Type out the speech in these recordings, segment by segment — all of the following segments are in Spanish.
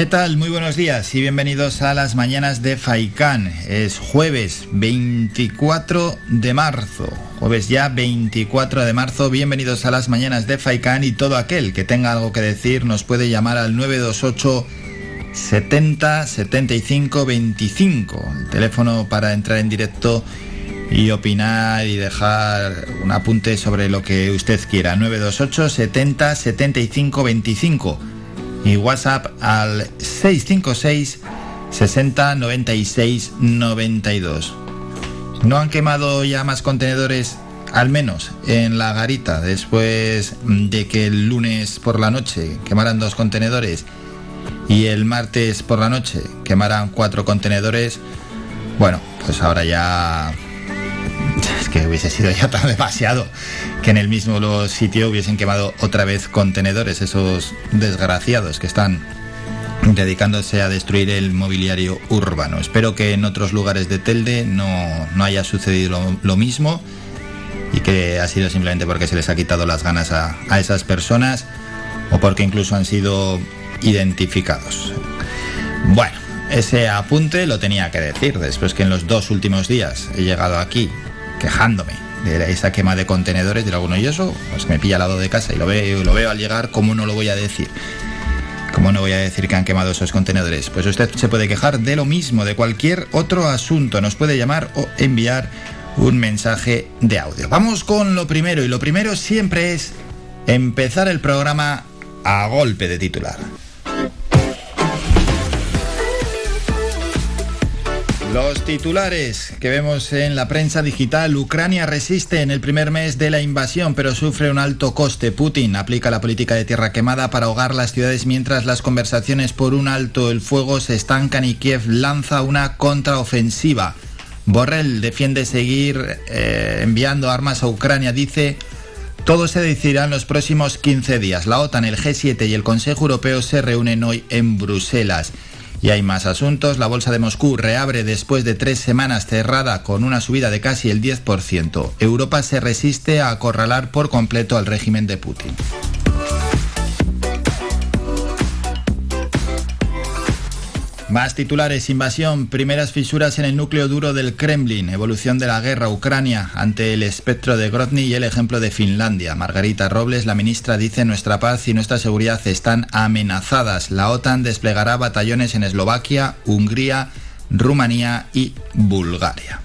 ¿Qué tal? Muy buenos días y bienvenidos a las mañanas de Faicán. Es jueves 24 de marzo. Jueves ya 24 de marzo. Bienvenidos a las mañanas de Faicán y todo aquel que tenga algo que decir nos puede llamar al 928 70 75 25. El teléfono para entrar en directo y opinar y dejar un apunte sobre lo que usted quiera. 928 70 75 25 y WhatsApp al 656 60 96 92. ¿No han quemado ya más contenedores, al menos en la garita, después de que el lunes por la noche quemaran dos contenedores y el martes por la noche quemaran cuatro contenedores? Bueno, pues ahora ya es que hubiese sido ya tan demasiado que en el mismo sitio hubiesen quemado otra vez contenedores, esos desgraciados que están dedicándose a destruir el mobiliario urbano. Espero que en otros lugares de Telde no, haya sucedido lo, mismo y que ha sido simplemente porque se les ha quitado las ganas a, a esas personas o porque incluso han sido identificados. Bueno, ese apunte lo tenía que decir después que en los dos últimos días he llegado aquí quejándome de esa quema de contenedores de alguno y eso, pues me pilla al lado de casa y lo veo, lo veo al llegar, ¿cómo no lo voy a decir? ¿Cómo no voy a decir que han quemado esos contenedores? Pues usted se puede quejar de lo mismo, de cualquier otro asunto. Nos puede llamar o enviar un mensaje de audio. Vamos con lo primero y lo primero siempre es empezar el programa a golpe de titular. Los titulares que vemos en la prensa digital, Ucrania resiste en el primer mes de la invasión, pero sufre un alto coste. Putin aplica la política de tierra quemada para ahogar las ciudades mientras las conversaciones por un alto el fuego se estancan y Kiev lanza una contraofensiva. Borrell defiende seguir eh, enviando armas a Ucrania, dice... Todo se decidirá en los próximos 15 días. La OTAN, el G7 y el Consejo Europeo se reúnen hoy en Bruselas. Y hay más asuntos. La Bolsa de Moscú reabre después de tres semanas cerrada con una subida de casi el 10%. Europa se resiste a acorralar por completo al régimen de Putin. Más titulares, invasión, primeras fisuras en el núcleo duro del Kremlin, evolución de la guerra, Ucrania, ante el espectro de Grozny y el ejemplo de Finlandia. Margarita Robles, la ministra, dice nuestra paz y nuestra seguridad están amenazadas. La OTAN desplegará batallones en Eslovaquia, Hungría, Rumanía y Bulgaria.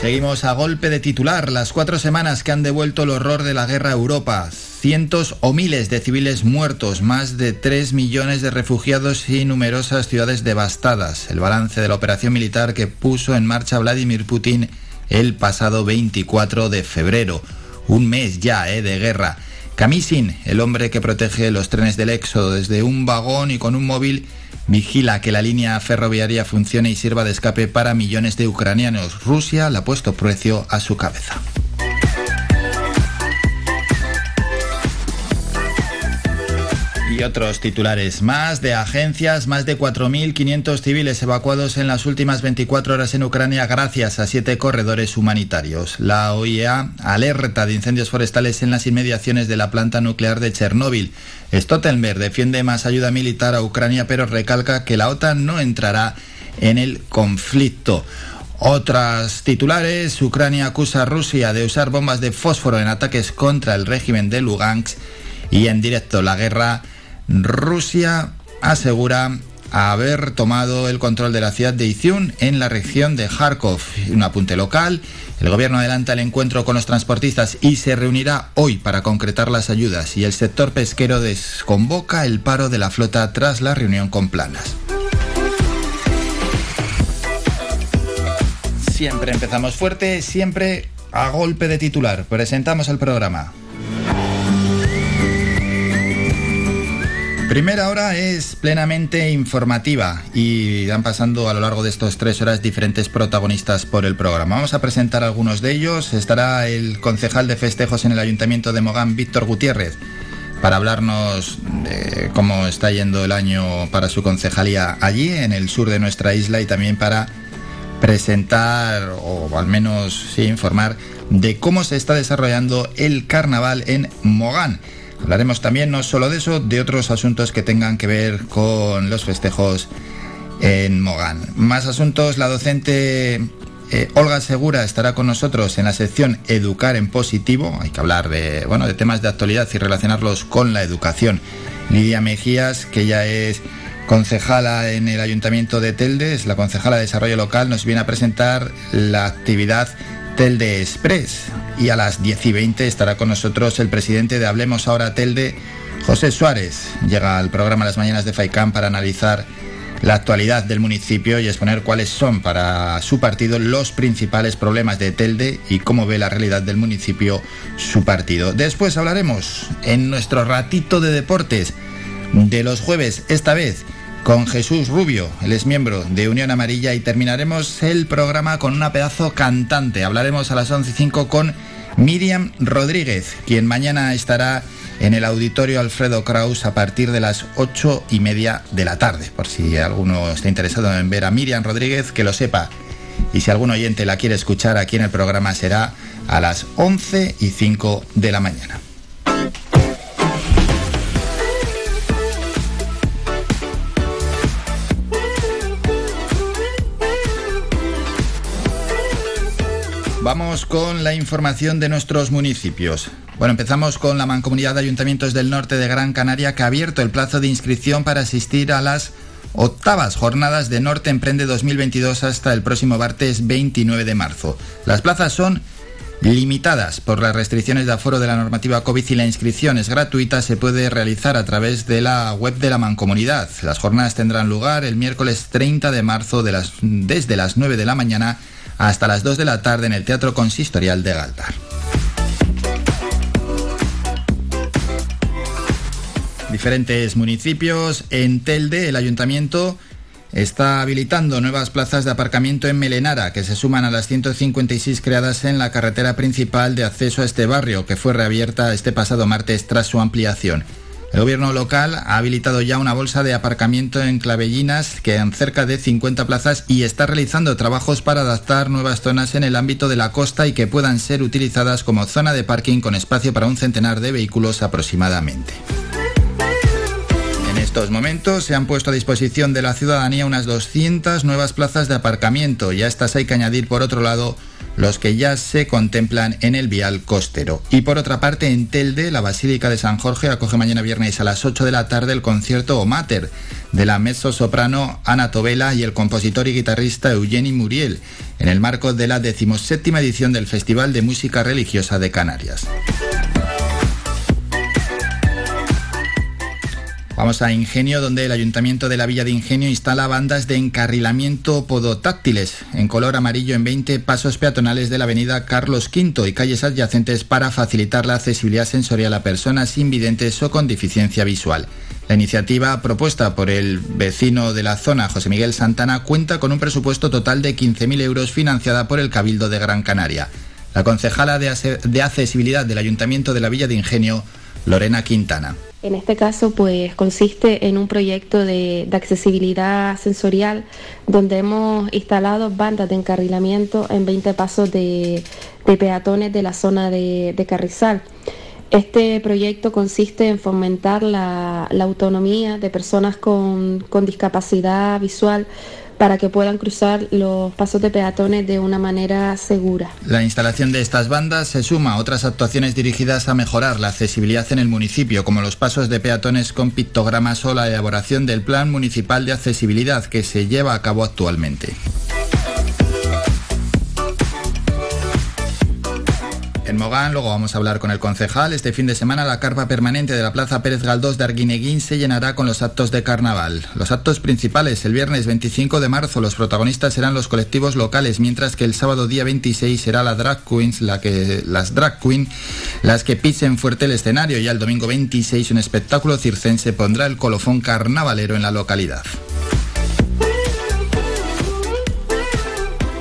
Seguimos a golpe de titular las cuatro semanas que han devuelto el horror de la guerra a Europa. Cientos o miles de civiles muertos, más de tres millones de refugiados y numerosas ciudades devastadas. El balance de la operación militar que puso en marcha Vladimir Putin el pasado 24 de febrero. Un mes ya eh, de guerra. Kamisin, el hombre que protege los trenes del éxodo desde un vagón y con un móvil, vigila que la línea ferroviaria funcione y sirva de escape para millones de ucranianos. Rusia le ha puesto precio a su cabeza. Y otros titulares más de agencias, más de 4.500 civiles evacuados en las últimas 24 horas en Ucrania gracias a siete corredores humanitarios. La OIEA alerta de incendios forestales en las inmediaciones de la planta nuclear de Chernóbil. Stoltenberg defiende más ayuda militar a Ucrania pero recalca que la OTAN no entrará en el conflicto. Otras titulares, Ucrania acusa a Rusia de usar bombas de fósforo en ataques contra el régimen de Lugansk y en directo la guerra Rusia asegura haber tomado el control de la ciudad de Izium en la región de Kharkov. Un apunte local, el gobierno adelanta el encuentro con los transportistas y se reunirá hoy para concretar las ayudas y el sector pesquero desconvoca el paro de la flota tras la reunión con Planas. Siempre empezamos fuerte, siempre a golpe de titular. Presentamos el programa. Primera hora es plenamente informativa y van pasando a lo largo de estos tres horas diferentes protagonistas por el programa. Vamos a presentar algunos de ellos. Estará el concejal de festejos en el Ayuntamiento de Mogán, Víctor Gutiérrez, para hablarnos de cómo está yendo el año para su concejalía allí, en el sur de nuestra isla, y también para presentar o al menos informar de cómo se está desarrollando el carnaval en Mogán. Hablaremos también no solo de eso, de otros asuntos que tengan que ver con los festejos en Mogán. Más asuntos, la docente eh, Olga Segura estará con nosotros en la sección Educar en Positivo. Hay que hablar de, bueno, de temas de actualidad y relacionarlos con la educación. Lidia Mejías, que ya es concejala en el Ayuntamiento de Telde, es la concejala de Desarrollo Local, nos viene a presentar la actividad Telde Express. Y a las 10 y 20 estará con nosotros el presidente de Hablemos Ahora Telde, José Suárez. Llega al programa Las Mañanas de FAICAM para analizar la actualidad del municipio y exponer cuáles son para su partido los principales problemas de Telde y cómo ve la realidad del municipio su partido. Después hablaremos en nuestro ratito de deportes de los jueves, esta vez con Jesús Rubio, él es miembro de Unión Amarilla y terminaremos el programa con una pedazo cantante. Hablaremos a las 11 y 5 con Miriam Rodríguez, quien mañana estará en el auditorio Alfredo Kraus a partir de las 8 y media de la tarde. Por si alguno está interesado en ver a Miriam Rodríguez, que lo sepa. Y si algún oyente la quiere escuchar aquí en el programa será a las 11 y 5 de la mañana. Vamos con la información de nuestros municipios. Bueno, empezamos con la Mancomunidad de Ayuntamientos del Norte de Gran Canaria que ha abierto el plazo de inscripción para asistir a las octavas jornadas de Norte Emprende 2022 hasta el próximo martes 29 de marzo. Las plazas son limitadas por las restricciones de aforo de la normativa COVID y la inscripción es gratuita, se puede realizar a través de la web de la Mancomunidad. Las jornadas tendrán lugar el miércoles 30 de marzo de las, desde las 9 de la mañana hasta las 2 de la tarde en el Teatro Consistorial de Galtar. Diferentes municipios. En Telde, el ayuntamiento está habilitando nuevas plazas de aparcamiento en Melenara, que se suman a las 156 creadas en la carretera principal de acceso a este barrio, que fue reabierta este pasado martes tras su ampliación. El gobierno local ha habilitado ya una bolsa de aparcamiento en Clavellinas que en cerca de 50 plazas y está realizando trabajos para adaptar nuevas zonas en el ámbito de la costa y que puedan ser utilizadas como zona de parking con espacio para un centenar de vehículos aproximadamente. En estos momentos se han puesto a disposición de la ciudadanía unas 200 nuevas plazas de aparcamiento y a estas hay que añadir por otro lado los que ya se contemplan en el vial costero. Y por otra parte, en Telde, la Basílica de San Jorge acoge mañana viernes a las 8 de la tarde el concierto O Mater de la mezzo-soprano Ana Tobela y el compositor y guitarrista Eugeni Muriel, en el marco de la decimoséptima edición del Festival de Música Religiosa de Canarias. Vamos a Ingenio, donde el Ayuntamiento de la Villa de Ingenio instala bandas de encarrilamiento podotáctiles en color amarillo en 20 pasos peatonales de la avenida Carlos V y calles adyacentes para facilitar la accesibilidad sensorial a personas invidentes o con deficiencia visual. La iniciativa, propuesta por el vecino de la zona, José Miguel Santana, cuenta con un presupuesto total de 15.000 euros financiada por el Cabildo de Gran Canaria. La concejala de, accesibilidad del Ayuntamiento de la Villa de Ingenio, Lorena Quintana. En este caso, pues consiste en un proyecto de, accesibilidad sensorial donde hemos instalado bandas de encarrilamiento en 20 pasos de, peatones de la zona de, Carrizal. Este proyecto consiste en fomentar la, autonomía de personas con discapacidad visual para que puedan cruzar los pasos de peatones de una manera segura. La instalación de estas bandas se suma a otras actuaciones dirigidas a mejorar la accesibilidad en el municipio, como los pasos de peatones con pictogramas o la elaboración del Plan Municipal de Accesibilidad que se lleva a cabo actualmente. En Mogán, luego vamos a hablar con el concejal. Este fin de semana la carpa permanente de la Plaza Pérez Galdós de Arguineguín se llenará con los actos de carnaval. Los actos principales el viernes 25 de marzo, los protagonistas serán los colectivos locales, mientras que el sábado día 26 será la drag queens, la que, las drag las que pisen fuerte el escenario. Y el domingo 26 un espectáculo circense pondrá el colofón carnavalero en la localidad.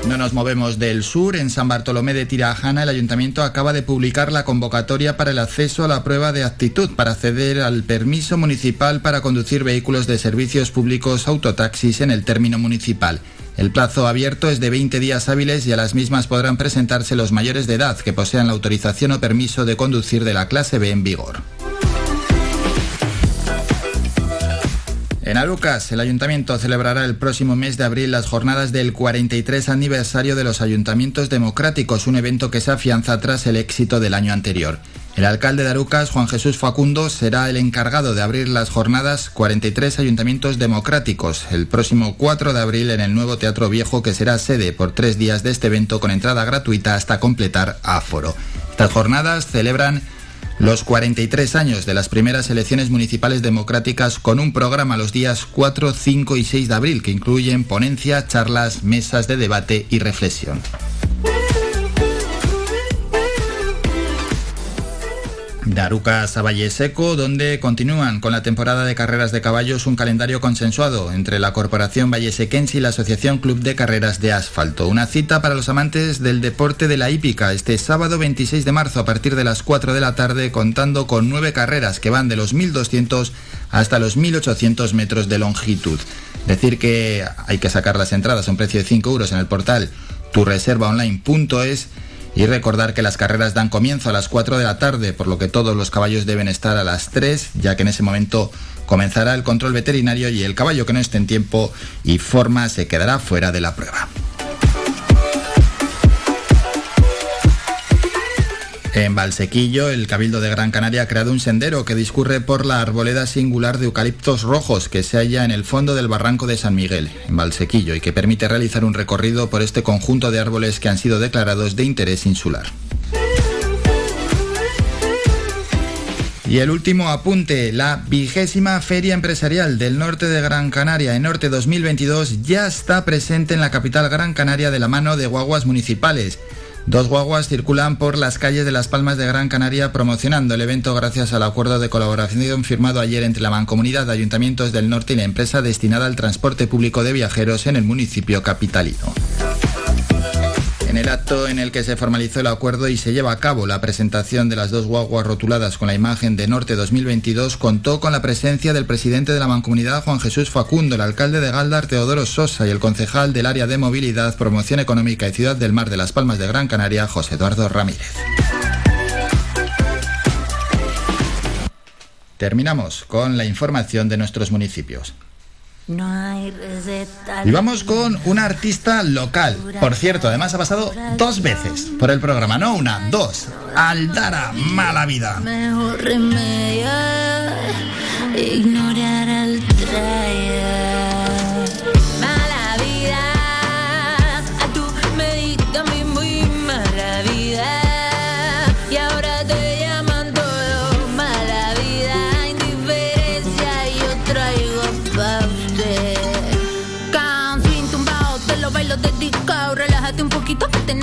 No nos movemos del sur. En San Bartolomé de Tirajana, el ayuntamiento acaba de publicar la convocatoria para el acceso a la prueba de actitud para acceder al permiso municipal para conducir vehículos de servicios públicos autotaxis en el término municipal. El plazo abierto es de 20 días hábiles y a las mismas podrán presentarse los mayores de edad que posean la autorización o permiso de conducir de la clase B en vigor. En Arucas, el ayuntamiento celebrará el próximo mes de abril las jornadas del 43 aniversario de los ayuntamientos democráticos, un evento que se afianza tras el éxito del año anterior. El alcalde de Arucas, Juan Jesús Facundo, será el encargado de abrir las jornadas 43 ayuntamientos democráticos el próximo 4 de abril en el nuevo Teatro Viejo que será sede por tres días de este evento con entrada gratuita hasta completar aforo. Estas jornadas celebran los 43 años de las primeras elecciones municipales democráticas con un programa los días 4, 5 y 6 de abril que incluyen ponencia, charlas, mesas de debate y reflexión. Darucas a Valle Seco, donde continúan con la temporada de carreras de caballos un calendario consensuado entre la Corporación Vallesequense y la Asociación Club de Carreras de Asfalto. Una cita para los amantes del deporte de la hípica este sábado 26 de marzo a partir de las 4 de la tarde, contando con nueve carreras que van de los 1200 hasta los 1800 metros de longitud. Decir que hay que sacar las entradas a un precio de 5 euros en el portal turreservaonline.es y recordar que las carreras dan comienzo a las 4 de la tarde, por lo que todos los caballos deben estar a las 3, ya que en ese momento comenzará el control veterinario y el caballo que no esté en tiempo y forma se quedará fuera de la prueba. En Valsequillo, el Cabildo de Gran Canaria ha creado un sendero que discurre por la arboleda singular de eucaliptos rojos que se halla en el fondo del barranco de San Miguel, en Valsequillo, y que permite realizar un recorrido por este conjunto de árboles que han sido declarados de interés insular. Y el último apunte, la vigésima Feria Empresarial del Norte de Gran Canaria, en Norte 2022, ya está presente en la capital Gran Canaria de la mano de guaguas municipales. Dos guaguas circulan por las calles de Las Palmas de Gran Canaria promocionando el evento gracias al acuerdo de colaboración firmado ayer entre la Mancomunidad de Ayuntamientos del Norte y la empresa destinada al transporte público de viajeros en el municipio capitalino en el acto en el que se formalizó el acuerdo y se lleva a cabo la presentación de las dos guaguas rotuladas con la imagen de Norte 2022, contó con la presencia del presidente de la Mancomunidad, Juan Jesús Facundo, el alcalde de Galdar, Teodoro Sosa, y el concejal del área de movilidad, promoción económica y ciudad del mar de las Palmas de Gran Canaria, José Eduardo Ramírez. Terminamos con la información de nuestros municipios. Y vamos con una artista local. Por cierto, además ha pasado dos veces por el programa, no una, dos. Aldara, mala vida. Mejor remedio, ignorar al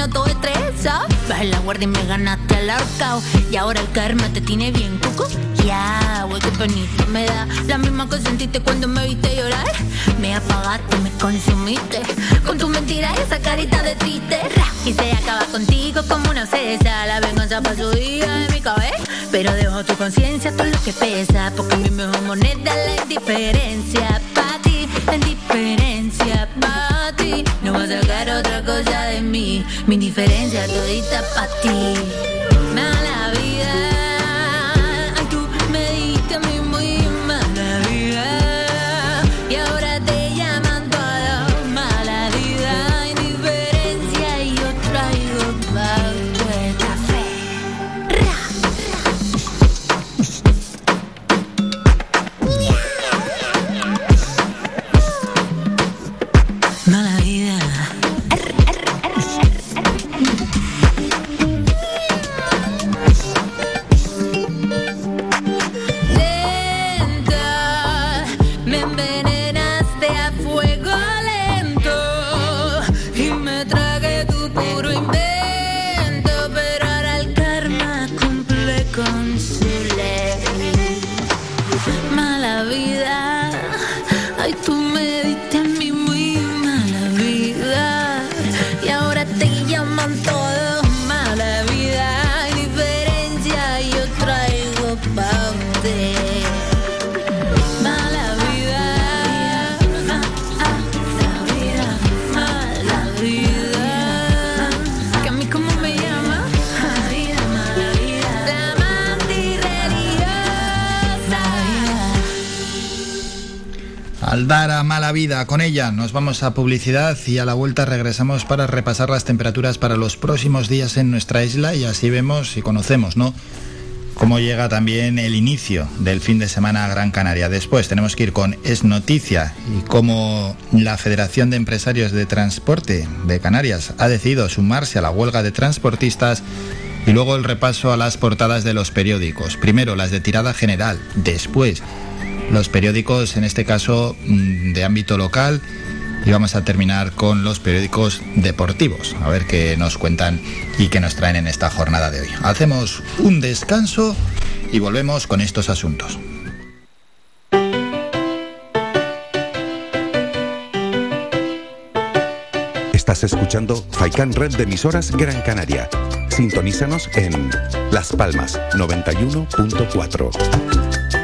todo estresado. Baja la guardia y me ganaste al arcao. Y ahora el karma te tiene bien cuco. Ya, güey, qué penita me da. La misma que sentiste cuando me viste llorar. Me apagaste, me consumiste. Con tu mentira y esa carita de triste. Y se acaba contigo como una cesa. La venganza para su día en mi cabeza. Pero dejo tu conciencia todo lo que pesa. Porque mi mejor moneda es la indiferencia. Pa' ti, la indiferencia. Pa' ti, no vas a sacar otra cosa de mí. Mi indiferencia todita pa' ti. Aldara, mala vida. Con ella nos vamos a publicidad y a la vuelta regresamos para repasar las temperaturas para los próximos días en nuestra isla y así vemos y conocemos, ¿no? Cómo llega también el inicio del fin de semana a Gran Canaria. Después tenemos que ir con Es Noticia y cómo la Federación de Empresarios de Transporte de Canarias ha decidido sumarse a la huelga de transportistas y luego el repaso a las portadas de los periódicos. Primero las de tirada general, después los periódicos, en este caso mm, de ámbito local, y vamos a terminar con los periódicos deportivos, a ver qué nos cuentan y qué nos traen en esta jornada de hoy. Hacemos un descanso y volvemos con estos asuntos. Estás escuchando Faikan Red de emisoras Gran Canaria. Sintonízanos en Las Palmas 91.4.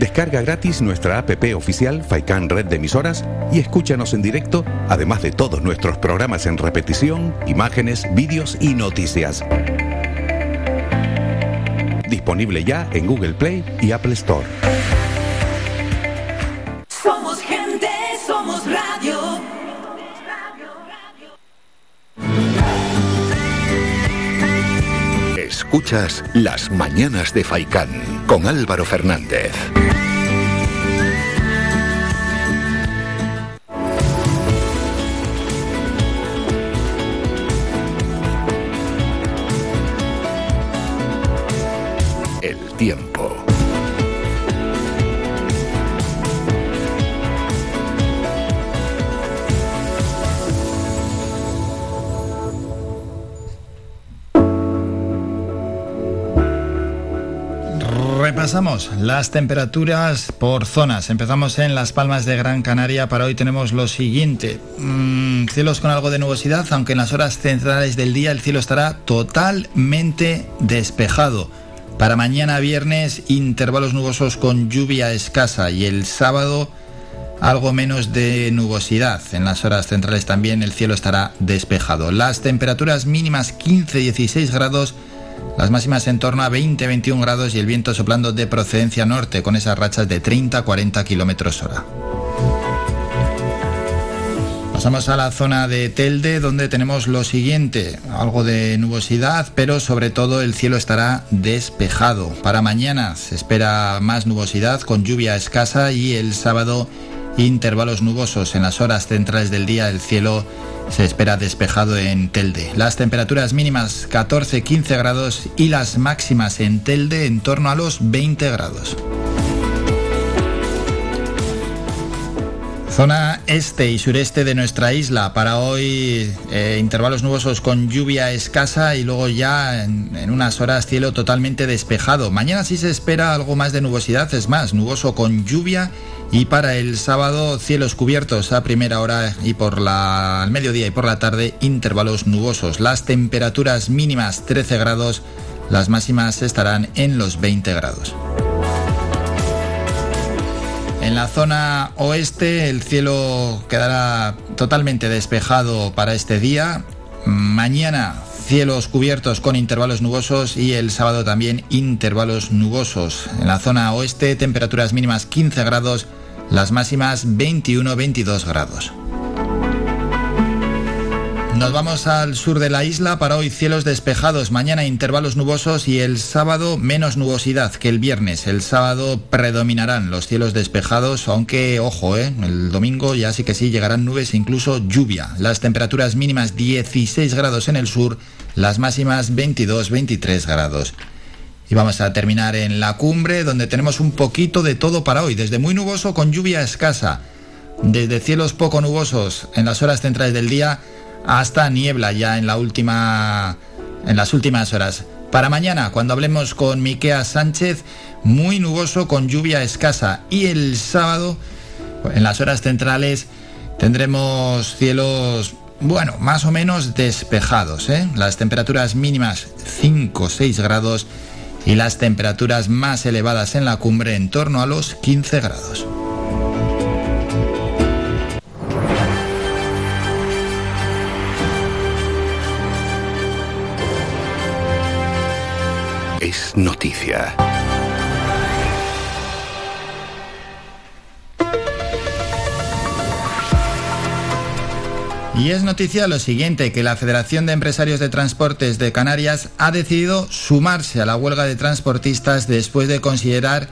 Descarga gratis nuestra app oficial Faikan Red de Emisoras y escúchanos en directo, además de todos nuestros programas en repetición, imágenes, vídeos y noticias. Disponible ya en Google Play y Apple Store. Somos gente, somos radio. Escuchas Las Mañanas de Faicán con Álvaro Fernández. Tiempo. Repasamos las temperaturas por zonas. Empezamos en Las Palmas de Gran Canaria. Para hoy tenemos lo siguiente. Mm, cielos con algo de nubosidad, aunque en las horas centrales del día el cielo estará totalmente despejado. Para mañana viernes, intervalos nubosos con lluvia escasa y el sábado algo menos de nubosidad. En las horas centrales también el cielo estará despejado. Las temperaturas mínimas 15-16 grados las máximas en torno a 20-21 grados y el viento soplando de procedencia norte con esas rachas de 30-40 kilómetros hora. Pasamos a la zona de Telde donde tenemos lo siguiente, algo de nubosidad, pero sobre todo el cielo estará despejado. Para mañana se espera más nubosidad con lluvia escasa y el sábado intervalos nubosos. En las horas centrales del día el cielo se espera despejado en Telde. Las temperaturas mínimas 14-15 grados y las máximas en Telde en torno a los 20 grados. Zona este y sureste de nuestra isla. Para hoy eh, intervalos nubosos con lluvia escasa y luego ya en, unas horas cielo totalmente despejado. Mañana sí se espera algo más de nubosidad, es más, nuboso con lluvia y para el sábado cielos cubiertos a primera hora y por la al mediodía y por la tarde intervalos nubosos. Las temperaturas mínimas 13 grados, las máximas estarán en los 20 grados. En la zona oeste el cielo quedará totalmente despejado para este día. Mañana cielos cubiertos con intervalos nubosos y el sábado también intervalos nubosos. En la zona oeste temperaturas mínimas 15 grados, las máximas 21-22 grados. Nos vamos al sur de la isla para hoy cielos despejados, mañana intervalos nubosos y el sábado menos nubosidad que el viernes. El sábado predominarán los cielos despejados, aunque ojo, ¿eh? el domingo ya sí que sí llegarán nubes incluso lluvia. Las temperaturas mínimas 16 grados en el sur, las máximas 22-23 grados. Y vamos a terminar en la cumbre donde tenemos un poquito de todo para hoy, desde muy nuboso con lluvia escasa, desde cielos poco nubosos en las horas centrales del día hasta niebla ya en la última en las últimas horas. Para mañana, cuando hablemos con Miquea Sánchez, muy nuboso con lluvia escasa y el sábado en las horas centrales tendremos cielos bueno, más o menos despejados. ¿eh? Las temperaturas mínimas 5 o 6 grados y las temperaturas más elevadas en la cumbre en torno a los 15 grados. Es noticia. Y es noticia lo siguiente, que la Federación de Empresarios de Transportes de Canarias ha decidido sumarse a la huelga de transportistas después de considerar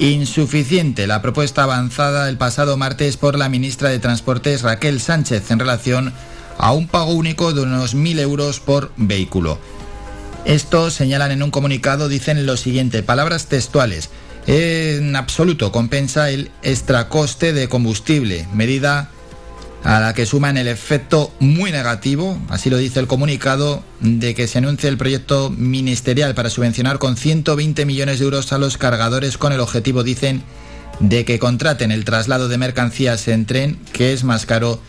insuficiente la propuesta avanzada el pasado martes por la ministra de Transportes Raquel Sánchez en relación a un pago único de unos 1.000 euros por vehículo. Esto señalan en un comunicado, dicen lo siguiente, palabras textuales. En absoluto compensa el extracoste de combustible, medida a la que suman el efecto muy negativo, así lo dice el comunicado, de que se anuncie el proyecto ministerial para subvencionar con 120 millones de euros a los cargadores con el objetivo, dicen, de que contraten el traslado de mercancías en tren, que es más caro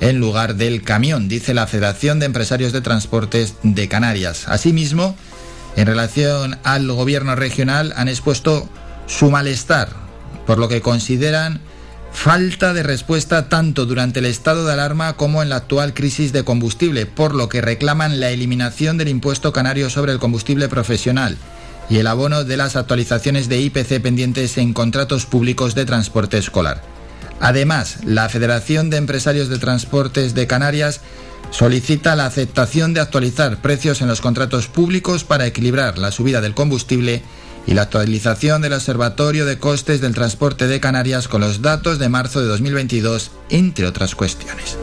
en lugar del camión, dice la Federación de Empresarios de Transportes de Canarias. Asimismo, en relación al gobierno regional, han expuesto su malestar, por lo que consideran Falta de respuesta tanto durante el estado de alarma como en la actual crisis de combustible, por lo que reclaman la eliminación del impuesto canario sobre el combustible profesional y el abono de las actualizaciones de IPC pendientes en contratos públicos de transporte escolar. Además, la Federación de Empresarios de Transportes de Canarias solicita la aceptación de actualizar precios en los contratos públicos para equilibrar la subida del combustible y la actualización del Observatorio de Costes del Transporte de Canarias con los datos de marzo de 2022, entre otras cuestiones.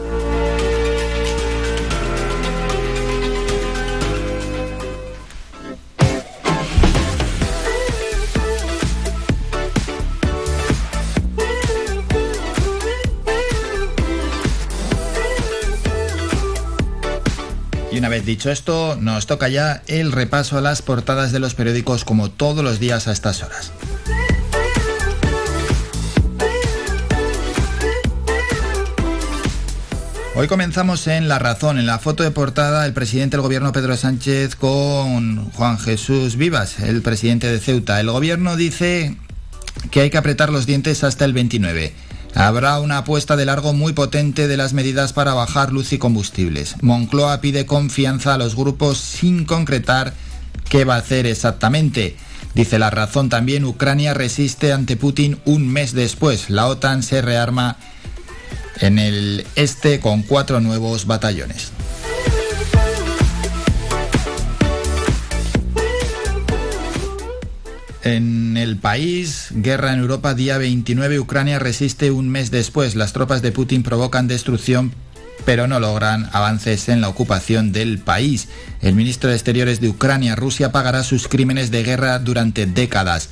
Dicho esto, nos toca ya el repaso a las portadas de los periódicos como todos los días a estas horas. Hoy comenzamos en La Razón, en la foto de portada el presidente del gobierno Pedro Sánchez con Juan Jesús Vivas, el presidente de Ceuta. El gobierno dice que hay que apretar los dientes hasta el 29. Habrá una apuesta de largo muy potente de las medidas para bajar luz y combustibles. Moncloa pide confianza a los grupos sin concretar qué va a hacer exactamente. Dice la razón también, Ucrania resiste ante Putin un mes después. La OTAN se rearma en el este con cuatro nuevos batallones. En el país, guerra en Europa, día 29, Ucrania resiste un mes después. Las tropas de Putin provocan destrucción, pero no logran avances en la ocupación del país. El ministro de Exteriores de Ucrania, Rusia, pagará sus crímenes de guerra durante décadas.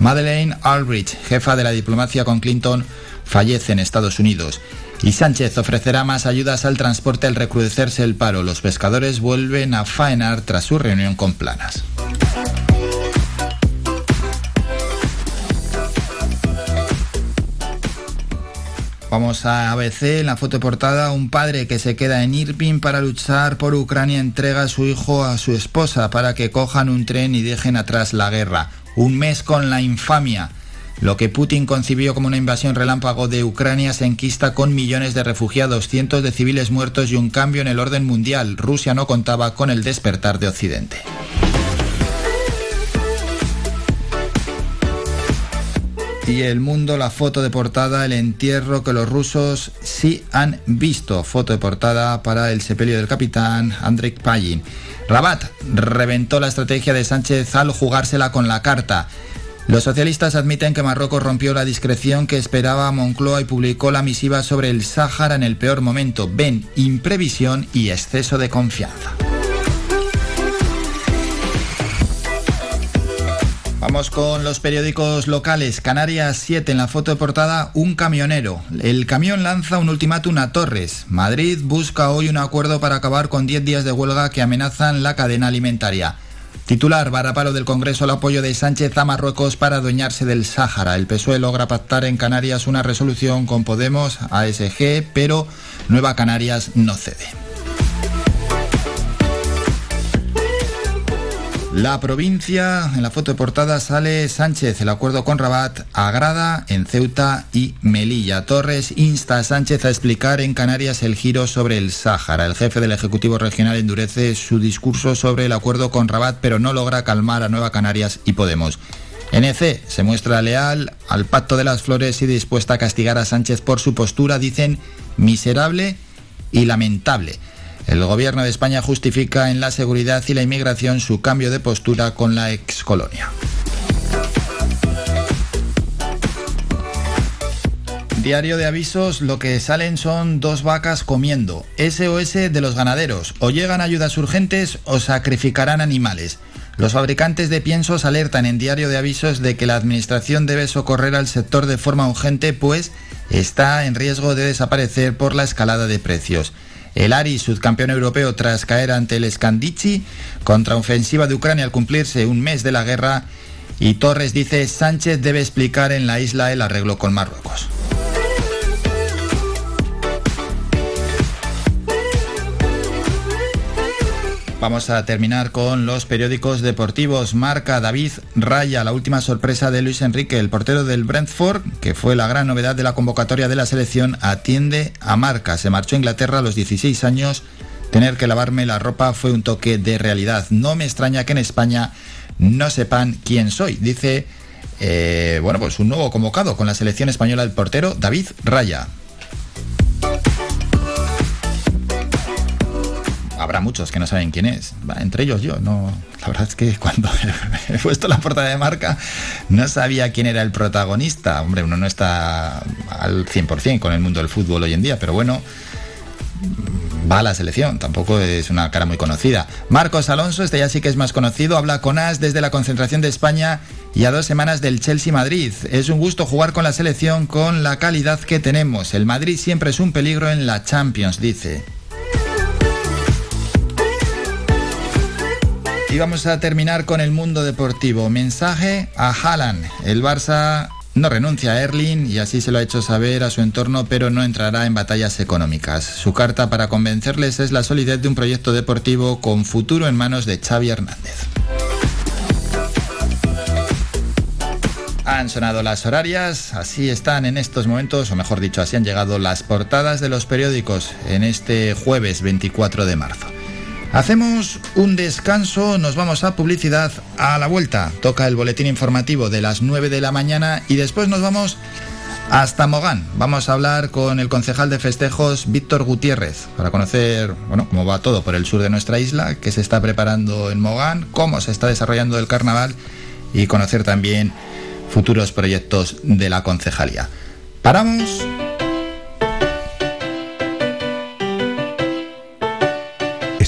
Madeleine Albright, jefa de la diplomacia con Clinton, fallece en Estados Unidos. Y Sánchez ofrecerá más ayudas al transporte al recrudecerse el paro. Los pescadores vuelven a faenar tras su reunión con Planas. Vamos a ABC, en la foto portada, un padre que se queda en Irpin para luchar por Ucrania entrega a su hijo a su esposa para que cojan un tren y dejen atrás la guerra. Un mes con la infamia. Lo que Putin concibió como una invasión relámpago de Ucrania se enquista con millones de refugiados, cientos de civiles muertos y un cambio en el orden mundial. Rusia no contaba con el despertar de Occidente. Y el mundo, la foto de portada, el entierro que los rusos sí han visto. Foto de portada para el sepelio del capitán Andrei Pagin. Rabat reventó la estrategia de Sánchez al jugársela con la carta. Los socialistas admiten que Marruecos rompió la discreción que esperaba Moncloa y publicó la misiva sobre el Sáhara en el peor momento. Ven imprevisión y exceso de confianza. Vamos con los periódicos locales. Canarias 7 en la foto de portada, un camionero. El camión lanza un ultimátum a Torres. Madrid busca hoy un acuerdo para acabar con 10 días de huelga que amenazan la cadena alimentaria. Titular, varapalo del Congreso el apoyo de Sánchez a Marruecos para adueñarse del Sáhara. El PSOE logra pactar en Canarias una resolución con Podemos, ASG, pero Nueva Canarias no cede. La provincia, en la foto de portada sale Sánchez, el acuerdo con Rabat agrada en Ceuta y Melilla. Torres insta a Sánchez a explicar en Canarias el giro sobre el Sáhara. El jefe del Ejecutivo Regional endurece su discurso sobre el acuerdo con Rabat, pero no logra calmar a Nueva Canarias y Podemos. NC se muestra leal al Pacto de las Flores y dispuesta a castigar a Sánchez por su postura, dicen, miserable y lamentable. El gobierno de España justifica en la seguridad y la inmigración su cambio de postura con la excolonia. Diario de avisos, lo que salen son dos vacas comiendo. SOS de los ganaderos. O llegan ayudas urgentes o sacrificarán animales. Los fabricantes de piensos alertan en diario de avisos de que la Administración debe socorrer al sector de forma urgente, pues está en riesgo de desaparecer por la escalada de precios. El Ari, subcampeón europeo tras caer ante el Scandici, contraofensiva de Ucrania al cumplirse un mes de la guerra. Y Torres dice, Sánchez debe explicar en la isla el arreglo con Marruecos. Vamos a terminar con los periódicos deportivos. Marca David Raya, la última sorpresa de Luis Enrique, el portero del Brentford, que fue la gran novedad de la convocatoria de la selección, atiende a Marca. Se marchó a Inglaterra a los 16 años. Tener que lavarme la ropa fue un toque de realidad. No me extraña que en España no sepan quién soy, dice, eh, bueno, pues un nuevo convocado con la selección española el portero David Raya. Habrá muchos que no saben quién es, entre ellos yo. No, la verdad es que cuando he puesto la portada de marca no sabía quién era el protagonista. Hombre, uno no está al 100% con el mundo del fútbol hoy en día, pero bueno, va a la selección, tampoco es una cara muy conocida. Marcos Alonso, este ya sí que es más conocido, habla con As desde la concentración de España y a dos semanas del Chelsea Madrid. Es un gusto jugar con la selección con la calidad que tenemos. El Madrid siempre es un peligro en la Champions, dice. Y vamos a terminar con el mundo deportivo. Mensaje a Haaland. El Barça no renuncia a Erling y así se lo ha hecho saber a su entorno, pero no entrará en batallas económicas. Su carta para convencerles es la solidez de un proyecto deportivo con futuro en manos de Xavi Hernández. Han sonado las horarias, así están en estos momentos, o mejor dicho, así han llegado las portadas de los periódicos en este jueves 24 de marzo. Hacemos un descanso, nos vamos a publicidad a la vuelta. Toca el boletín informativo de las 9 de la mañana y después nos vamos hasta Mogán. Vamos a hablar con el concejal de festejos Víctor Gutiérrez para conocer, bueno, cómo va todo por el sur de nuestra isla, qué se está preparando en Mogán, cómo se está desarrollando el carnaval y conocer también futuros proyectos de la concejalía. Paramos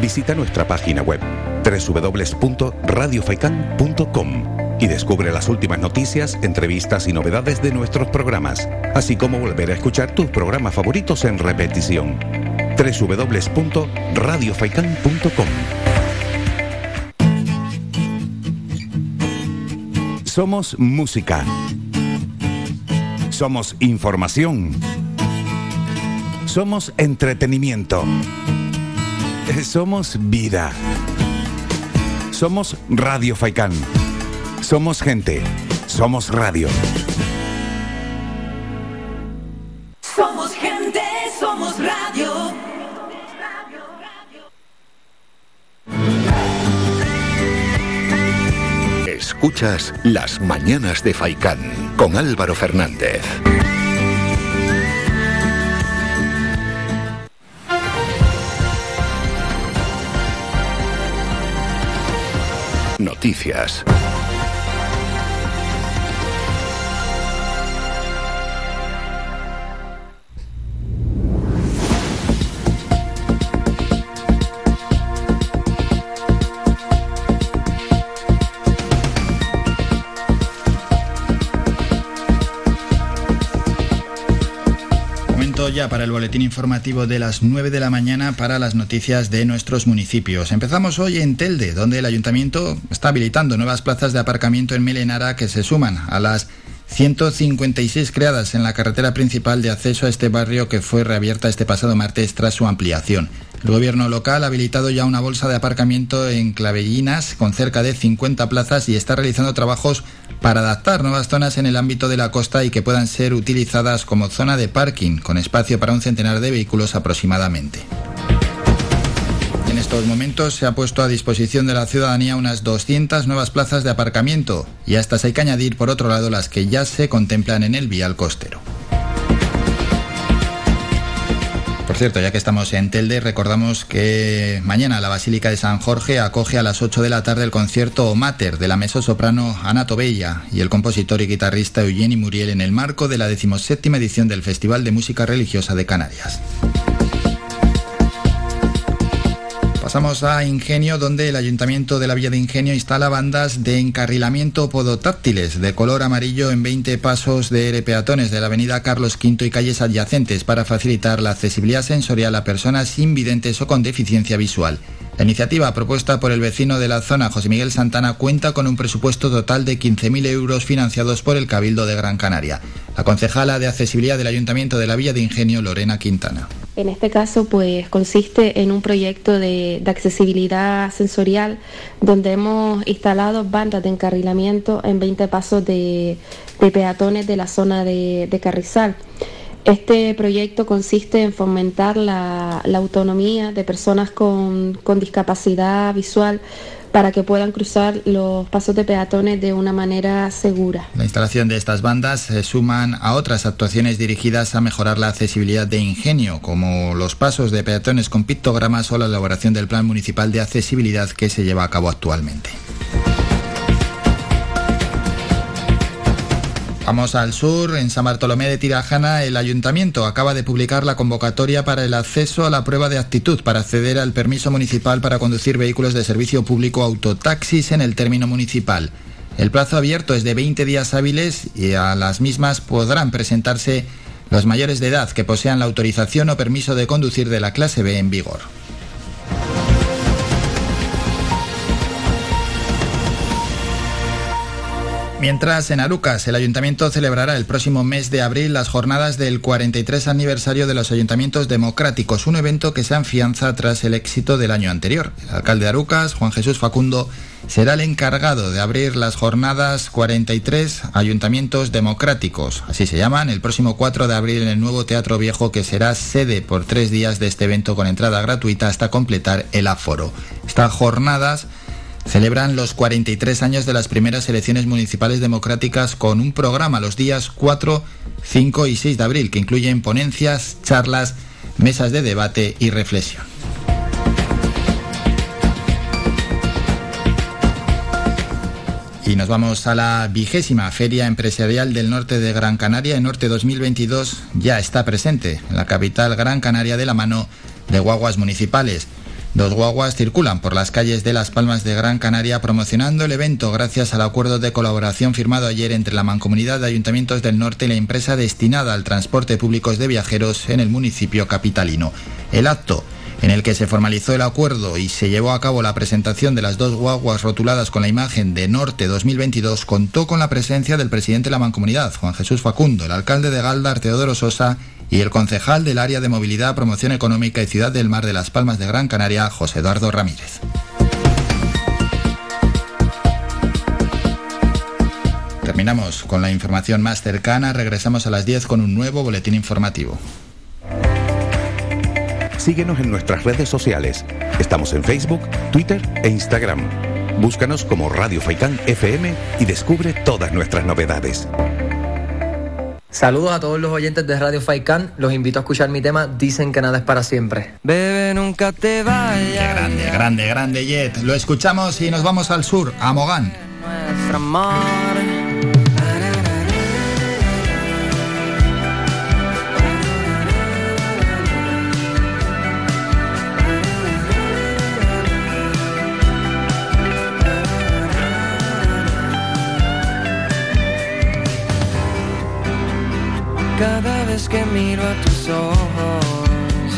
Visita nuestra página web www.radiofaikan.com y descubre las últimas noticias, entrevistas y novedades de nuestros programas, así como volver a escuchar tus programas favoritos en repetición. www.radiofaikan.com Somos música. Somos información. Somos entretenimiento. Somos vida. Somos Radio Faikán. Somos gente. Somos radio. Somos gente, somos radio. Escuchas Las Mañanas de Faicán con Álvaro Fernández. Noticias. Ya para el boletín informativo de las 9 de la mañana para las noticias de nuestros municipios. Empezamos hoy en Telde, donde el ayuntamiento está habilitando nuevas plazas de aparcamiento en Melenara que se suman a las 156 creadas en la carretera principal de acceso a este barrio que fue reabierta este pasado martes tras su ampliación. El gobierno local ha habilitado ya una bolsa de aparcamiento en Clavellinas con cerca de 50 plazas y está realizando trabajos para adaptar nuevas zonas en el ámbito de la costa y que puedan ser utilizadas como zona de parking, con espacio para un centenar de vehículos aproximadamente. En estos momentos se ha puesto a disposición de la ciudadanía unas 200 nuevas plazas de aparcamiento y a estas hay que añadir por otro lado las que ya se contemplan en el vial costero. Por cierto, ya que estamos en Telde, recordamos que mañana la Basílica de San Jorge acoge a las 8 de la tarde el concierto Mater de la mezzosoprano Ana Tobella y el compositor y guitarrista Eugeni Muriel en el marco de la 17 edición del Festival de Música Religiosa de Canarias. Pasamos a Ingenio, donde el Ayuntamiento de la Villa de Ingenio instala bandas de encarrilamiento podotáctiles de color amarillo en 20 pasos de R peatones de la avenida Carlos V y calles adyacentes para facilitar la accesibilidad sensorial a personas invidentes o con deficiencia visual. La iniciativa propuesta por el vecino de la zona, José Miguel Santana, cuenta con un presupuesto total de 15.000 euros financiados por el Cabildo de Gran Canaria. La concejala de accesibilidad del Ayuntamiento de la Villa de Ingenio, Lorena Quintana. En este caso, pues consiste en un proyecto de, accesibilidad sensorial donde hemos instalado bandas de encarrilamiento en 20 pasos de, peatones de la zona de, Carrizal. Este proyecto consiste en fomentar la, autonomía de personas con, con discapacidad visual para que puedan cruzar los pasos de peatones de una manera segura. La instalación de estas bandas se suman a otras actuaciones dirigidas a mejorar la accesibilidad de ingenio, como los pasos de peatones con pictogramas o la elaboración del Plan Municipal de Accesibilidad que se lleva a cabo actualmente. Vamos al sur, en San Bartolomé de Tirajana, el ayuntamiento acaba de publicar la convocatoria para el acceso a la prueba de aptitud para acceder al permiso municipal para conducir vehículos de servicio público autotaxis en el término municipal. El plazo abierto es de 20 días hábiles y a las mismas podrán presentarse los mayores de edad que posean la autorización o permiso de conducir de la clase B en vigor. Mientras en Arucas el ayuntamiento celebrará el próximo mes de abril las jornadas del 43 aniversario de los ayuntamientos democráticos, un evento que se afianza tras el éxito del año anterior. El alcalde de Arucas, Juan Jesús Facundo, será el encargado de abrir las jornadas 43 ayuntamientos democráticos, así se llaman, el próximo 4 de abril en el nuevo Teatro Viejo que será sede por tres días de este evento con entrada gratuita hasta completar el aforo. Estas jornadas celebran los 43 años de las primeras elecciones municipales democráticas con un programa los días 4, 5 y 6 de abril que incluyen ponencias, charlas, mesas de debate y reflexión. Y nos vamos a la vigésima Feria Empresarial del Norte de Gran Canaria. El Norte 2022 ya está presente en la capital Gran Canaria de la mano de guaguas municipales. Dos guaguas circulan por las calles de Las Palmas de Gran Canaria promocionando el evento gracias al acuerdo de colaboración firmado ayer entre la Mancomunidad de Ayuntamientos del Norte y la empresa destinada al transporte público de viajeros en el municipio capitalino. El acto en el que se formalizó el acuerdo y se llevó a cabo la presentación de las dos guaguas rotuladas con la imagen de Norte 2022, contó con la presencia del presidente de la Mancomunidad, Juan Jesús Facundo, el alcalde de Galdar, Teodoro Sosa, y el concejal del área de movilidad, promoción económica y ciudad del mar de Las Palmas de Gran Canaria, José Eduardo Ramírez. Terminamos con la información más cercana, regresamos a las 10 con un nuevo boletín informativo. Síguenos en nuestras redes sociales. Estamos en Facebook, Twitter e Instagram. Búscanos como Radio Faicán FM y descubre todas nuestras novedades. Saludos a todos los oyentes de Radio Faikán. Los invito a escuchar mi tema Dicen que nada es para siempre. Bebe, nunca te vayas. Qué grande, grande, grande, Jet. Lo escuchamos y nos vamos al sur, a Mogán. Nuestro amor. Cada vez que miro a tus ojos,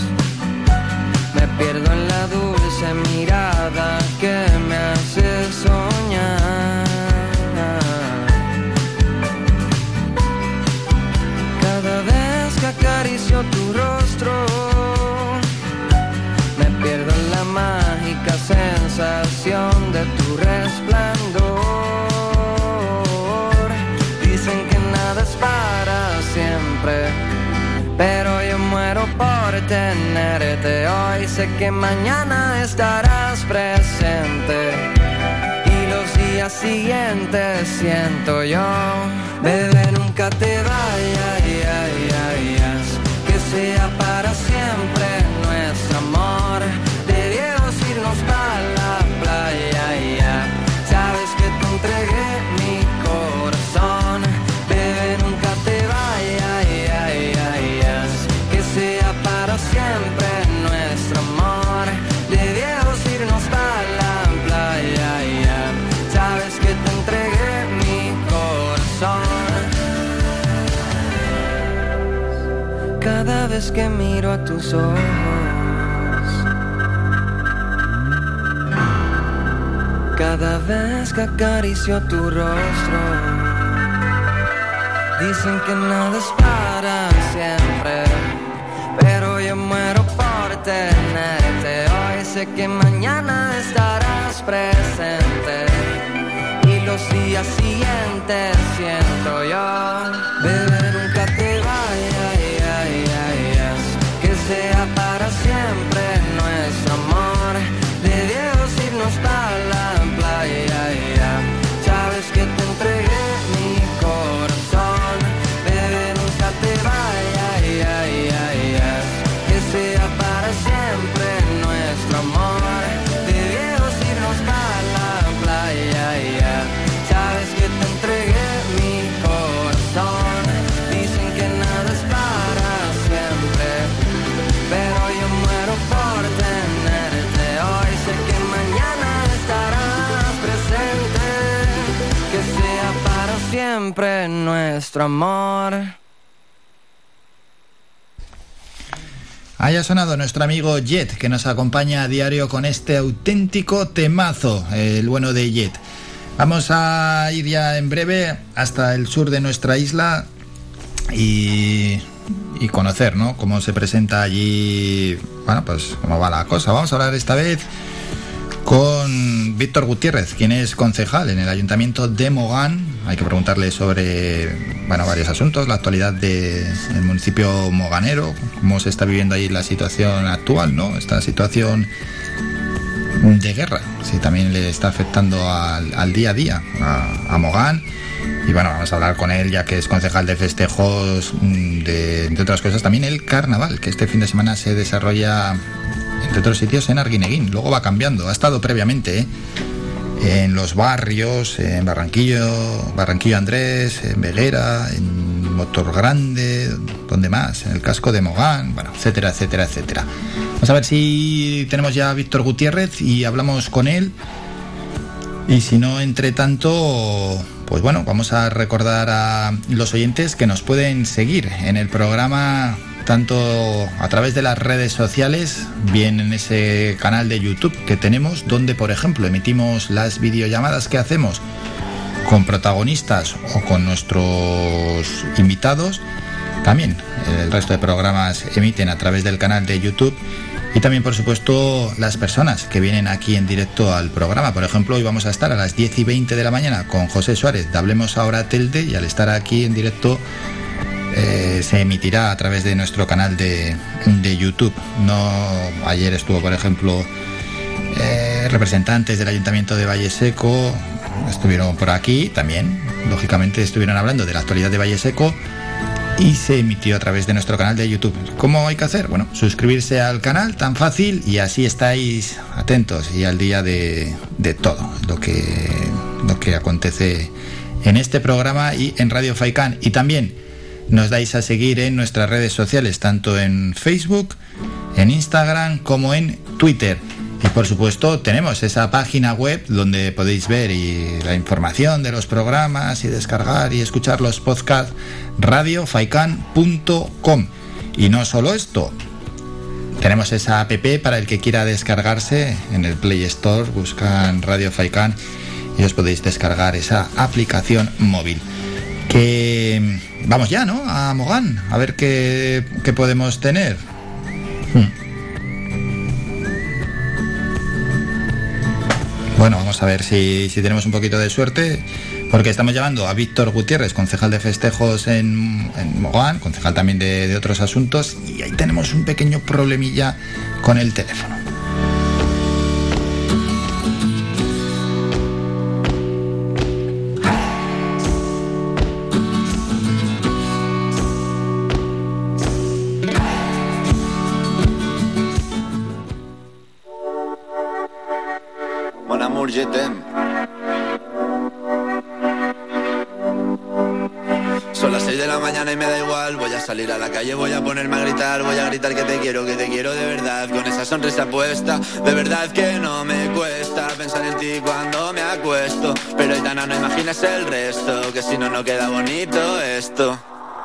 me pierdo en la dulce mirada que me hace soñar. Cada vez que acaricio tu rostro, me pierdo en la mágica sensación de tu resplandor. Pero yo muero por tenerte hoy. Sé que mañana estarás presente y los días siguientes siento yo. Bebé, nunca te vayas, que sea para siempre nuestro amor. Vez que miro a tus ojos, cada vez que acaricio tu rostro, dicen que nada es para siempre, pero yo muero por tenerte. Hoy sé que mañana estarás presente y los días siguientes siento yo. Bebé, nuestro. Haya sonado nuestro amigo Jet, que nos acompaña a diario con este auténtico temazo, el bueno de Jet. Vamos a ir ya en breve hasta el sur de nuestra isla y, y conocer, ¿no? Cómo se presenta allí, bueno, pues cómo va la cosa. Vamos a hablar esta vez con Víctor Gutiérrez, quien es concejal en el Ayuntamiento de Mogán. Hay que preguntarle sobre bueno, varios asuntos, la actualidad del municipio moganero, cómo se está viviendo ahí la situación actual, ¿no? Esta situación de guerra, si también le está afectando al, al día a día a, a Mogán. Y bueno, vamos a hablar con él, ya que es concejal de festejos, mm, de, entre otras cosas, también el carnaval, que este fin de semana se desarrolla entre otros sitios en Arguineguín. Luego va cambiando. Ha estado previamente ¿eh? En los barrios, en Barranquillo, Barranquillo Andrés, en Veguera, en Motor Grande, donde más, en el casco de Mogán, bueno, etcétera, etcétera, etcétera. Vamos a ver si tenemos ya a Víctor Gutiérrez y hablamos con él. Y si no, entre tanto, pues bueno, vamos a recordar a los oyentes que nos pueden seguir en el programa tanto a través de las redes sociales, bien en ese canal de YouTube que tenemos, donde por ejemplo emitimos las videollamadas que hacemos con protagonistas o con nuestros invitados también el resto de programas emiten a través del canal de YouTube y también, por supuesto, las personas que vienen aquí en directo al programa. Por ejemplo, hoy vamos a estar a las 10 y 20 de la mañana con José Suárez de Hablemos Ahora Telde y al estar aquí en directo eh, se emitirá a través de nuestro canal de, de YouTube. No, ayer estuvo, por ejemplo, eh, representantes del Ayuntamiento de Valle Seco, estuvieron por aquí también, lógicamente estuvieron hablando de la actualidad de Valle Seco y se emitió a través de nuestro canal de YouTube. ¿Cómo hay que hacer? Bueno, suscribirse al canal, tan fácil, y así estáis atentos y al día de, todo lo que, lo que acontece en este programa y en Radio Faicán. Y también nos dais a seguir en nuestras redes sociales, tanto en Facebook, en Instagram como en Twitter. Y por supuesto tenemos esa página web donde podéis ver la información de los programas y descargar y escuchar los podcasts radiofaikan.com. Y no solo esto, tenemos esa app para el que quiera descargarse en el Play Store, buscan Radio Faikan y os podéis descargar esa aplicación móvil. Que vamos ya, ¿no? A Mogán, a ver qué, qué podemos tener. Hmm. Bueno, vamos a ver si, si, tenemos un poquito de suerte, porque estamos llamando a Víctor Gutiérrez, concejal de festejos en, en Mogán, concejal también de, de otros asuntos, y ahí tenemos un pequeño problemilla con el teléfono. Gritar. Que te quiero, que te quiero de verdad. Con esa sonrisa puesta, de verdad que no me cuesta pensar en ti cuando me acuesto. Pero Aitana, no imaginas el resto, que si no, no queda bonito esto.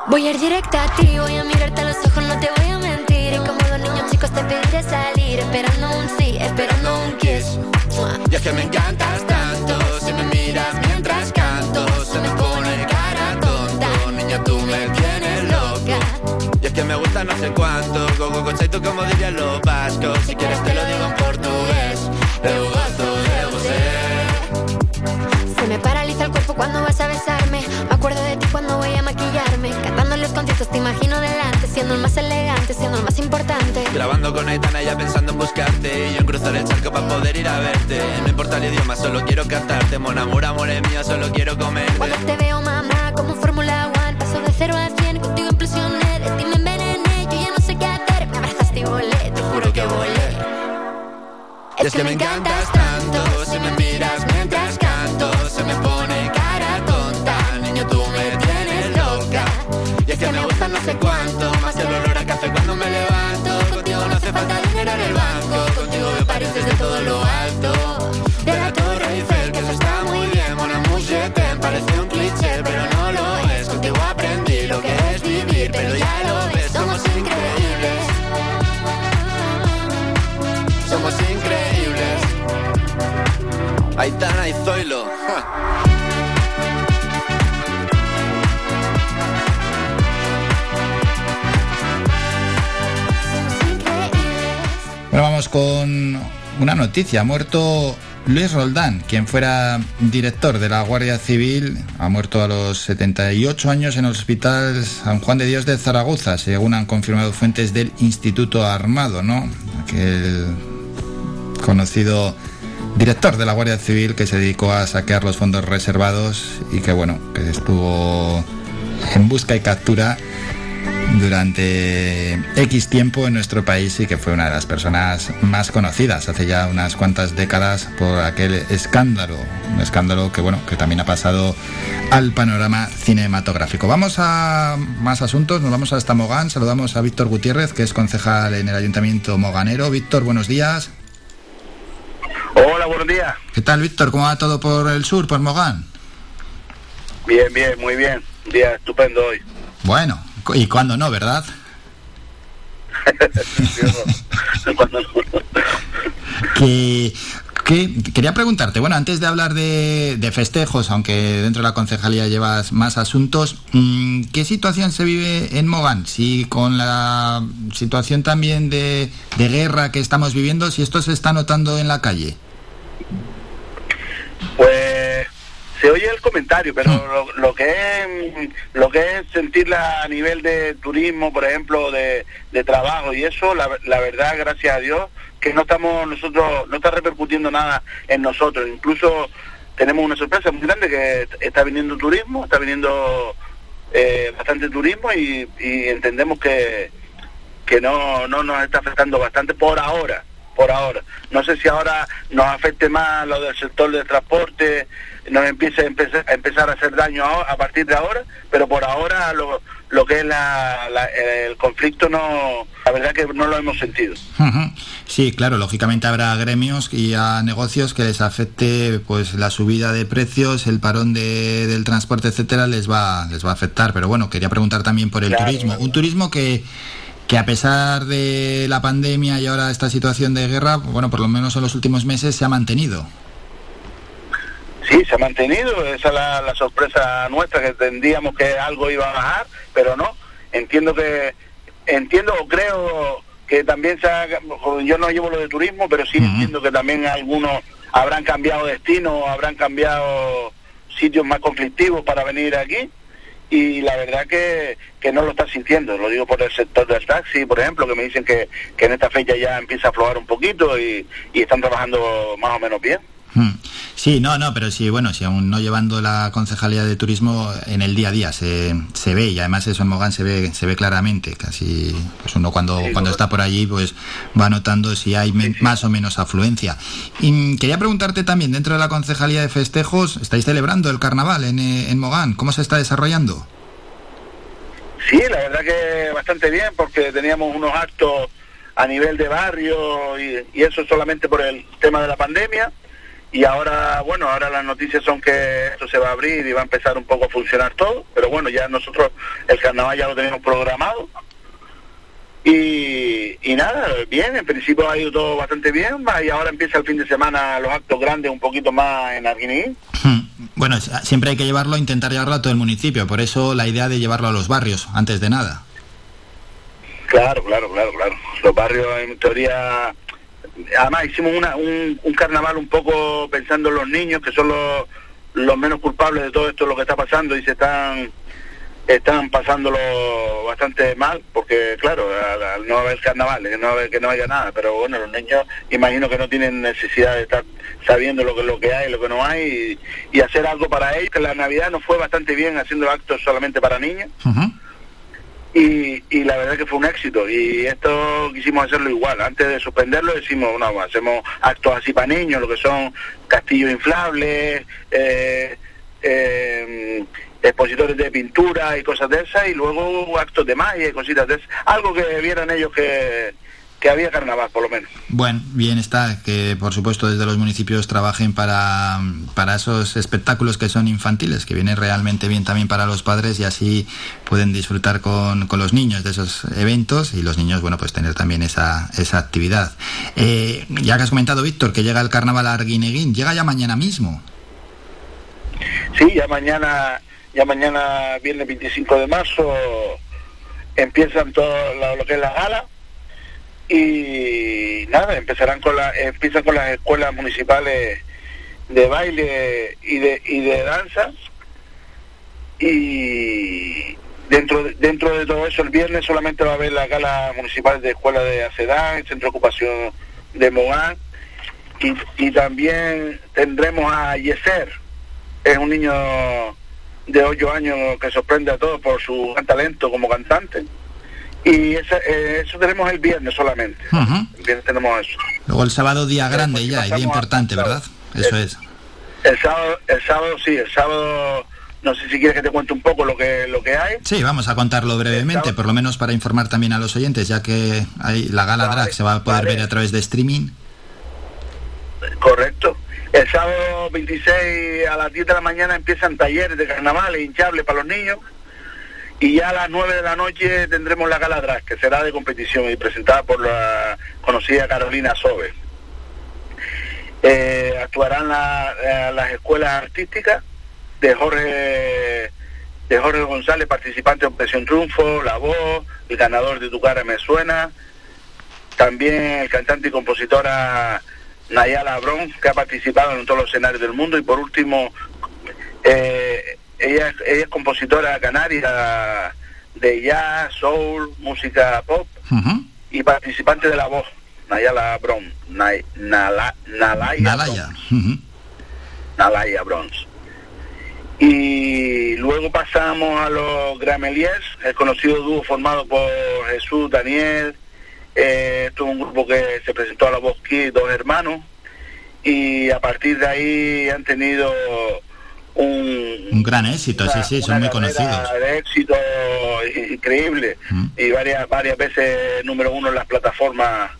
Voy a ir directa a ti, voy a mirarte a los ojos, no te voy a mentir. Y como los niños chicos te pediré salir, esperando un sí, esperando un kiss. Y es que me encantas tanto, si me miras mientras canto, No sé cuánto, go go tú como dirían los vascos. Si quieres te lo digo en portugués, eu gosto de você. Se me paraliza el cuerpo cuando vas a besarme. Me acuerdo de ti cuando voy a maquillarme. Cantando los conciertos te imagino delante, siendo el más elegante, siendo el más importante. Grabando con Aitana ya pensando en buscarte Y yo en cruzar el charco para poder ir a verte No importa el idioma, solo quiero cantarte Mon amor, amor es mío, solo quiero comerte Cuando te veo, mamá, es que me encantas tanto, si me miras mientras canto, se me pone cara tonta, niño tú me tienes loca. Y es que me gusta no sé cuánto, más el olor a café cuando me levanto, contigo no hace falta dinero en el banco, contigo veo París desde todo lo alto. De la Torre Eiffel, que eso está muy bien, con una noticia. Ha muerto Luis Roldán, quien fuera director de la Guardia Civil. Ha muerto a los 78 años en el Hospital San Juan de Dios de Zaragoza, según han confirmado fuentes del Instituto Armado, ¿no? Aquel conocido director de la Guardia Civil que se dedicó a saquear los fondos reservados y que, bueno, que estuvo en busca y captura durante X tiempo en nuestro país y que fue una de las personas más conocidas hace ya unas cuantas décadas por aquel escándalo, un escándalo que bueno, que también ha pasado al panorama cinematográfico. Vamos a más asuntos, nos vamos hasta Mogán, saludamos a Víctor Gutiérrez, que es concejal en el Ayuntamiento Moganero. Víctor, buenos días. Hola, buenos días. ¿Qué tal, Víctor? ¿Cómo va todo por el sur, por Mogán? Bien, bien, muy bien. Un día estupendo hoy. Bueno, y cuando no, ¿verdad? que Que, quería preguntarte, bueno, antes de hablar de, de, festejos, aunque dentro de la concejalía llevas más asuntos, mm, ¿qué situación se vive en Mogán? Si con la situación también de, de guerra que estamos viviendo, si esto se está notando en la calle. Pues se oye el comentario, pero lo, lo, que es lo que es sentirla a nivel de turismo, por ejemplo, de, de trabajo y eso, la, la, verdad, gracias a Dios, que no estamos nosotros, no está repercutiendo nada en nosotros. Incluso tenemos una sorpresa muy grande que está viniendo turismo, está viniendo eh, bastante turismo y, y entendemos que, que no, no nos está afectando bastante por ahora por ahora. No sé si ahora nos afecte más lo del sector del transporte, nos empiece a empezar a, empezar a hacer daño a, partir de ahora, pero por ahora lo, lo que es la, la, el conflicto no, la verdad que no lo hemos sentido. Sí, claro, lógicamente habrá gremios y a negocios que les afecte pues la subida de precios, el parón de, del transporte, etcétera, les va les va a afectar, pero bueno, quería preguntar también por el claro, turismo, un turismo que que a pesar de la pandemia y ahora esta situación de guerra, bueno, por lo menos en los últimos meses se ha mantenido. Sí, se ha mantenido, esa es la, la sorpresa nuestra, que entendíamos que algo iba a bajar, pero no. Entiendo que, entiendo o creo que también se ha, yo no llevo lo de turismo, pero sí uh -huh. entiendo que también algunos habrán cambiado destino, habrán cambiado sitios más conflictivos para venir aquí y la verdad que, que no lo está sintiendo, lo digo por el sector del taxi, por ejemplo, que me dicen que, que en esta fecha ya empieza a aflojar un poquito y, y están trabajando más o menos bien. Sí, no, no, pero sí, bueno, si aún no llevando la concejalía de turismo en el día a día se, se ve y además eso en Mogán se ve se ve claramente, casi pues uno cuando sí, cuando está por allí pues va notando si hay más o menos afluencia. Y quería preguntarte también dentro de la concejalía de festejos, estáis celebrando el carnaval en, eh, en Mogán, ¿cómo se está desarrollando? Sí, la verdad que bastante bien porque teníamos unos actos a nivel de barrio y, y eso solamente por el tema de la pandemia y ahora, bueno, ahora las noticias son que esto se va a abrir y va a empezar un poco a funcionar todo, pero bueno, ya nosotros el carnaval ya lo tenemos programado. Y, y nada, bien, en principio ha ido todo bastante bien, y ahora empieza el fin de semana los actos grandes un poquito más en Arguiní. Bueno, siempre hay que llevarlo, intentar llevarlo a todo el municipio, por eso la idea de llevarlo a los barrios, antes de nada. Claro, claro, claro, claro. Los barrios en teoría además hicimos una, un, un, carnaval un poco pensando en los niños, que son los, los menos culpables de todo esto, lo que está pasando, y se están están pasándolo bastante mal, porque claro, al, al no haber carnaval, que no, que no haya nada, pero bueno, los niños imagino que no tienen necesidad de estar sabiendo lo que, lo que hay, lo que no hay, y, hacer algo para ellos, que la Navidad nos fue bastante bien haciendo actos solamente para niños. Y, y, la verdad que fue un éxito y esto quisimos hacerlo igual antes de suspenderlo decimos no hacemos actos así para niños lo que son castillos inflables eh, eh, expositores de pintura y cosas de esas y luego actos de magia y cositas de esas algo que vieran ellos que que había carnaval, por lo menos. Bueno, bien está que, por supuesto, desde los municipios trabajen para, para esos espectáculos que son infantiles, que vienen realmente bien también para los padres y así pueden disfrutar con, con los niños de esos eventos y los niños, bueno, pues tener también esa, esa actividad. Eh, ya que has comentado, Víctor, que llega el carnaval a Arguineguín, llega ya mañana mismo. Sí, ya mañana, ya mañana, viernes 25 de marzo, empiezan todo lo, lo que es la gala y nada empezarán con la empiezan con las escuelas municipales de baile y de y de danza. Y dentro de, dentro de todo eso el viernes solamente va a haber la gala municipal de escuela de Acedán, el centro de ocupación de Mogán y, y también tendremos a Yeser. Es un niño de 8 años que sorprende a todos por su gran talento como cantante y eh, eso tenemos el viernes solamente. Uh -huh. El viernes tenemos eso. Luego el sábado día grande ya, día importante, a, ¿verdad? Eso el, es. El sábado, el sábado sí, el sábado no sé si quieres que te cuente un poco lo que lo que hay. Sí, vamos a contarlo brevemente, por lo menos para informar también a los oyentes, ya que hay la gala vale, drag se va a poder vale. ver a través de streaming. Correcto. El sábado 26 a las 10 de la mañana empiezan talleres de carnaval hinchables para los niños y ya a las 9 de la noche tendremos la gala drag, que será de competición y presentada por la conocida Carolina Sobe. Eh, actuarán la- eh, las escuelas artísticas de Jorge de Jorge González, participante de Operación Triunfo, La Voz, el ganador de Tu cara me suena, también el cantante y compositora Nayala Brón, que ha participado en todos los escenarios del mundo, y por último, eh, ella, ella es compositora canaria de jazz, soul, música pop, y participante de La Voz, Nayala Brón, Nay- Nala- Nalaya Nalaya. Ujú. Nalaya Bronze. Y luego pasamos a los Grameliers, el conocido dúo formado por Jesús, Daniel, eh, esto es un grupo que se presentó a la Voz Kids, dos hermanos, y a partir de ahí han tenido un, Un gran éxito, sí, sí, son muy conocidos. de éxito increíble y varias varias veces número uno en las plataformas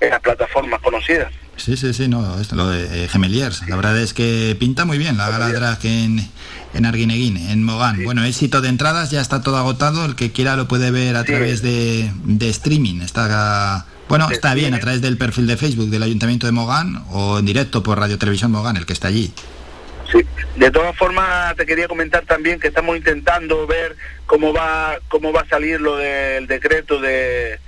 en las plataformas conocidas. Sí, sí, sí, no, esto, lo de eh, Gemeliers. La verdad es que pinta muy bien la gala drag en, en Arguineguín, en Mogán. Bueno, éxito de entradas, ya está todo agotado. El que quiera lo puede ver a través de, de streaming. Está, bueno, De está bien a través del perfil de Facebook del Ayuntamiento de Mogán o en directo por Radio Televisión Mogán, el que está allí. Sí. De todas formas, te quería comentar también que estamos intentando ver cómo va cómo va a salir lo del decreto de,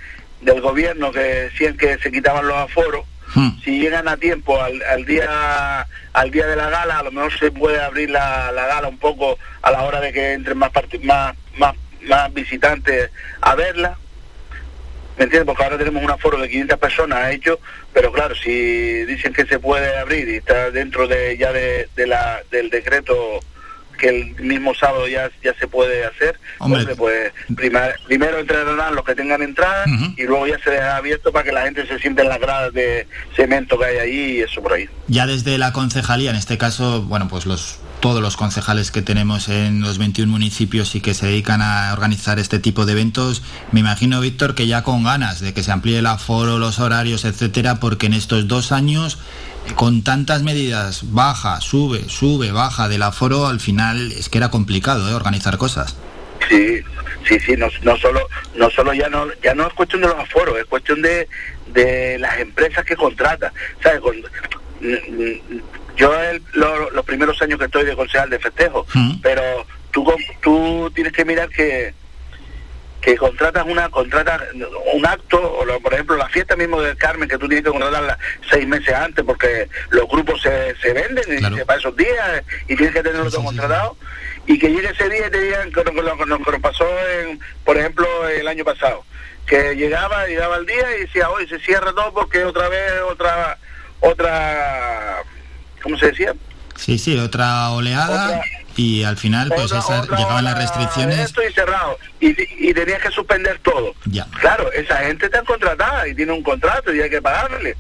del gobierno que decían que se quitaban los aforos. Si llegan a tiempo al, al día al día de la gala, a lo mejor se puede abrir la, la gala un poco a la hora de que entren más más más más visitantes a verla. ¿Me entiendes? Porque ahora tenemos un aforo de 500 personas hecho, pero claro, si dicen que se puede abrir y está dentro de ya de, de la, del decreto que el mismo sábado ya, ya se puede hacer, Hombre. hombre, pues prima- primero entrarán los que tengan entrada y luego ya se deja abierto para que la gente se sienta en las gradas de cemento que hay allí y eso por ahí. Ya desde la concejalía, en este caso, bueno, pues los todos los concejales que tenemos en los 21 municipios y que se dedican a organizar este tipo de eventos, me imagino, Víctor, que ya con ganas de que se amplíe el aforo, los horarios, etcétera, porque en estos dos años, con tantas medidas, baja, sube, sube, baja del aforo, al final es que era complicado ¿eh? organizar cosas. Sí, sí, sí, no, solo no solo ya no ya no es cuestión de los aforos, es cuestión de, de las empresas que contratan. ¿Sabes? Yo el- lo- los primeros años que estoy de concejal de festejo, pero tú tú tienes que mirar que que contratas una contratas un acto o lo- por ejemplo la fiesta mismo del Carmen que tú tienes que contratarla seis meses antes porque los grupos se, se venden y se- para esos días y tienes que tenerlo todo contratado y que llegue ese día y te digan que nos pasó en, por ejemplo el año pasado que llegaba llegaba el día y decía hoy se cierra todo porque otra vez otra otra ¿cómo se decía? Sí, sí, otra oleada y al final pues esas- llegaban las restricciones. esto y cerrado y, y tenías que suspender todo Ya. Claro, esa gente está contratada y tiene un contrato y hay que pagarle.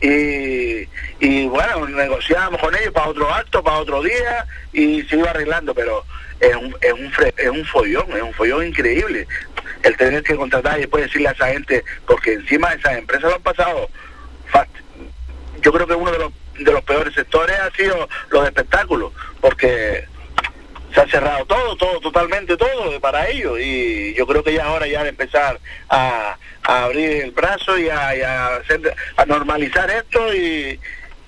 Y, y bueno, negociábamos con ellos para otro acto, para otro día y se iba arreglando, pero es un, es un, fre- es un follón, es un follón increíble. El tener que contratar y después decirle a esa gente, porque encima esas empresas lo han pasado. fast- Yo creo que uno de los, de los peores sectores ha sido los espectáculos, porque se ha cerrado todo, todo, totalmente todo para ellos y yo creo que ya es hora ya de empezar a, a abrir el brazo y a, y a, hacer- a normalizar esto y,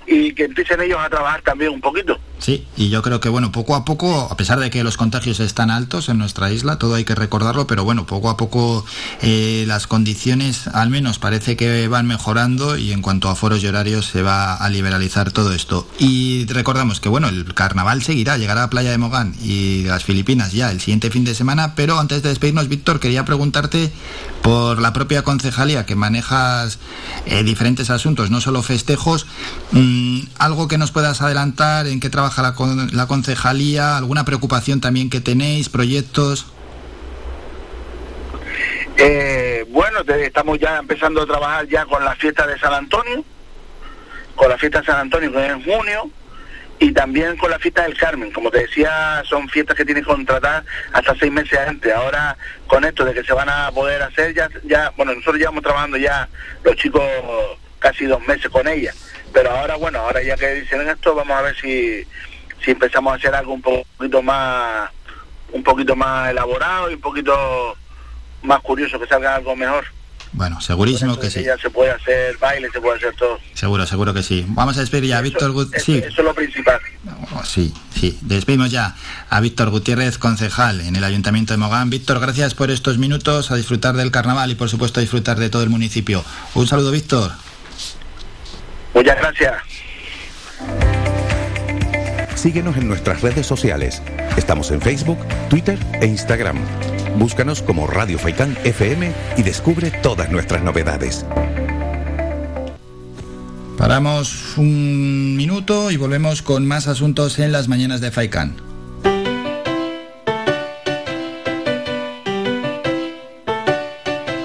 y que empiecen ellos a trabajar también un poquito. Sí, y yo creo que bueno, poco a poco, a pesar de que los contagios están altos en nuestra isla, todo hay que recordarlo, pero bueno, poco a poco eh, las condiciones al menos parece que van mejorando y en cuanto a foros y horarios se va a liberalizar todo esto. Y recordamos que bueno, el carnaval seguirá, llegará a Playa de Mogán y las Filipinas ya el siguiente fin de semana, pero antes de despedirnos, Víctor, quería preguntarte por la propia concejalía que manejas eh, diferentes asuntos, no solo festejos, mm, algo que nos puedas adelantar, en qué trabaja la, con- la concejalía, alguna preocupación también que tenéis, proyectos. Eh, bueno, estamos ya empezando a trabajar ya con la fiesta de San Antonio, con la fiesta de San Antonio que es en junio, y también con la fiesta del Carmen. Como te decía, son fiestas que tienes que contratar hasta seis meses antes. Ahora, con esto de que se van a poder hacer, ya, ya bueno, nosotros llevamos trabajando ya los chicos casi dos meses con ella. Pero ahora, bueno, ahora ya que dicen esto, vamos a ver si, si empezamos a hacer algo un poquito más, un poquito más elaborado y un poquito más curioso, que salga algo mejor. Bueno, segurísimo que sí. Ya se puede hacer baile, se puede hacer todo. Seguro, seguro que sí. Vamos a despedir ya a Víctor Gutiérrez. Sí. Eso es lo principal. Oh, sí, sí. Despedimos ya a Víctor Gutiérrez, concejal en el Ayuntamiento de Mogán. Víctor, gracias por estos minutos, a disfrutar del carnaval y por supuesto a disfrutar de todo el municipio. Un saludo, Víctor. Muchas gracias. Síguenos en nuestras redes sociales. Estamos en Facebook, Twitter e Instagram. Búscanos como Radio Faikán FM y descubre todas nuestras novedades. Paramos un minuto y volvemos con más asuntos en las mañanas de Faikán.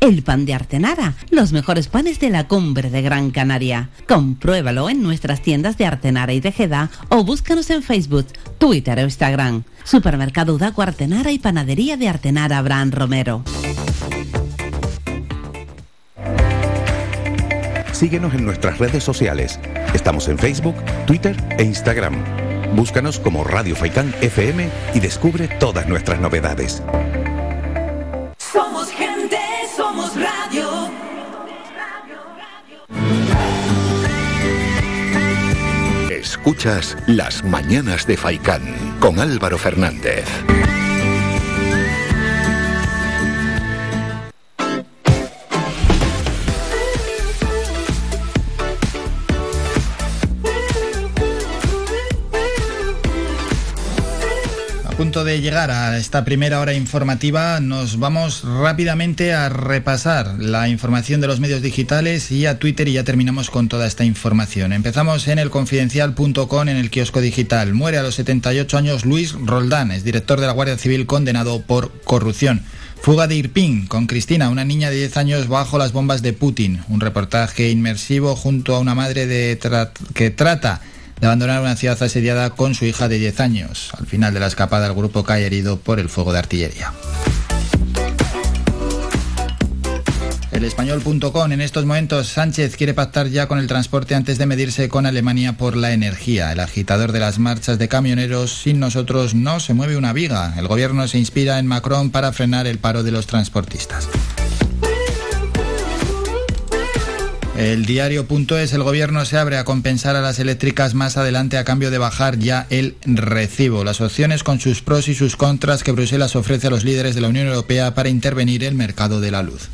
el pan de Artenara, los mejores panes de la cumbre de Gran Canaria. Compruébalo en nuestras tiendas de Artenara y Tejeda o búscanos en Facebook, Twitter o Instagram. Supermercado Udaco Artenara y Panadería de Artenara Abraham Romero. Síguenos en nuestras redes sociales. Estamos en Facebook, Twitter e Instagram. Búscanos como Radio Faikán FM y descubre todas nuestras novedades. Somos gente, somos radio. Escuchas Las Mañanas de Faikán con Álvaro Fernández. Punto de llegar a esta primera hora informativa, nos vamos rápidamente a repasar la información de los medios digitales y a Twitter y ya terminamos con toda esta información. Empezamos en el confidencial.com en el kiosco digital. Muere a los 78 años Luis Roldán, es director de la Guardia Civil condenado por corrupción. Fuga de Irpin con Cristina, una niña de 10 años bajo las bombas de Putin. Un reportaje inmersivo junto a una madre que trata de abandonar una ciudad asediada con su hija de 10 años. Al final de la escapada, el grupo cae herido por el fuego de artillería. El español.com en estos momentos Sánchez quiere pactar ya con el transporte antes de medirse con Alemania por la energía. El agitador de las marchas de camioneros sin nosotros no se mueve una viga. El gobierno se inspira en Macron para frenar el paro de los transportistas. El diario.es, el gobierno se abre a compensar a las eléctricas más adelante a cambio de bajar ya el recibo. Las opciones con sus pros y sus contras que Bruselas ofrece a los líderes de la Unión Europea para intervenir el mercado de la luz.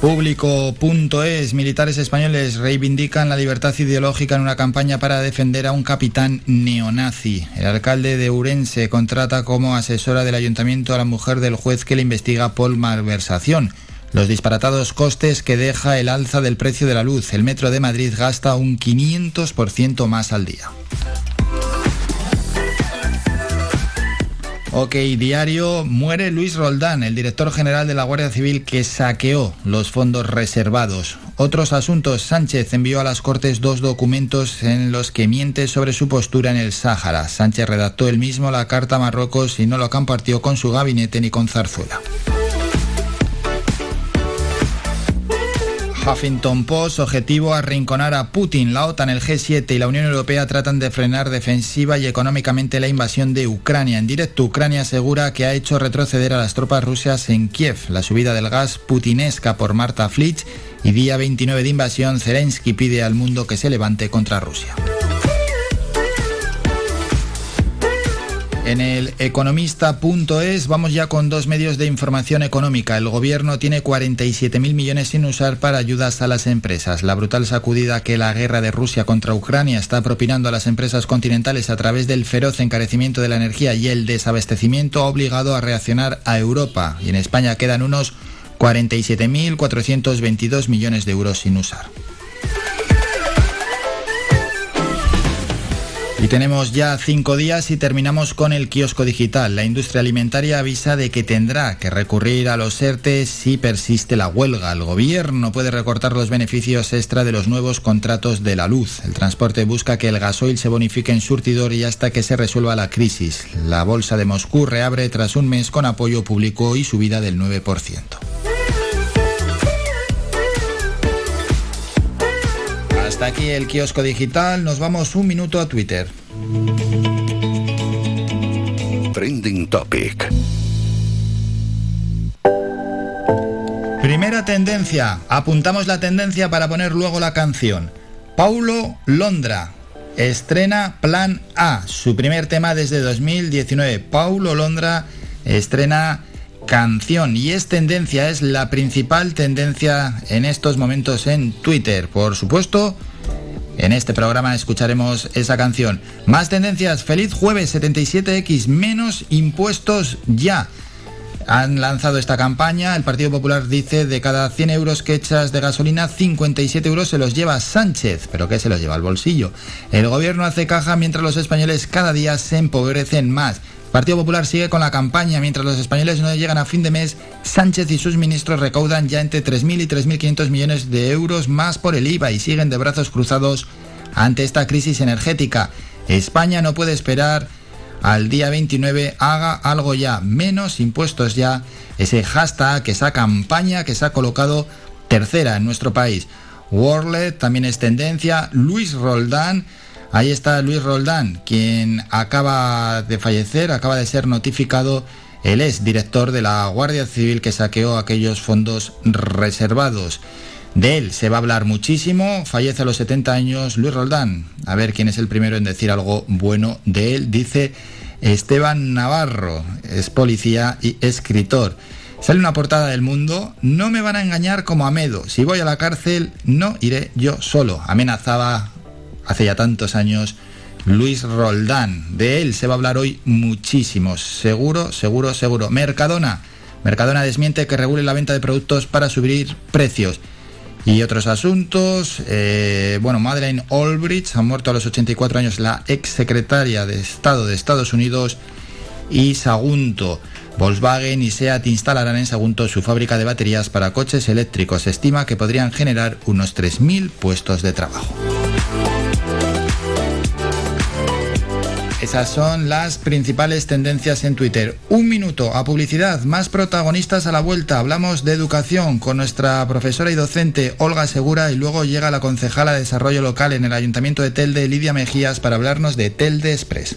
Público.es, militares españoles reivindican la libertad ideológica en una campaña para defender a un capitán neonazi. El alcalde de Urense contrata como asesora del ayuntamiento a la mujer del juez que le investiga por malversación. Los disparatados costes que deja el alza del precio de la luz. El metro de Madrid gasta un 500% más al día. Ok, diario, muere Luis Roldán, el director general de la Guardia Civil que saqueó los fondos reservados. Otros asuntos, Sánchez envió a las Cortes dos documentos en los que miente sobre su postura en el Sáhara. Sánchez redactó él mismo la carta a Marruecos y no lo compartió con su gabinete ni con Zarzuela. Huffington Post, objetivo arrinconar a Putin. La OTAN, el G7 y la Unión Europea tratan de frenar defensiva y económicamente la invasión de Ucrania. En directo, Ucrania asegura que ha hecho retroceder a las tropas rusas en Kiev. La subida del gas putinesca por Marta Flitsch y día 29 de invasión, Zelensky pide al mundo que se levante contra Rusia. En el economista.es vamos ya con dos medios de información económica. El gobierno tiene 47.000 millones sin usar para ayudas a las empresas. La brutal sacudida que la guerra de Rusia contra Ucrania está propinando a las empresas continentales a través del feroz encarecimiento de la energía y el desabastecimiento ha obligado a reaccionar a Europa. Y en España quedan unos 47.422 millones de euros sin usar. Y tenemos ya cinco días y terminamos con el kiosco digital. La industria alimentaria avisa de que tendrá que recurrir a los ERTE si persiste la huelga. El gobierno puede recortar los beneficios extra de los nuevos contratos de la luz. El transporte busca que el gasoil se bonifique en surtidor y hasta que se resuelva la crisis. La bolsa de Moscú reabre tras un mes con apoyo público y subida del 9%. Hasta aquí el kiosco digital, nos vamos un minuto a Twitter. Trending Topic. Primera tendencia, apuntamos la tendencia para poner luego la canción. Paulo Londra estrena Plan A, su primer tema desde 2019. Paulo Londra estrena canción y es tendencia, es la principal tendencia en estos momentos en Twitter. Por supuesto, en este programa escucharemos esa canción. Más tendencias, feliz jueves 77X, menos impuestos ya. Han lanzado esta campaña, el Partido Popular dice de cada 100 euros que echas de gasolina, 57 euros se los lleva Sánchez, pero ¿qué se los lleva al bolsillo? El gobierno hace caja mientras los españoles cada día se empobrecen más. Partido Popular sigue con la campaña. Mientras los españoles no llegan a fin de mes, Sánchez y sus ministros recaudan ya entre 3.000 y 3.500 millones de euros más por el IVA y siguen de brazos cruzados ante esta crisis energética. España no puede esperar al día 29, haga algo ya, menos impuestos ya, ese hashtag, esa campaña que se ha colocado tercera en nuestro país. Worlet también es tendencia, Luis Roldán Ahí está Luis Roldán, quien acaba de fallecer, acaba de ser notificado. Él es director de la Guardia Civil que saqueó aquellos fondos reservados. De él se va a hablar muchísimo. Fallece a los 70 años Luis Roldán. A ver quién es el primero en decir algo bueno de él. Dice Esteban Navarro, es policía y escritor. Sale una portada del mundo, no me van a engañar como a Medo. Si voy a la cárcel, no iré yo solo. Amenazaba hace ya tantos años, Luis Roldán. De él se va a hablar hoy muchísimo, seguro, seguro, seguro. Mercadona. Mercadona desmiente que regule la venta de productos para subir precios. Y otros asuntos, eh, bueno, Madeleine Albright ha muerto a los 84 años la ex secretaria de Estado de Estados Unidos y Sagunto. Volkswagen y SEAT instalarán en Sagunto su fábrica de baterías para coches eléctricos. Se estima que podrían generar unos 3.000 puestos de trabajo. Esas son las principales tendencias en Twitter. Un minuto a publicidad, más protagonistas a la vuelta. Hablamos de educación con nuestra profesora y docente Olga Segura y luego llega la concejala de Desarrollo Local en el Ayuntamiento de Telde, Lidia Mejías, para hablarnos de Telde Express.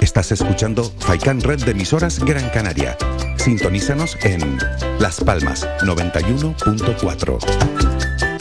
Estás escuchando Faikan Red de emisoras Gran Canaria. Sintonízanos en Las Palmas 91.4.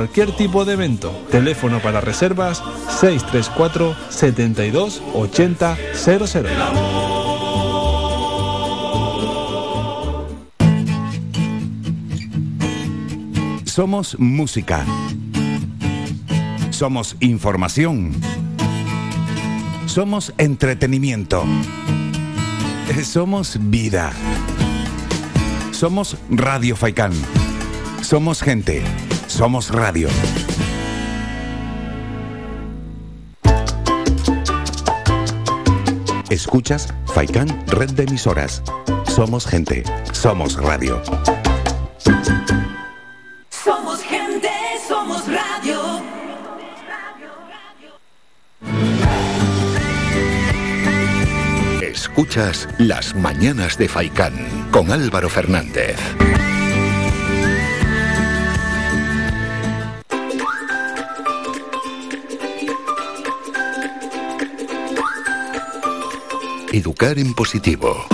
cualquier tipo de evento. Teléfono para reservas 634 72 80 00. Somos música. Somos información. Somos entretenimiento. Somos vida. Somos Radio Faikán. Somos gente. Somos Radio. Escuchas Faikan Red de Emisoras. Somos gente. Somos radio. Somos gente. Somos radio. Escuchas Las Mañanas de Faikán con Álvaro Fernández. Educar en positivo.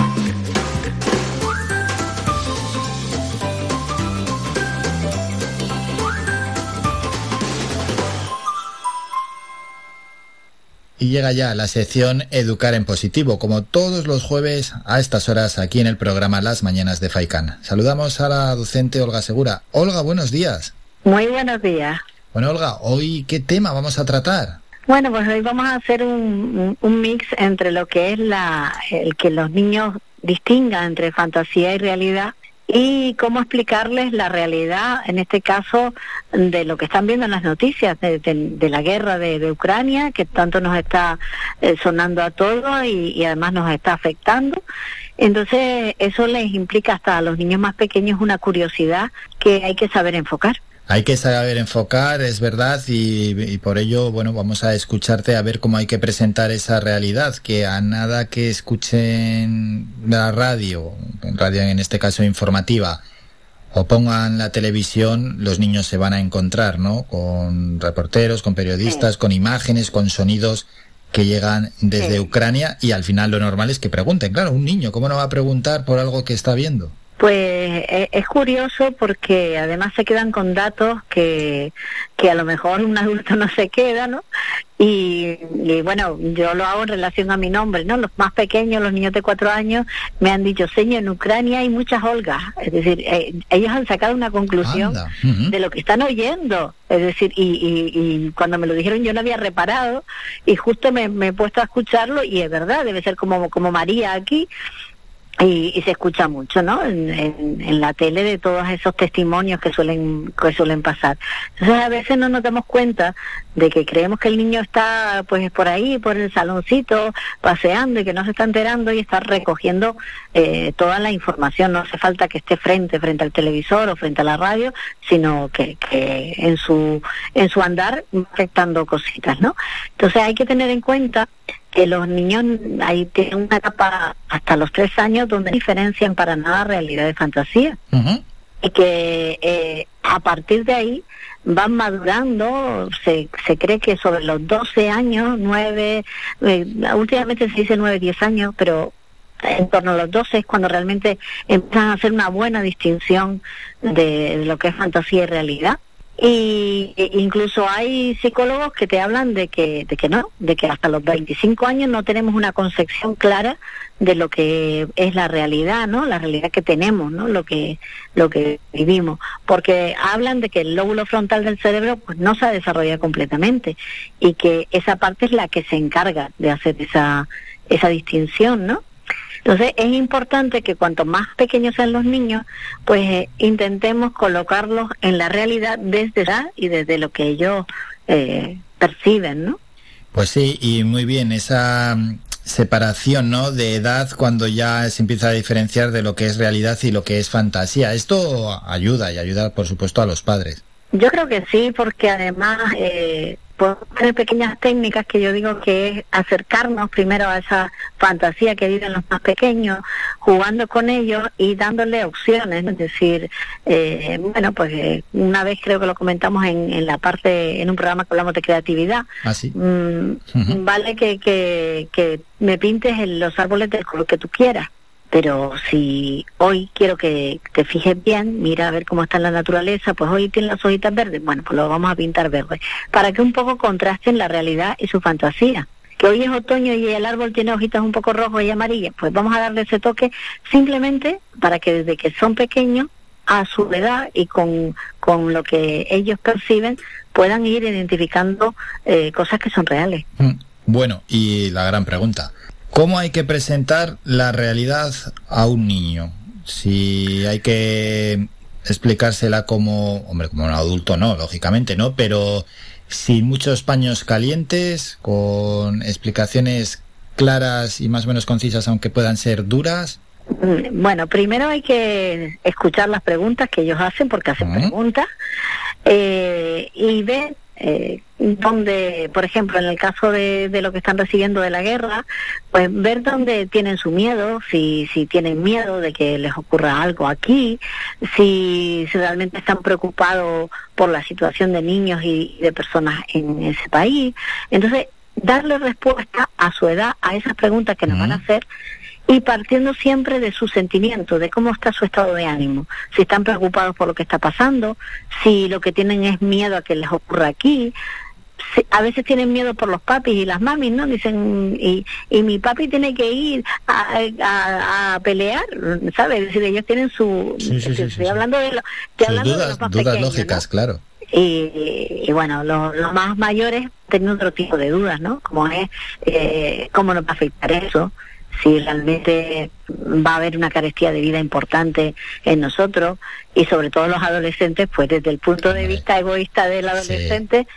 Y llega ya la sección Educar en Positivo, como todos los jueves a estas horas aquí en el programa Las Mañanas de Faikan. Saludamos a la docente Olga Segura. Olga, buenos días. Muy buenos días. Bueno, Olga, hoy qué tema vamos a tratar? Bueno, pues hoy vamos a hacer un, un mix entre lo que es la, el que los niños distingan entre fantasía y realidad y cómo explicarles la realidad, en este caso, de lo que están viendo en las noticias, de, de- la guerra de, Ucrania, que tanto nos está eh, sonando a todos y además nos está afectando. Entonces, eso les implica hasta a los niños más pequeños una curiosidad que hay que saber enfocar. Hay que saber enfocar, es verdad, y, y por ello, bueno, vamos a escucharte a ver cómo hay que presentar esa realidad, que a nada que escuchen la radio, en radio en este caso informativa, o pongan la televisión, los niños se van a encontrar, ¿no? Con reporteros, con periodistas, con imágenes, con sonidos que llegan desde Sí. Ucrania y al final lo normal es que pregunten, claro, un niño, ¿cómo no va a preguntar por algo que está viendo? Pues e- es curioso porque además se quedan con datos que, que a lo mejor un adulto no se queda, ¿no? Y, y bueno, yo lo hago en relación a mi nombre, ¿no? Los más pequeños, los niños de cuatro años, me han dicho, señor, en Ucrania hay muchas Olgas. Es decir, eh, ellos han sacado una conclusión de lo que están oyendo. Es decir, y, y, y cuando me lo dijeron yo no había reparado y justo me, me he puesto a escucharlo y es verdad, debe ser como, como María aquí y, y se escucha mucho, ¿no? En, en- la tele de todos esos testimonios que suelen que suelen pasar. Entonces a veces no nos damos cuenta de que creemos que el niño está pues por ahí, por el saloncito, paseando y que no se está enterando y está recogiendo eh, toda la información. No hace falta que esté frente frente al televisor o frente a la radio, sino que, que en su en su andar afectando cositas, ¿no? Entonces hay que tener en cuenta que los niños ahí tienen una etapa hasta los tres años donde no diferencian para nada realidad de fantasía y que eh, a partir de ahí van madurando, se, se cree que sobre los 12 años, 9, eh, últimamente se dice 9, 10 años, pero en torno a los 12 es cuando realmente empiezan a hacer una buena distinción de, de lo que es fantasía y realidad. Y e- incluso hay psicólogos que te hablan de que, de que no, de que hasta los 25 años no tenemos una concepción clara de lo que es la realidad, ¿no? La realidad que tenemos, ¿no? Lo que, lo que vivimos. Porque hablan de que el lóbulo frontal del cerebro pues no se ha desarrollado completamente y que esa parte es la que se encarga de hacer esa, esa distinción, ¿no? Entonces es importante que cuanto más pequeños sean los niños, pues eh, intentemos colocarlos en la realidad desde edad y desde lo que ellos eh, perciben, ¿no? Pues sí, y muy bien, esa mm, separación, ¿no? De edad cuando ya se empieza a diferenciar de lo que es realidad y lo que es fantasía. Esto ayuda y ayuda, por supuesto, a los padres. Yo creo que sí, porque además eh, podemos tener pequeñas técnicas que yo digo que es acercarnos primero a esa fantasía que viven los más pequeños, jugando con ellos y dándole opciones. Es decir, eh, bueno, pues eh, una vez creo que lo comentamos en, en la parte, en un programa que hablamos de creatividad, Así. Mm, vale que, que, que me pintes en los árboles del color que tú quieras. Pero si hoy quiero que te fijes bien, mira a ver cómo está la naturaleza, pues hoy tiene las hojitas verdes, bueno, pues lo vamos a pintar verde, para que un poco contrasten la realidad y su fantasía. Que hoy es otoño y el árbol tiene hojitas un poco rojas y amarillas, pues vamos a darle ese toque simplemente para que desde que son pequeños, a su edad y con, con lo que ellos perciben, puedan ir identificando eh, cosas que son reales. Mm. Bueno, y la gran pregunta, ¿cómo hay que presentar la realidad a un niño? Si hay que explicársela como, hombre, como un adulto no, lógicamente, ¿no? Pero sin muchos paños calientes, con explicaciones claras y más o menos concisas, aunque puedan ser duras? Mm, Bueno, primero hay que escuchar las preguntas que ellos hacen, porque hacen preguntas, eh, y ver eh, donde, por ejemplo, en el caso de, de lo que están recibiendo de la guerra, pues ver dónde tienen su miedo, si, si tienen miedo de que les ocurra algo aquí, si, si realmente están preocupados por la situación de niños y de personas en ese país. Entonces, darle respuesta a su edad a esas preguntas que nos van a hacer y partiendo siempre de su sentimiento, de cómo está su estado de ánimo, si están preocupados por lo que está pasando, si lo que tienen es miedo a que les ocurra aquí, a veces tienen miedo por los papis y las mamis, ¿no? Dicen, y, y mi papi tiene que ir a, a- a pelear, ¿sabes? Es decir, ellos tienen su... Sí, sí, sí, estoy hablando de, lo, estoy hablando de dudas, los más dudas pequeños, ¿no? lógicas, claro. Y, y bueno, lo- los más mayores tienen otro tipo de dudas, ¿no? Como es, eh, ¿cómo nos va a afectar eso? Si realmente va a haber una carestía de vida importante en nosotros y sobre todo los adolescentes, pues desde el punto de vista egoísta del adolescente,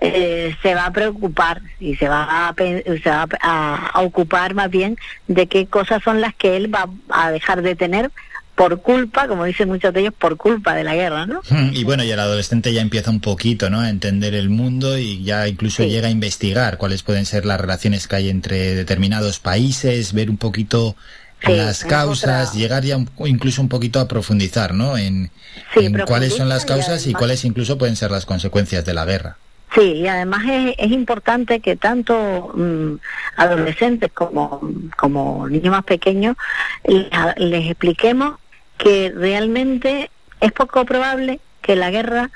eh, se va a preocupar y se va a, pe- se va a, a ocupar más bien de qué cosas son las que él va a dejar de tener por culpa, como dicen muchos de ellos, por culpa de la guerra, ¿no? Mm, Y bueno, y el adolescente ya empieza un poquito, ¿no? A entender el mundo y ya incluso llega a investigar cuáles pueden ser las relaciones que hay entre determinados países, ver un poquito Sí, las causas, llegar ya un- incluso un poquito a profundizar, ¿no? En, Sí, en cuáles son las y causas y cuáles incluso pueden ser las consecuencias de la guerra. Sí, y además es, importante que tanto mm, adolescentes como, como niños más pequeños les, les expliquemos que realmente es poco probable que la guerra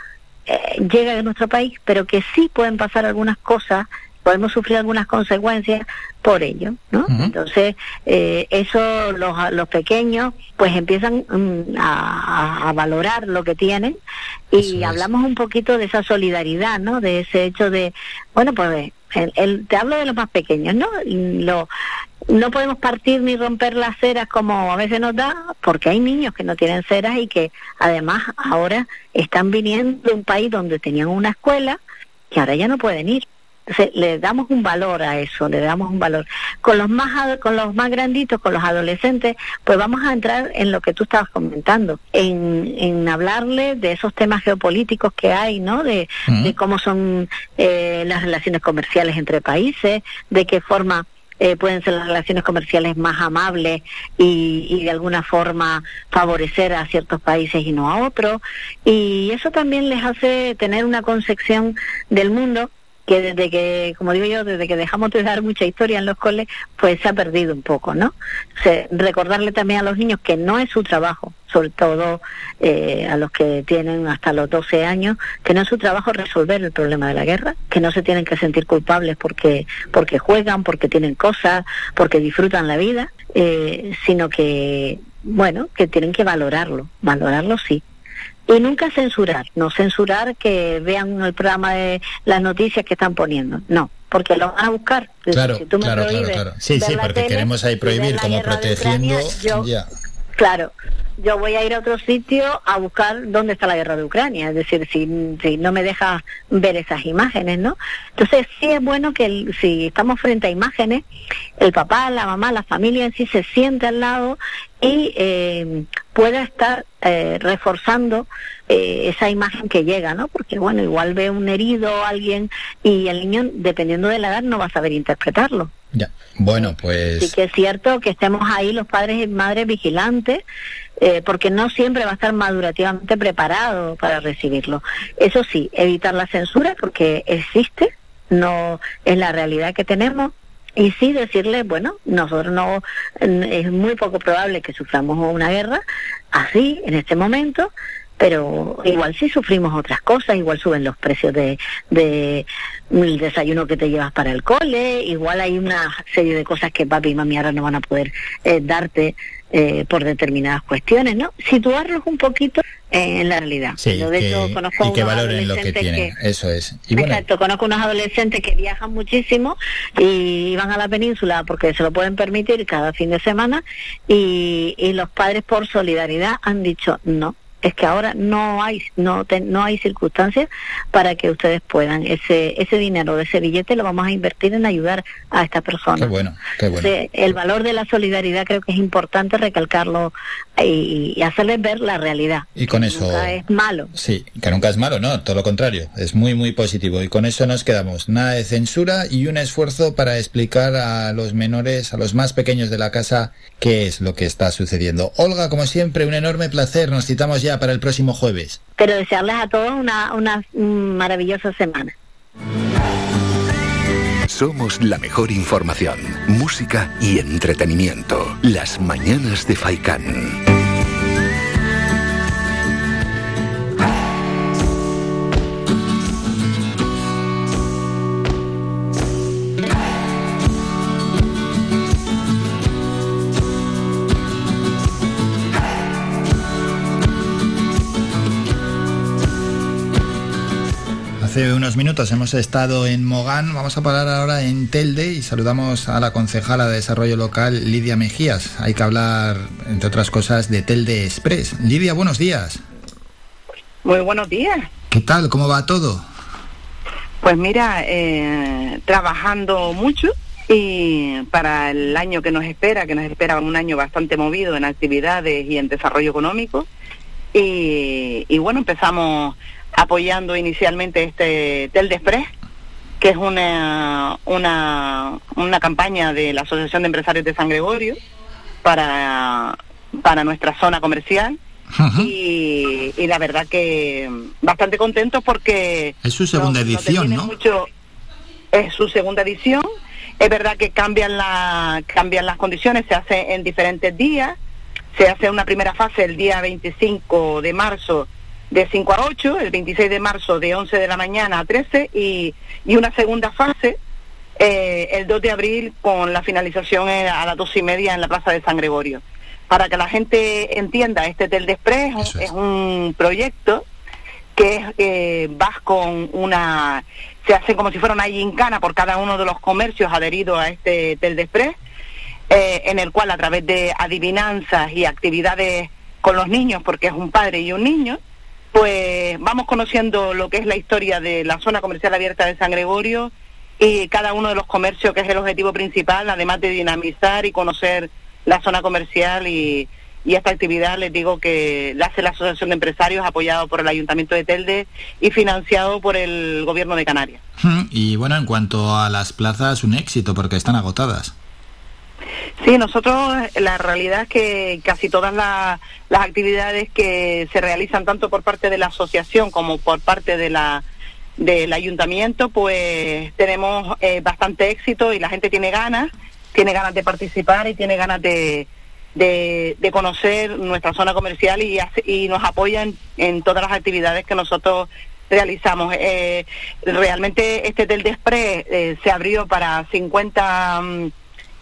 eh, llegue a nuestro país, pero que sí pueden pasar algunas cosas, podemos sufrir algunas consecuencias por ello, ¿no? Entonces, eh, eso los, los pequeños pues empiezan mm, a, a valorar lo que tienen y hablamos un poquito de esa solidaridad, ¿no? De ese hecho de, bueno, pues el, el- te hablo de los más pequeños, ¿no? Lo, no podemos partir ni romper las ceras como a veces nos da, porque hay niños que no tienen ceras y que además ahora están viniendo de un país donde tenían una escuela que ahora ya no pueden ir. Entonces, le damos un valor a eso, le damos un valor. Con los más con los más granditos, con los adolescentes, pues vamos a entrar en lo que tú estabas comentando, en, en hablarle de esos temas geopolíticos que hay, ¿no? De, de cómo son eh, las relaciones comerciales entre países, de qué forma eh, pueden ser las relaciones comerciales más amables y, y de alguna forma favorecer a ciertos países y no a otros. Y eso también les hace tener una concepción del mundo que desde que, como digo yo, desde que dejamos de dar mucha historia en los coles, pues se ha perdido un poco, ¿no? O recordarle también a los niños que no es su trabajo, sobre todo eh, a los que tienen hasta los 12 años, que no es su trabajo resolver el problema de la guerra, que no se tienen que sentir culpables porque, porque juegan, porque tienen cosas, porque disfrutan la vida, eh, sino que, bueno, que tienen que valorarlo, valorarlo sí. Y nunca censurar, no censurar que vean el programa de las noticias que están poniendo, no, porque lo van a buscar. Claro, si tú me claro, claro, claro. Sí, sí, porque tele queremos ahí prohibir como protegiendo. Ucrania, yo-. Claro, yo voy a ir a otro sitio a buscar dónde está la guerra de Ucrania, es decir, si, si no me deja ver esas imágenes, ¿no? Entonces sí es bueno que el- si estamos frente a imágenes, el papá, la mamá, la familia en sí se siente al lado y eh, pueda estar eh, reforzando eh, esa imagen que llega, ¿no? Porque bueno, igual ve un herido alguien y el niño, dependiendo de la edad, no va a saber interpretarlo. Ya. Bueno, Sí pues que es cierto que estemos ahí los padres y madres vigilantes, eh, porque no siempre va a estar madurativamente preparado para recibirlo. Eso sí, evitar la censura porque existe, no es la realidad que tenemos. Y sí decirle, bueno, nosotros no, es muy poco probable que suframos una guerra así, en este momento, pero igual sí sufrimos otras cosas, igual suben los precios de, de el desayuno que te llevas para el cole, igual hay una serie de cosas que papi y mami ahora no van a poder eh, darte eh, por determinadas cuestiones, ¿no? Situarlos un poquito eh, en la realidad. sí, Yo, de que- hecho, conozco y que valoren lo que tienen. Eso es. Y bueno, Exacto, conozco unos adolescentes que viajan muchísimo y van a la península porque se lo pueden permitir cada fin de semana y, y los padres por solidaridad han dicho no, es que ahora no hay no te- no hay circunstancias para que ustedes puedan ese ese dinero de ese billete lo vamos a invertir en ayudar a estas personas. Qué bueno, qué bueno. Entonces, el valor de la solidaridad creo que es importante recalcarlo y, y hacerles ver la realidad. Y con eso... Nunca es malo. Sí, que nunca es malo, no, todo lo contrario, es muy muy positivo y con eso nos quedamos. Nada de censura y un esfuerzo para explicar a los menores, a los más pequeños de la casa, qué es lo que está sucediendo. Olga, como siempre, un enorme placer, nos citamos ya para el próximo jueves. Pero desearles a todos una, una maravillosa semana. Somos la mejor información, música y entretenimiento. Las mañanas de Faikán. Hace unos minutos hemos estado en Mogán, vamos a parar ahora en Telde y saludamos a la concejala de Desarrollo Local, Lidia Mejías. Hay que hablar, entre otras cosas, de Telde Express. Lidia, buenos días. Muy buenos días. ¿Qué tal? ¿Cómo va todo? Pues mira, eh, trabajando mucho y para el año que nos espera, que nos espera un año bastante movido en actividades y en desarrollo económico. Y, y bueno, empezamos apoyando inicialmente este Tel de Express, que es una, una, una campaña de la Asociación de Empresarios de San Gregorio para, para nuestra zona comercial. y, y la verdad que bastante contentos porque Es su segunda nos- edición, ¿no? mucho- es su segunda edición. Es verdad que cambian, la, cambian las condiciones, se hace en diferentes días. Se hace una primera fase el día 25 de marzo de 5 a 8, el 26 de marzo de 11 de la mañana a 13 y, y una segunda fase eh, el 2 de abril con la finalización eh, a las dos y media en la Plaza de San Gregorio. Para que la gente entienda, este Tel de Express es un- es un proyecto que es, eh, vas con una, se hace como si fuera una gincana por cada uno de los comercios adheridos a este Tel de Express, eh, en el cual a través de adivinanzas y actividades con los niños, porque es un padre y un niño, pues vamos conociendo lo que es la historia de la zona comercial abierta de San Gregorio y cada uno de los comercios, que es el objetivo principal, además de dinamizar y conocer la zona comercial y, y esta actividad les digo que la hace la Asociación de Empresarios apoyado por el Ayuntamiento de Telde y financiado por el Gobierno de Canarias. Y bueno, en cuanto a las plazas, un éxito porque están agotadas. Sí, nosotros la realidad es que casi todas la- las actividades que se realizan tanto por parte de la asociación como por parte de la del ayuntamiento, pues tenemos eh, bastante éxito y la gente tiene ganas, tiene ganas de participar y tiene ganas de, de, conocer nuestra zona comercial y, y nos apoyan en todas las actividades que nosotros realizamos. Eh, realmente este Tel de Express eh, se abrió para 50 mm,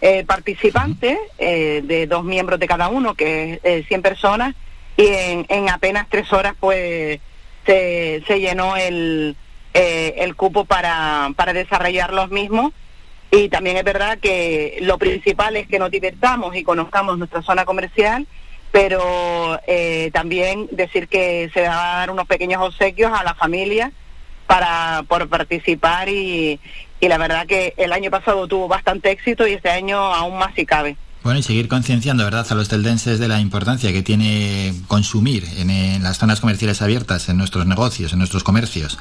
eh, participantes, eh, de dos miembros de cada uno, que es eh, 100 personas, y en, en apenas tres horas pues se, se llenó el, eh, el cupo para, para desarrollar los mismos. Y también es verdad que lo principal es que nos divertamos y conozcamos nuestra zona comercial, pero eh, también decir que se van a dar unos pequeños obsequios a la familia para por participar y, y la verdad que el año pasado tuvo bastante éxito y este año aún más si cabe. Bueno, y seguir concienciando, ¿verdad?, a los teldenses de la importancia que tiene consumir en, en las zonas comerciales abiertas, en nuestros negocios, en nuestros comercios.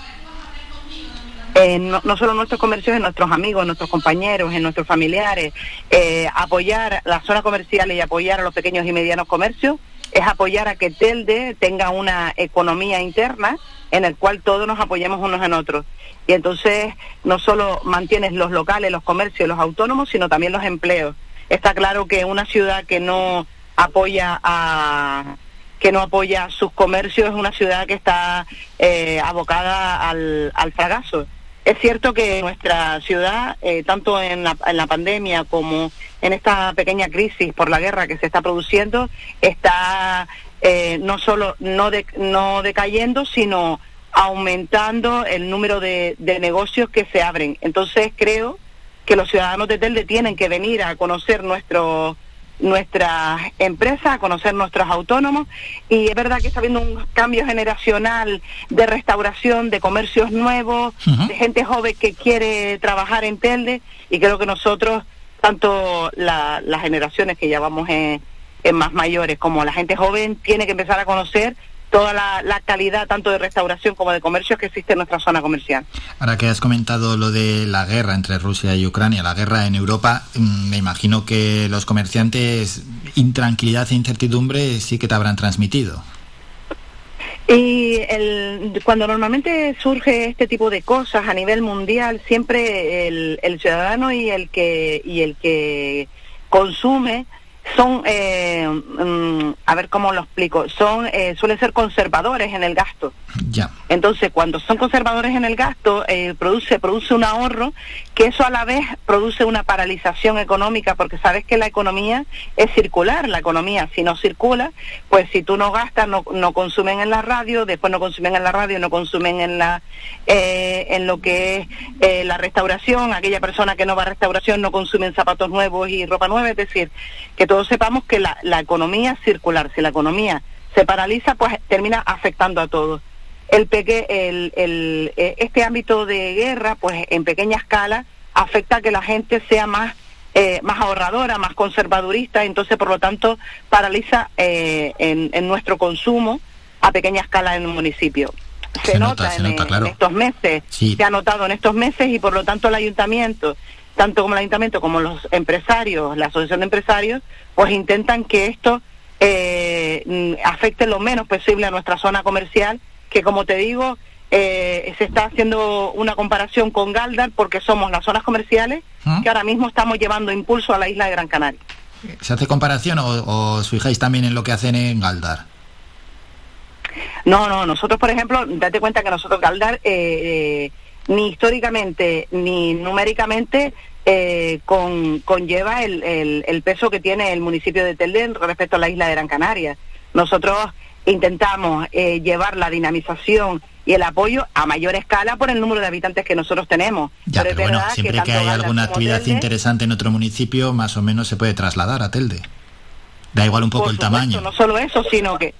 Eh, no, no solo nuestros comercios, en nuestros amigos, en nuestros compañeros, en nuestros familiares, eh, apoyar la zona comercial y apoyar a los pequeños y medianos comercios es apoyar a que Telde tenga una economía interna en el cual todos nos apoyemos unos en otros. Y entonces no solo mantienes los locales, los comercios, los autónomos, sino también los empleos. Está claro que una ciudad que no apoya a que no apoya sus comercios es una ciudad que está eh, abocada al, al fracaso. Es cierto que nuestra ciudad, eh, tanto en la, en la pandemia como en esta pequeña crisis por la guerra que se está produciendo, está eh, no solo no, de- no decayendo, sino aumentando el número de, de negocios que se abren. Entonces creo que los ciudadanos de Telde tienen que venir a conocer nuestro nuestras empresas, a conocer nuestros autónomos. Y es verdad que está habiendo un cambio generacional de restauración, de comercios nuevos, de gente joven que quiere trabajar en Telde. Y creo que nosotros, tanto la- las generaciones que ya vamos en, en más mayores como la gente joven, tiene que empezar a conocer toda la, la calidad tanto de restauración como de comercio que existe en nuestra zona comercial. Ahora que has comentado lo de la guerra entre Rusia y Ucrania, la guerra en Europa, mm, me imagino que los comerciantes intranquilidad e incertidumbre sí que te habrán transmitido. Y el, cuando normalmente surge este tipo de cosas a nivel mundial, siempre el, el ciudadano y el que y el que consume son, eh, mm, a ver cómo lo explico, son eh, suelen ser conservadores en el gasto. Ya. Entonces, cuando son conservadores en el gasto, eh, produce, produce un ahorro, que eso a la vez produce una paralización económica, porque sabes que la economía es circular, la economía si no circula, pues si tú no gastas, no, no consumen en la radio, después no consumen en la radio, no consumen en la eh, en lo que es eh, la restauración, aquella persona que no va a restauración no consumen zapatos nuevos y ropa nueva, es decir, que todos sepamos que la, la economía circular, si la economía se paraliza, pues termina afectando a todos el peque, el, el, eh, este ámbito de guerra, pues en pequeña escala, afecta a que la gente sea más eh, más ahorradora, más conservadurista, entonces por lo tanto paraliza eh, en, en nuestro consumo a pequeña escala en el municipio. Se, Se nota, nota, se en, estos meses, Sí. se ha notado en estos meses y por lo tanto el ayuntamiento, tanto como el ayuntamiento como los empresarios, la asociación de empresarios, pues intentan que esto eh, mm, afecte lo menos posible a nuestra zona comercial, que como te digo, eh, se está haciendo una comparación con Galdar porque somos las zonas comerciales ¿Mm? que ahora mismo estamos llevando impulso a la isla de Gran Canaria. ¿Se hace comparación o, o os fijáis también en lo que hacen en Galdar? No, no, nosotros, por ejemplo, date cuenta que nosotros Galdar, eh, eh, ni históricamente ni numéricamente, eh, con, conlleva el, el- el peso que tiene el municipio de Telde respecto a la isla de Gran Canaria. Nosotros intentamos eh, llevar la dinamización y el apoyo a mayor escala por el número de habitantes que nosotros tenemos. Ya, Pero bueno, siempre que, hay alguna actividad Telde- interesante en otro municipio, más o menos se puede trasladar a Telde. Da igual un poco Por el supuesto, tamaño. No solo eso, sino que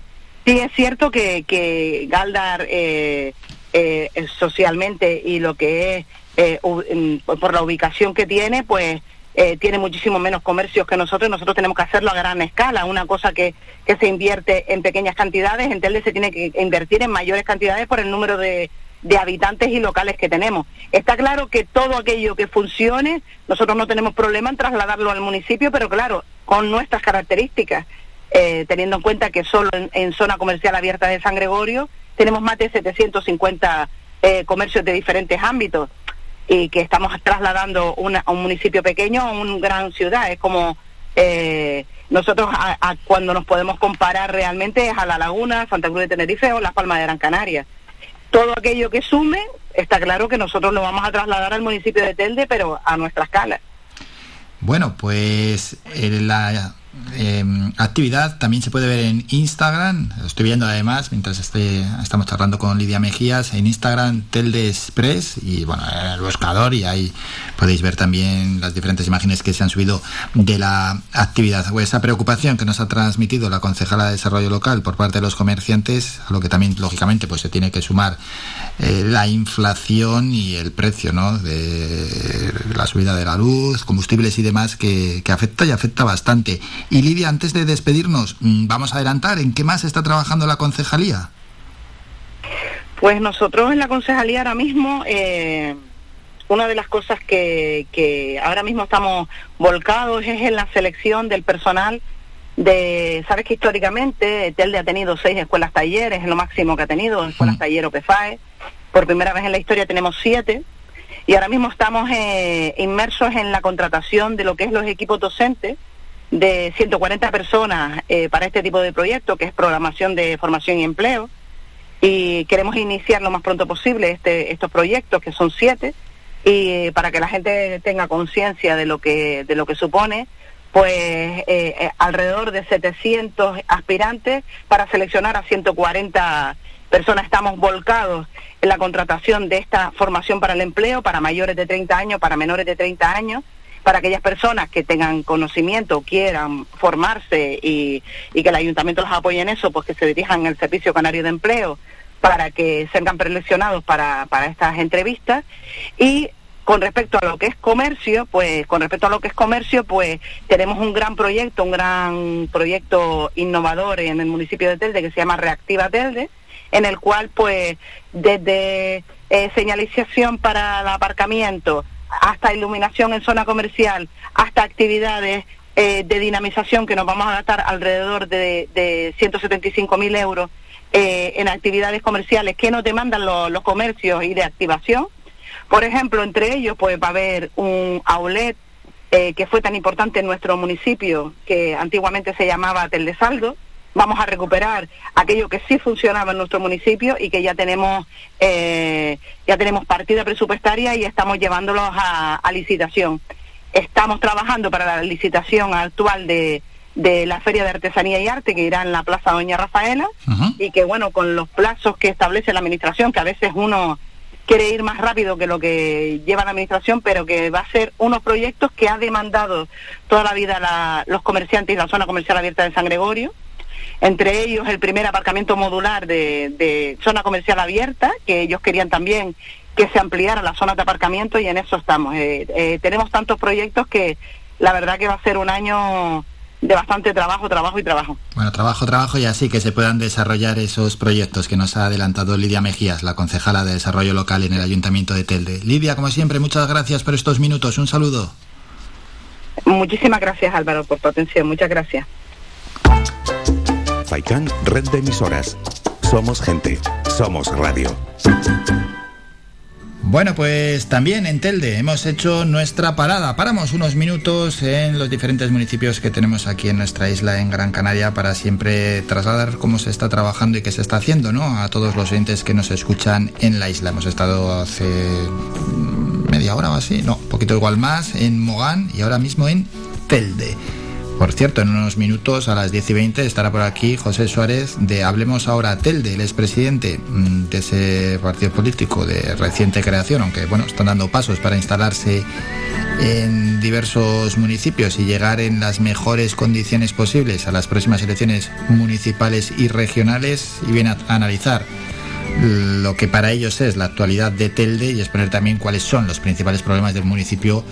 sí es cierto que, que Galdar eh, eh, eh, socialmente y lo que es eh, mm, por la ubicación que tiene, pues eh, tiene muchísimo menos comercios que nosotros y nosotros tenemos que hacerlo a gran escala. Una cosa que, que se invierte en pequeñas cantidades, en Telde se tiene que invertir en mayores cantidades por el número de, de habitantes y locales que tenemos. Está claro que todo aquello que funcione, nosotros no tenemos problema en trasladarlo al municipio, pero claro, con nuestras características, eh, teniendo en cuenta que solo en, en zona comercial abierta de San Gregorio tenemos más de 750 eh, comercios de diferentes ámbitos y que estamos trasladando una- a un municipio pequeño a una gran ciudad. Es como eh, nosotros a- a cuando nos podemos comparar realmente es a La Laguna, Santa Cruz de Tenerife o Las Palmas de Gran Canaria. Todo aquello que sume, está claro que nosotros lo vamos a trasladar al municipio de Telde, pero a nuestra escala. Bueno, pues eh, la eh, actividad también se puede ver en Instagram. Estoy viendo además mientras esté- estamos charlando con Lidia Mejías en Instagram Telde Express y bueno, en el buscador y ahí podéis ver también las diferentes imágenes que se han subido de la actividad. O esa preocupación que nos ha transmitido la concejala de Desarrollo Local por parte de los comerciantes, a lo que también lógicamente pues se tiene que sumar eh, la inflación y el precio ¿no? de la subida de la luz, combustibles y demás que afecta y afecta bastante. Y Lidia, antes de despedirnos, mm, vamos a adelantar en qué más está trabajando la concejalía. Pues nosotros en la concejalía ahora mismo, eh, una de las cosas que, que ahora mismo estamos volcados es en la selección del personal de, sabes que históricamente Telde ha tenido seis escuelas talleres, es lo máximo que ha tenido, escuelas taller o PFAE. Por primera vez en la historia tenemos siete y ahora mismo estamos eh, inmersos en la contratación de lo que es los equipos docentes de 140 personas eh, para este tipo de proyecto, que es programación de formación y empleo. Y queremos iniciar lo más pronto posible este, estos proyectos que son siete. Y para que la gente tenga conciencia de lo que de lo que supone pues eh, eh, alrededor de 700 aspirantes para seleccionar a 140 personas. Estamos volcados en la contratación de esta formación para el empleo para mayores de 30 años para menores de 30 años para aquellas personas que tengan conocimiento, quieran formarse y, que el ayuntamiento los apoye en eso, pues que se dirijan al Servicio Canario de Empleo para que sean preseleccionados para, para estas entrevistas. Y con respecto a lo que es comercio, pues con respecto a lo que es comercio, pues tenemos un gran proyecto, un gran proyecto innovador en el municipio de Telde que se llama Reactiva Telde, en el cual pues desde eh, señalización para el aparcamiento hasta iluminación en zona comercial, hasta actividades eh, de dinamización que nos vamos a gastar alrededor de, de 175 mil euros eh, en actividades comerciales que nos demandan los comercios y de activación. Por ejemplo, entre ellos pues va a haber un outlet eh, que fue tan importante en nuestro municipio, que antiguamente se llamaba Tel de Saldo. Vamos a recuperar aquello que sí funcionaba en nuestro municipio y que ya tenemos eh, ya tenemos partida presupuestaria y estamos llevándolos a, a licitación. Estamos trabajando para la licitación actual de, de la Feria de Artesanía y Arte que irá en la Plaza Doña Rafaela y que bueno, con los plazos que establece la Administración, que a veces uno quiere ir más rápido que lo que lleva la Administración, pero que va a ser unos proyectos que ha demandado toda la vida la, los comerciantes y la zona comercial abierta de San Gregorio. Entre ellos el primer aparcamiento modular de, de zona comercial abierta, que ellos querían también que se ampliara la zona de aparcamiento y en eso estamos. Eh, eh, tenemos tantos proyectos que la verdad que va a ser un año de bastante trabajo, trabajo y trabajo. Bueno, trabajo, trabajo y así que se puedan desarrollar esos proyectos que nos ha adelantado Lidia Mejías, la concejala de Desarrollo Local en el Ayuntamiento de Telde. Lidia, como siempre, muchas gracias por estos minutos. Un saludo. Muchísimas gracias Álvaro por tu atención. Muchas gracias. Faikan, red de emisoras. Somos gente, somos radio. Bueno, pues también en Telde hemos hecho nuestra parada. Paramos unos minutos en los diferentes municipios que tenemos aquí en nuestra isla, en Gran Canaria, para siempre trasladar cómo se está trabajando y qué se está haciendo, ¿no? A todos los oyentes que nos escuchan en la isla. Hemos estado hace media hora o así, no, poquito igual más, en Mogán y ahora mismo en Telde. Por cierto, en unos minutos, a las 10 y 20, estará por aquí José Suárez de Hablemos Ahora Telde, el expresidente mm, de ese partido político de reciente creación, aunque bueno, están dando pasos para instalarse en diversos municipios y llegar en las mejores condiciones posibles a las próximas elecciones municipales y regionales y viene a analizar lo que para ellos es la actualidad de Telde y exponer también cuáles son los principales problemas del municipio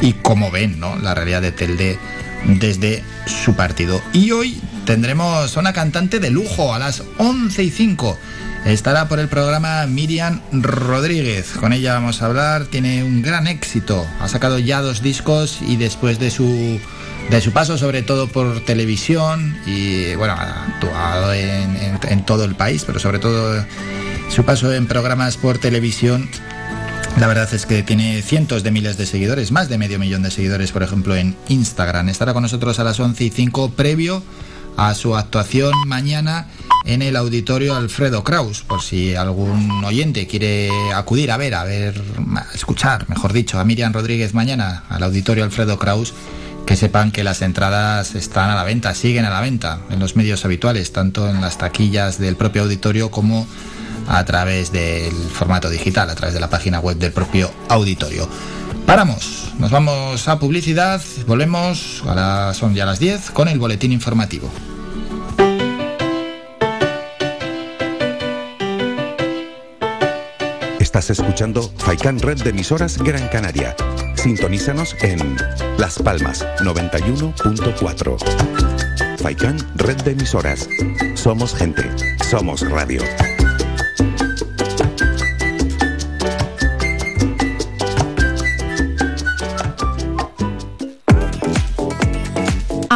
y cómo ven ¿no? la realidad de Telde desde su partido. Y hoy tendremos una cantante de lujo a las 11 y 5. Estará por el programa Miriam Rodríguez. Con ella vamos a hablar. Tiene un gran éxito. Ha sacado ya dos discos y después de su de su paso sobre todo por televisión y bueno, ha actuado en, en todo el país, pero sobre todo su paso en programas por televisión la verdad es que tiene cientos de miles de seguidores, más de medio millón de seguidores, por ejemplo, en Instagram. Estará con nosotros a las 11 y 5 previo a su actuación mañana en el auditorio Alfredo Kraus, por si algún oyente quiere acudir a ver, a ver, a escuchar, mejor dicho, a Miriam Rodríguez mañana al auditorio Alfredo Kraus, que sepan que las entradas están a la venta, siguen a la venta en los medios habituales, tanto en las taquillas del propio auditorio como a través del formato digital, a través de la página web del propio auditorio. Paramos, nos vamos a publicidad, volvemos, a las, son ya las 10, con el boletín informativo. Estás escuchando Faikan Red de Emisoras Gran Canaria. Sintonízanos en Las Palmas 91.4. Faikan Red de Emisoras. Somos gente, somos radio.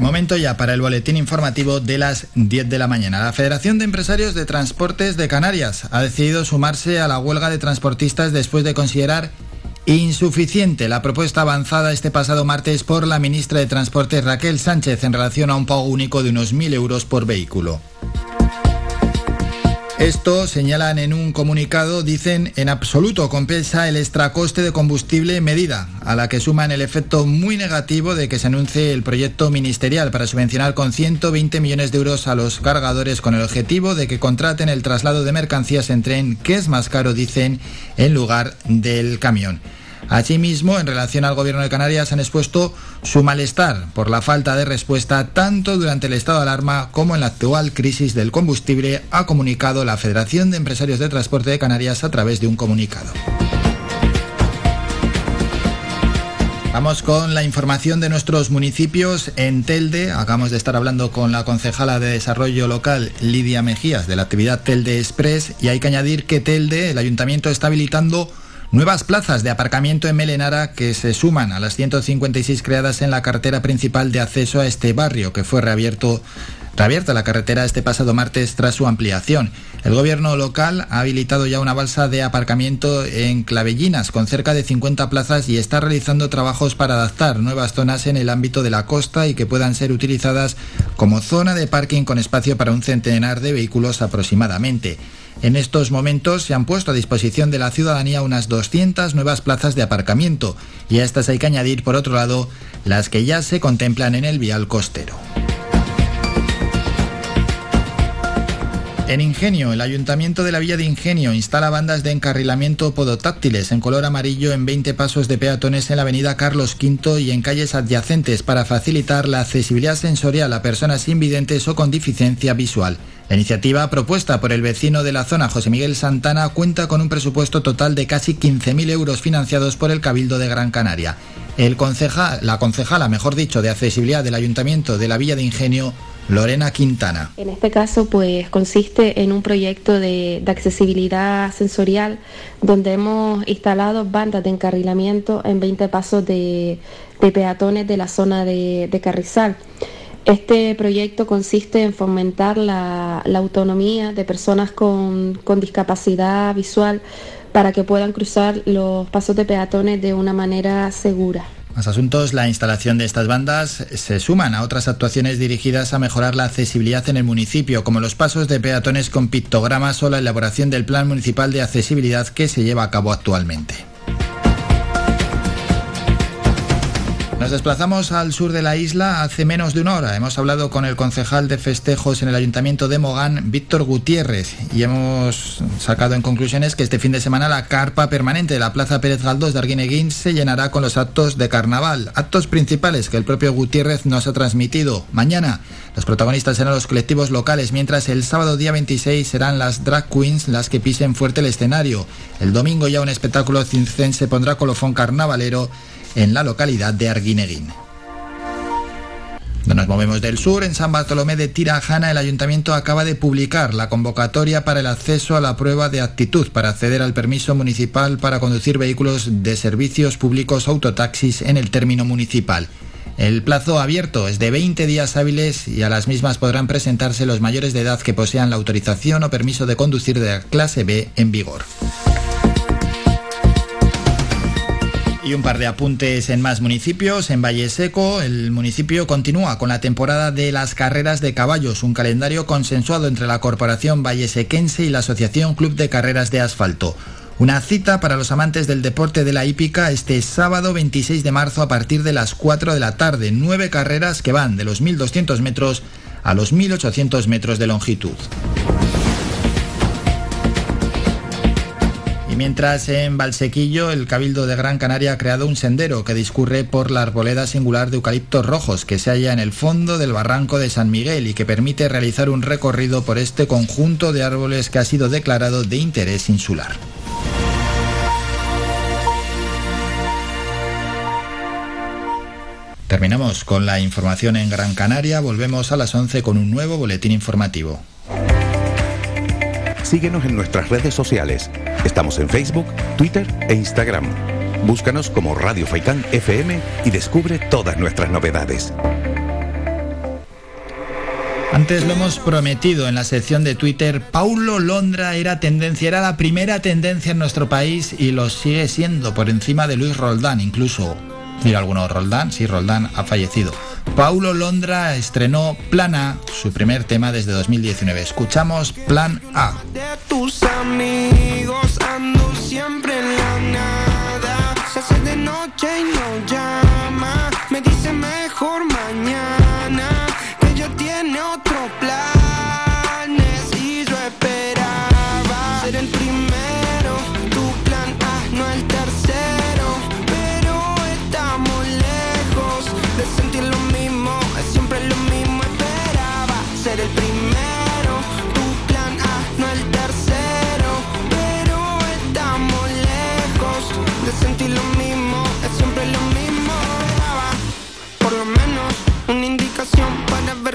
Momento ya para el boletín informativo de las 10 de la mañana. La Federación de Empresarios de Transportes de Canarias ha decidido sumarse a la huelga de transportistas después de considerar insuficiente la propuesta avanzada este pasado martes por la ministra de Transportes Raquel Sánchez en relación a un pago único de unos 1.000 euros por vehículo. Esto, señalan en un comunicado, dicen en absoluto compensa el extracoste de combustible medida, a la que suman el efecto muy negativo de que se anuncie el proyecto ministerial para subvencionar con 120 millones de euros a los cargadores con el objetivo de que contraten el traslado de mercancías en tren, que es más caro, dicen, en lugar del camión. Asimismo, en relación al Gobierno de Canarias, han expuesto su malestar por la falta de respuesta tanto durante el estado de alarma como en la actual crisis del combustible, ha comunicado la Federación de Empresarios de Transporte de Canarias a través de un comunicado. Vamos con la información de nuestros municipios en Telde. Acabamos de estar hablando con la concejala de Desarrollo Local, Lidia Mejías, de la actividad Telde Express. Y hay que añadir que Telde, el ayuntamiento, está habilitando Nuevas plazas de aparcamiento en Melenara que se suman a las 156 creadas en la carretera principal de acceso a este barrio, que fue reabierto reabierta la carretera este pasado martes tras su ampliación. El gobierno local ha habilitado ya una balsa de aparcamiento en Clavellinas con cerca de 50 plazas y está realizando trabajos para adaptar nuevas zonas en el ámbito de la costa y que puedan ser utilizadas como zona de parking con espacio para un centenar de vehículos aproximadamente. En estos momentos se han puesto a disposición de la ciudadanía unas 200 nuevas plazas de aparcamiento y a estas hay que añadir, por otro lado, las que ya se contemplan en el vial costero. En Ingenio, el Ayuntamiento de la Villa de Ingenio instala bandas de encarrilamiento podotáctiles en color amarillo en 20 pasos de peatones en la avenida Carlos V y en calles adyacentes para facilitar la accesibilidad sensorial a personas invidentes o con deficiencia visual. La iniciativa propuesta por el vecino de la zona, José Miguel Santana, cuenta con un presupuesto total de casi 15.000 euros financiados por el Cabildo de Gran Canaria. La concejala, mejor dicho, de accesibilidad del Ayuntamiento de la Villa de Ingenio, Lorena Quintana. En este caso, pues consiste en un proyecto de, accesibilidad sensorial donde hemos instalado bandas de encarrilamiento en 20 pasos de, peatones de la zona de, Carrizal. Este proyecto consiste en fomentar la, autonomía de personas con, con discapacidad visual para que puedan cruzar los pasos de peatones de una manera segura. Más asuntos, la instalación de estas bandas se suman a otras actuaciones dirigidas a mejorar la accesibilidad en el municipio, como los pasos de peatones con pictogramas o la elaboración del Plan Municipal de Accesibilidad que se lleva a cabo actualmente. Nos desplazamos al sur de la isla hace menos de una hora. Hemos hablado con el concejal de festejos en el Ayuntamiento de Mogán, Víctor Gutiérrez, y hemos sacado en conclusiones que este fin de semana la carpa permanente de la Plaza Pérez Galdós de Arguineguín se llenará con los actos de carnaval, actos principales que el propio Gutiérrez nos ha transmitido. Mañana los protagonistas serán los colectivos locales, mientras el sábado día 26 serán las drag queens las que pisen fuerte el escenario. El domingo ya un espectáculo circense pondrá colofón carnavalero en la localidad de Arguineguín. Nos movemos del sur. En San Bartolomé de Tirajana, el ayuntamiento acaba de publicar la convocatoria para el acceso a la prueba de actitud para acceder al permiso municipal para conducir vehículos de servicios públicos autotaxis en el término municipal. El plazo abierto es de 20 días hábiles y a las mismas podrán presentarse los mayores de edad que posean la autorización o permiso de conducir de la clase B en vigor. Y un par de apuntes en más municipios. En Valle Seco, el municipio continúa con la temporada de las carreras de caballos, un calendario consensuado entre la Corporación Vallesequense y la Asociación Club de Carreras de Asfalto. Una cita para los amantes del deporte de la hípica este sábado 26 de marzo a partir de las 4 de la tarde. Nueve carreras que van de los 1.200 metros a los 1.800 metros de longitud. Mientras en Valsequillo el Cabildo de Gran Canaria ha creado un sendero que discurre por la arboleda singular de eucaliptos rojos que se halla en el fondo del barranco de San Miguel y que permite realizar un recorrido por este conjunto de árboles que ha sido declarado de interés insular. Terminamos con la información en Gran Canaria, volvemos a las 11 con un nuevo boletín informativo. Síguenos en nuestras redes sociales. Estamos en Facebook, Twitter e Instagram. Búscanos como Radio Faicán FM y descubre todas nuestras novedades. Antes lo hemos prometido en la sección de Twitter, Paulo Londra era tendencia, era la primera tendencia en nuestro país y lo sigue siendo por encima de Luis Roldán, incluso Mira alguno, Roldán, sí, Roldán ha fallecido. Paulo Londra estrenó Plan A, su primer tema desde 2019. Escuchamos Plan A. De tus amigos ando siempre en la nada. Se hace de noche y no llama. Me dice mejor mañana que ya tiene otro planes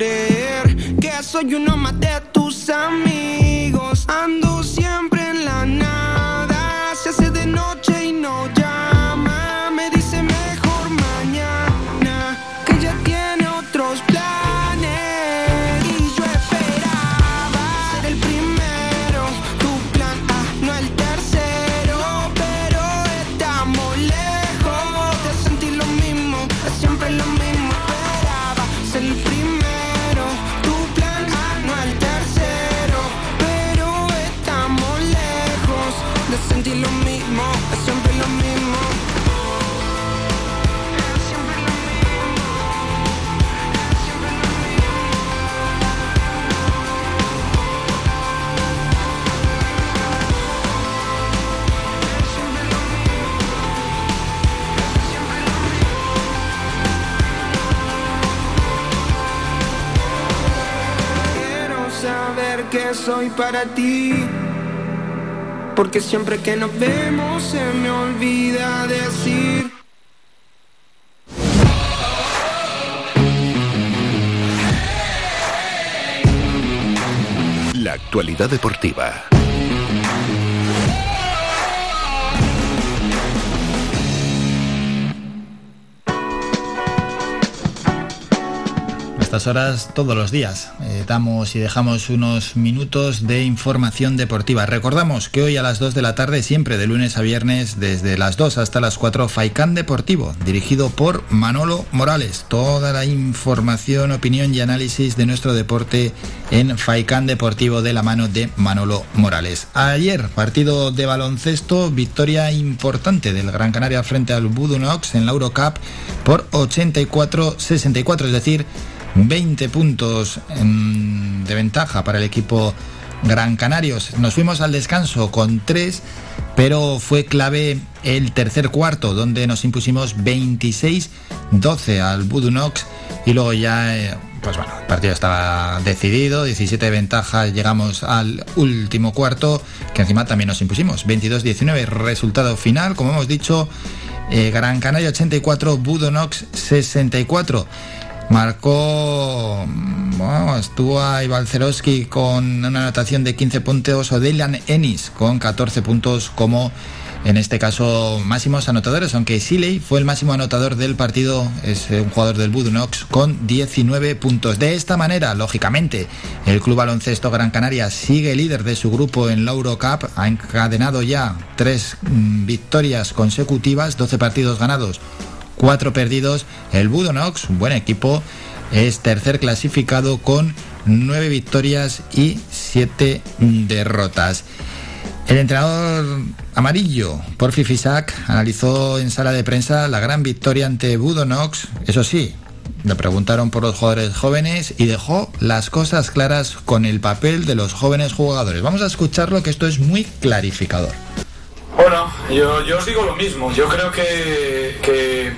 Que soy uno más de tus amigos. Ando siempre que soy para ti. Porque siempre que nos vemos se me olvida decir. La actualidad deportiva. Estas horas todos los días eh, damos y dejamos unos minutos de información deportiva. Recordamos que hoy a las 2 de la tarde, siempre de lunes a viernes, desde las 2 hasta las 4, Faicán Deportivo, dirigido por Manolo Morales. Toda la información, opinión y análisis de nuestro deporte en Faicán Deportivo de la mano de Manolo Morales. Ayer, partido de baloncesto, victoria importante del Gran Canaria frente al Budunox en la Eurocup por 84-64, es decir, 20 puntos en- de ventaja para el equipo Gran Canarios. Nos fuimos al descanso con 3, pero fue clave el tercer cuarto, donde nos impusimos 26-12 al Budunox y luego ya eh, pues bueno, el partido estaba decidido, 17 de ventaja, llegamos al último cuarto, que encima también nos impusimos. 22-19, resultado final, como hemos dicho, eh, Gran Canaria 84, Budonox 64. Marcó, bueno, estuvo Balcerowski con una anotación de 15 puntos o Dylan Ennis con 14 puntos como en este caso máximos anotadores, aunque Siley fue el máximo anotador del partido, es un jugador del Budunox con 19 puntos. De esta manera, lógicamente, el Club Baloncesto Gran Canaria sigue líder de su grupo en la Eurocup, ha encadenado ya tres mm, victorias consecutivas, 12 partidos ganados, 4 perdidos. El Budonox, un buen equipo, es tercer clasificado con 9 victorias y 7 derrotas. El entrenador amarillo, Porfi Fisac, analizó en sala de prensa la gran victoria ante Budonox. Eso sí, le preguntaron por los jugadores jóvenes y dejó las cosas claras con el papel de los jóvenes jugadores. Vamos a escucharlo que esto es muy clarificador. Bueno, yo, yo os digo lo mismo. Yo creo que, que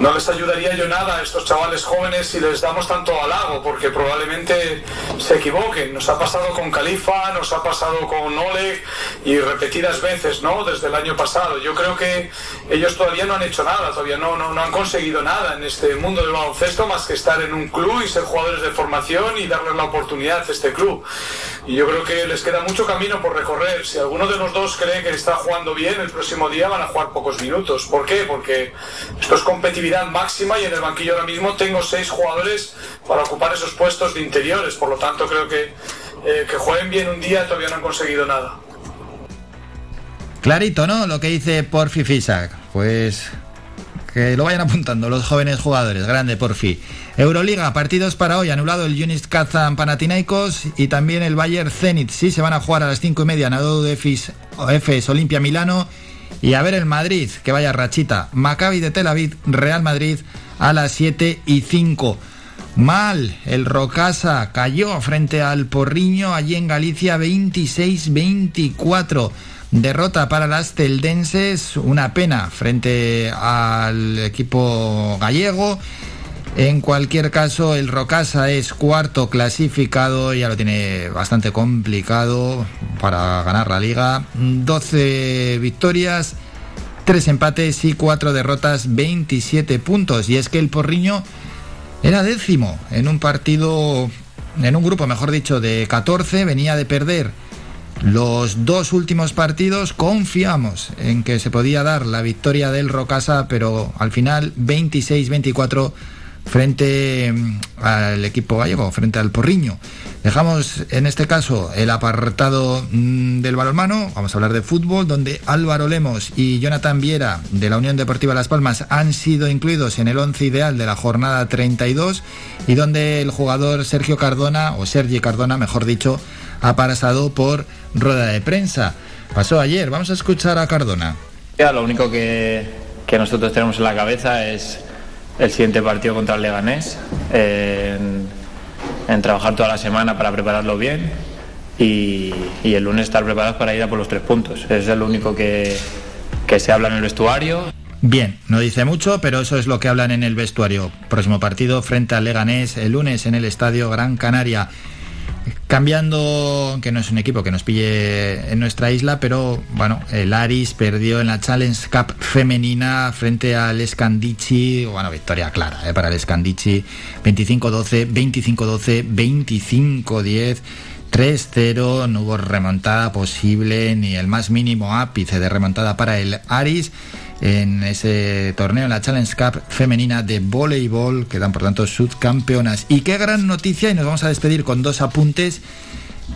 no les ayudaría yo nada a estos chavales jóvenes si les damos tanto halago, porque probablemente se equivoquen. Nos ha pasado con Califa, nos ha pasado con Oleg y repetidas veces, ¿no? Desde el año pasado. Yo creo que ellos todavía no han hecho nada, todavía no, no, no han conseguido nada en este mundo del baloncesto más que estar en un club y ser jugadores de formación y darles la oportunidad a este club. Y yo creo que les queda mucho camino por recorrer. Si alguno de los dos cree que está jugando bien, el próximo día van a jugar pocos minutos. ¿Por qué? Porque esto es competitividad máxima y en el banquillo ahora mismo tengo seis jugadores para ocupar esos puestos de interiores. Por lo tanto, creo que eh, que jueguen bien un día todavía no han conseguido nada. Clarito, ¿no? Lo que dice Porfi Fisac. Pues que lo vayan apuntando los jóvenes jugadores. Grande Porfi. Euroliga, partidos para hoy. Anulado el Yunis Kazan Panathinaikos y también el Bayern Zenit. Sí, se van a jugar a las cinco y media. Efes, Efes Olimpia Milano. Y a ver el Madrid, que vaya rachita. Maccabi de Tel Aviv, Real Madrid a las 7 y 5. Mal, el Rocasa cayó frente al Porriño allí en Galicia 26-24. Derrota para las teldenses, una pena frente al equipo gallego. En cualquier caso, el Rocasa es cuarto clasificado, ya lo tiene bastante complicado para ganar la liga. 12 victorias, 3 empates y 4 derrotas, 27 puntos. Y es que el Porriño era décimo en un partido, en un grupo, mejor dicho, de 14, venía de perder los dos últimos partidos confiamos en que se podía dar la victoria del Rocasa, pero al final 26-24 frente mm, al equipo gallego, frente al Porriño. Dejamos en este caso el apartado mm, del balonmano, vamos a hablar de fútbol, donde Álvaro Lemos y Jonathan Viera de la Unión Deportiva Las Palmas han sido incluidos en el once ideal de la jornada 32 y donde el jugador Sergio Cardona, o Sergi Cardona, mejor dicho, ha pasado por rueda de prensa. Pasó ayer, vamos a escuchar a Cardona. Ya, lo único que, que nosotros tenemos en la cabeza es el siguiente partido contra el Leganés, en, trabajar toda la semana para prepararlo bien y, el lunes estar preparados para ir a por los tres puntos. Es lo único que, que se habla en el vestuario. Bien, no dice mucho, pero eso es lo que hablan en el vestuario. Próximo partido frente al Leganés el lunes en el Estadio Gran Canaria. Cambiando, que no es un equipo que nos pille en nuestra isla, pero bueno, el Aris perdió en la Challenge Cup femenina frente al Scandici, bueno, victoria clara ¿eh? para el Scandici, 25-12, 25-12, 25-10. 3-0, no hubo remontada posible, ni el más mínimo ápice de remontada para el Aris en ese torneo, en la Challenge Cup femenina de voleibol, quedan por tanto subcampeonas. Y qué gran noticia, y nos vamos a despedir con dos apuntes,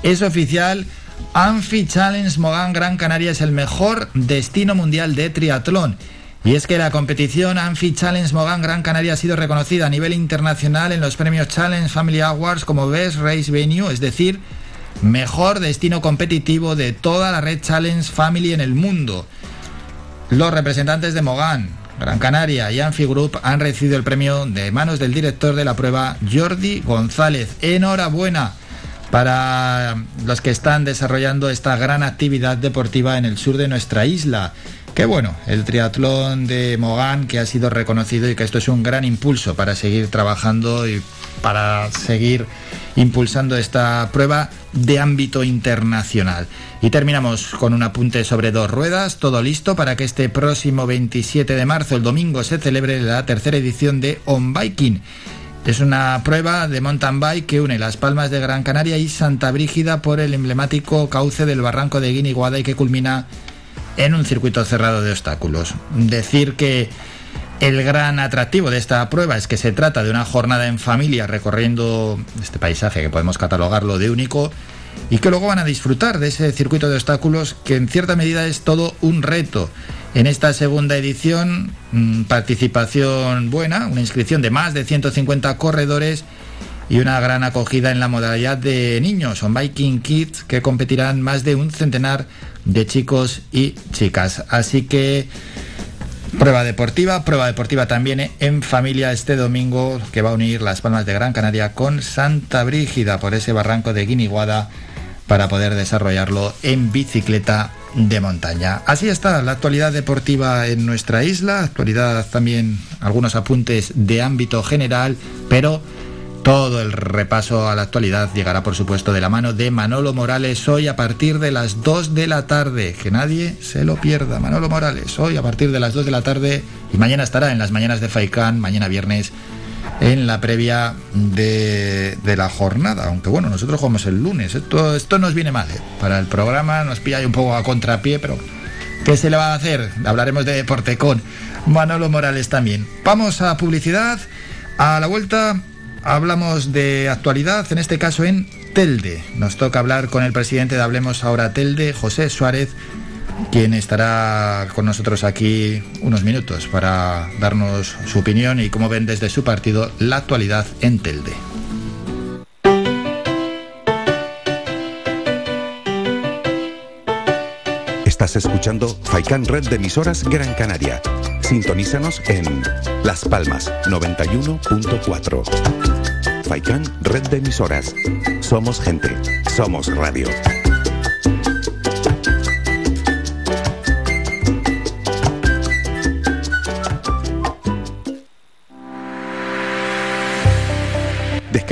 es oficial, Anfi Challenge Mogán Gran Canaria es el mejor destino mundial de triatlón. Y es que la competición Anfi Challenge Mogán Gran Canaria ha sido reconocida a nivel internacional en los premios Challenge Family Awards como Best Race Venue, es decir, mejor destino competitivo de toda la red Challenge Family en el mundo. Los representantes de Mogán, Gran Canaria y Anfi Group han recibido el premio de manos del director de la prueba, Jordi González. Enhorabuena para los que están desarrollando esta gran actividad deportiva en el sur de nuestra isla. Qué bueno, el triatlón de Mogán que ha sido reconocido y que esto es un gran impulso para seguir trabajando y para seguir impulsando esta prueba de ámbito internacional. Y terminamos con un apunte sobre dos ruedas, todo listo para que este próximo 27 de marzo, el domingo, se celebre la tercera edición de On Biking. Es una prueba de mountain bike que une Las Palmas de Gran Canaria y Santa Brígida por el emblemático cauce del barranco de Guiniguada y que culmina en un circuito cerrado de obstáculos. Decir que el gran atractivo de esta prueba es que se trata de una jornada en familia recorriendo este paisaje que podemos catalogarlo de único y que luego van a disfrutar de ese circuito de obstáculos que en cierta medida es todo un reto. En esta segunda edición, mm, participación buena, una inscripción de más de 150 corredores y una gran acogida en la modalidad de niños, son Viking Kids, que competirán más de un centenar de chicos y chicas. Así que prueba deportiva, prueba deportiva también en familia este domingo que va a unir Las Palmas de Gran Canaria con Santa Brígida por ese barranco de Guiniguada para poder desarrollarlo en bicicleta de montaña. Así está la actualidad deportiva en nuestra isla, actualidad también algunos apuntes de ámbito general, pero todo el repaso a la actualidad llegará, por supuesto, de la mano de Manolo Morales hoy a partir de las 2 de la tarde. Que nadie se lo pierda. Manolo Morales hoy a partir de las 2 de la tarde y mañana estará en las mañanas de Faicán, mañana viernes en la previa de, de, la jornada. Aunque bueno, nosotros jugamos el lunes. Esto, esto nos viene mal. ¿eh? Para el programa nos pilla un poco a contrapié, pero ¿qué se le va a hacer? Hablaremos de deporte con Manolo Morales también. Vamos a publicidad. A la vuelta hablamos de actualidad, en este caso en Telde. Nos toca hablar con el presidente de Hablemos Ahora Telde, José Suárez, quien estará con nosotros aquí unos minutos para darnos su opinión y cómo ven desde su partido la actualidad en Telde. Estás escuchando Faikan Red de emisoras Gran Canaria. Sintonízanos en Las Palmas 91.4. Faikan Red de emisoras. Somos gente. Somos radio.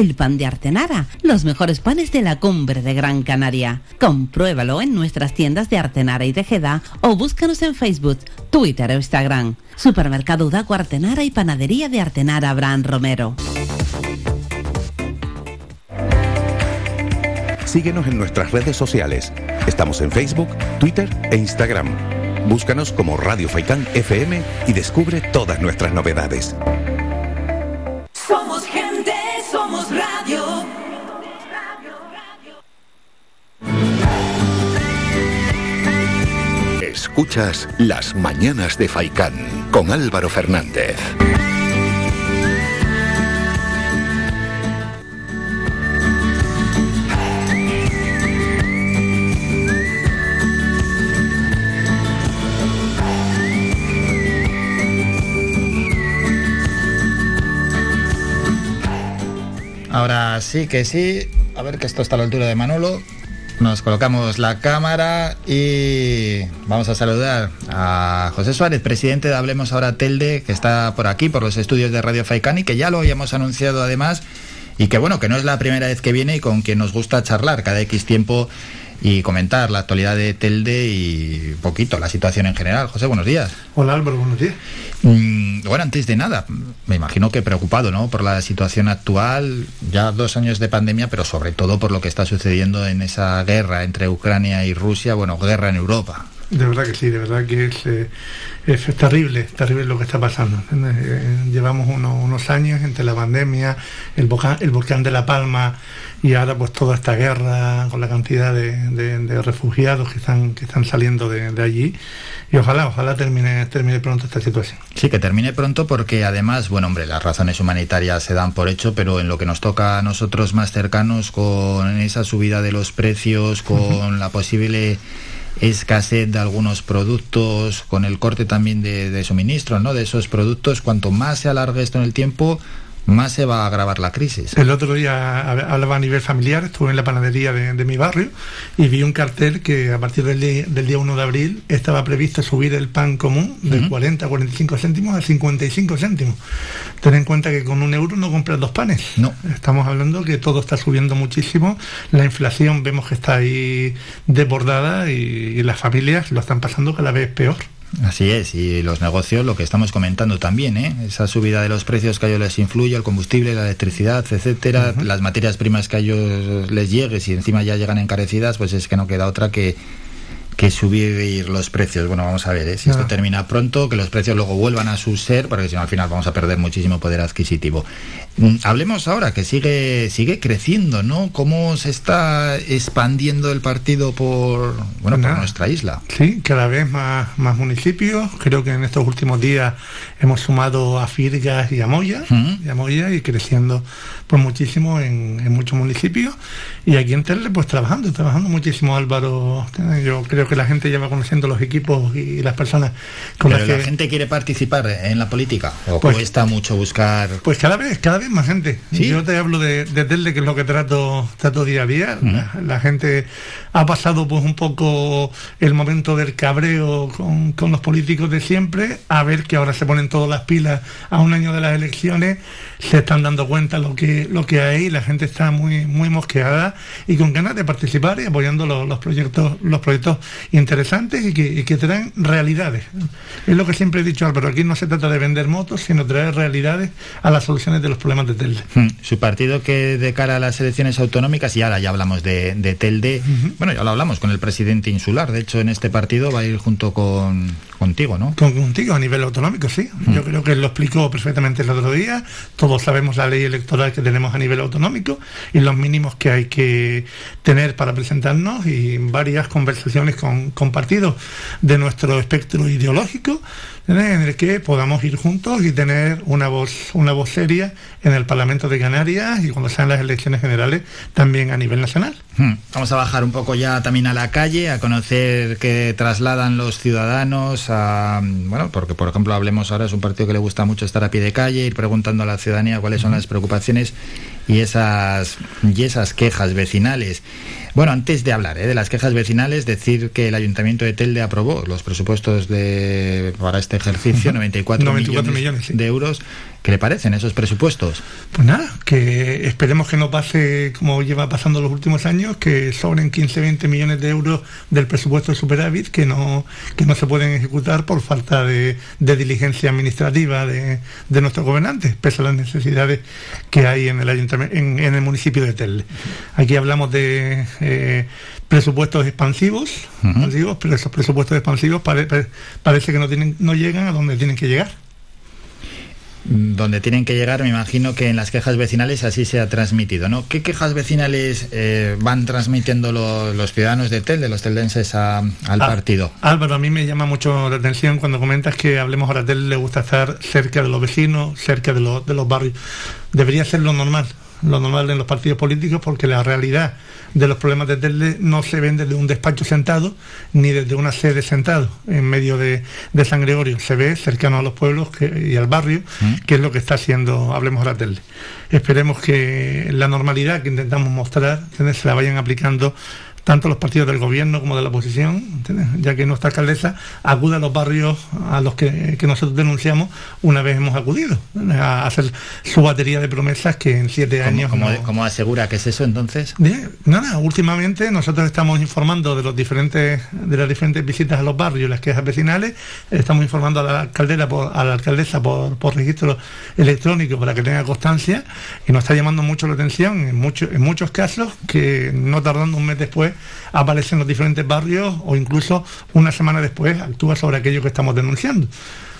el pan de Artenara, los mejores panes de la cumbre de Gran Canaria. Compruébalo en nuestras tiendas de Artenara y Tejeda o búscanos en Facebook, Twitter o Instagram. Supermercado Udaco Artenara y Panadería de Artenara Abraham Romero. Síguenos en nuestras redes sociales. Estamos en Facebook, Twitter e Instagram. Búscanos como Radio Faicán FM y descubre todas nuestras novedades. Escuchas Las Mañanas de Faicán con Álvaro Fernández. Ahora sí que sí. A ver que esto está a la altura de Manolo. Nos colocamos la cámara y vamos a saludar a José Suárez, presidente de Hablemos Ahora Telde, que está por aquí, por los estudios de Radio Faicán y que ya lo habíamos anunciado además y que bueno, que no es la primera vez que viene y con quien nos gusta charlar. Cada X tiempo y comentar la actualidad de Telde y poquito la situación en general. José, buenos días. Hola Álvaro, buenos días. Mm, bueno, antes de nada, me imagino que preocupado, ¿no? Por la situación actual, ya dos años de pandemia, pero sobre todo por lo que está sucediendo en esa guerra entre Ucrania y Rusia, bueno, guerra en Europa, De verdad que sí, de verdad que es, eh, es terrible, terrible lo que está pasando. Eh, llevamos unos, unos años entre la pandemia, el volcán, el volcán de La Palma y ahora pues toda esta guerra con la cantidad de, de- de refugiados que están, que están saliendo de, de allí. Y ojalá, ojalá termine, termine pronto esta situación. Sí, que termine pronto porque además, bueno, hombre, las razones humanitarias se dan por hecho, pero en lo que nos toca a nosotros más cercanos, con esa subida de los precios, con la posible escasez de algunos productos, con el corte también de, de suministro, ¿no? De esos productos, cuanto más se alargue esto en el tiempo, más se va a agravar la crisis. El otro día hab- hablaba a nivel familiar, estuve en la panadería de, de mi barrio y vi un cartel que a partir del día, del día 1 de abril estaba previsto subir el pan común de 40 a 45 céntimos a 55 céntimos. Ten en cuenta que con un euro no compras dos panes. No. Estamos hablando que todo está subiendo muchísimo, la inflación vemos que está ahí desbordada y, y las familias lo están pasando cada vez peor. Así es, y los negocios, lo que estamos comentando también, ¿eh? esa subida de los precios que a ellos les influye, el combustible, la electricidad, etcétera, las materias primas que a ellos les llegue, si encima ya llegan encarecidas, pues es que no queda otra que, que subir los precios. Bueno, vamos a ver ¿eh? si esto termina pronto, que los precios luego vuelvan a su ser, porque si no al final vamos a perder muchísimo poder adquisitivo. Mm, Hablemos ahora, que sigue, sigue creciendo, ¿no? ¿Cómo se está expandiendo el partido por, bueno, por nuestra isla? Sí, cada vez más, más municipios. Creo que en estos últimos días hemos sumado a Firgas y a Moya, y a Moya y creciendo pues muchísimo en, en muchos municipios. Y aquí en Terle pues trabajando, trabajando muchísimo Álvaro. Yo creo que la gente ya va conociendo los equipos y las personas con Pero las la que... gente quiere participar en la política o Pues- cuesta mucho buscar Pues cada vez, cada vez más gente. Yo te hablo de, de que es lo que trato, trato día a día. la, la gente ha pasado pues un poco el momento del cabreo con, con los políticos de siempre, a ver que ahora se ponen todas las pilas a un año de las elecciones, se están dando cuenta lo que, lo que hay, la gente está muy, muy mosqueada y con ganas de participar y apoyando los, los proyectos, los proyectos interesantes y que, y que traen realidades. Es lo que siempre he dicho Álvaro, aquí no se trata de vender motos, sino traer realidades a las soluciones de los problemas de Telde. Hmm, su partido que de cara a las elecciones autonómicas, y ahora ya hablamos de, de Telde, bueno, ya lo hablamos con el presidente insular, de hecho en este partido va a ir junto con contigo, ¿no? Con, contigo a nivel autonómico, sí. Yo creo que lo explicó perfectamente el otro día. Todos sabemos la ley electoral que tenemos a nivel autonómico y los mínimos que hay que tener para presentarnos y varias conversaciones con, con partidos de nuestro espectro ideológico. En el que podamos ir juntos y tener una voz, una voz seria en el Parlamento de Canarias y cuando sean las elecciones generales también a nivel nacional. Hmm, Vamos a bajar un poco ya también a la calle, a conocer qué trasladan los ciudadanos, a, bueno, porque por ejemplo hablemos ahora, es un partido que le gusta mucho estar a pie de calle, ir preguntando a la ciudadanía cuáles son las preocupaciones y esas, y esas quejas vecinales. Bueno, antes de hablar ¿eh? de las quejas vecinales, decir que el Ayuntamiento de Telde aprobó los presupuestos de, para este ejercicio, 94, 94 millones, millones, sí. de euros. ¿Qué le parecen esos presupuestos? Pues nada, que esperemos que no pase como lleva pasando los últimos años, que sobren 15, 20 millones de euros del presupuesto de superávit que no, que no se pueden ejecutar por falta de, de diligencia administrativa de, de nuestros gobernantes, pese a las necesidades que hay en el ayuntamiento, en, en el municipio de Telde. Aquí hablamos de eh, presupuestos expansivos, expansivos, pero esos presupuestos expansivos pare- pare- parece que no tienen, no llegan a donde tienen que llegar. Donde tienen que llegar, me imagino que en las quejas vecinales así se ha transmitido, ¿no? ¿Qué quejas vecinales eh, van transmitiendo lo- los ciudadanos de Telde, los teldenses a- al Ah, partido? Álvaro, a mí me llama mucho la atención cuando comentas que Hablemos Oratel le gusta estar cerca de los vecinos, cerca de los, de los barrios. Debería ser lo normal, lo normal en los partidos políticos porque la realidad de los problemas de Telde no se ven desde un despacho sentado ni desde una sede sentado en medio de, de San Gregorio. Se ve cercano a los pueblos que- y al barrio, que es lo que está haciendo Hablemos Oratel. Esperemos que la normalidad que intentamos mostrar se la vayan aplicando tanto los partidos del gobierno como de la oposición, ¿entiendes? ya que nuestra alcaldesa acude a los barrios a los que, que nosotros denunciamos una vez hemos acudido ¿entiendes? a hacer su batería de promesas que en siete ¿Cómo, años cómo- no- cómo asegura que es eso entonces? Bien, nada, últimamente nosotros estamos informando de los diferentes, de las diferentes visitas a los barrios, las quejas vecinales, estamos informando a la alcaldesa por, a la alcaldesa por, por registro electrónico para que tenga constancia y nos está llamando mucho la atención en muchos, en muchos casos que no tardando un mes después aparece en los diferentes barrios o incluso una semana después actúa sobre aquello que estamos denunciando.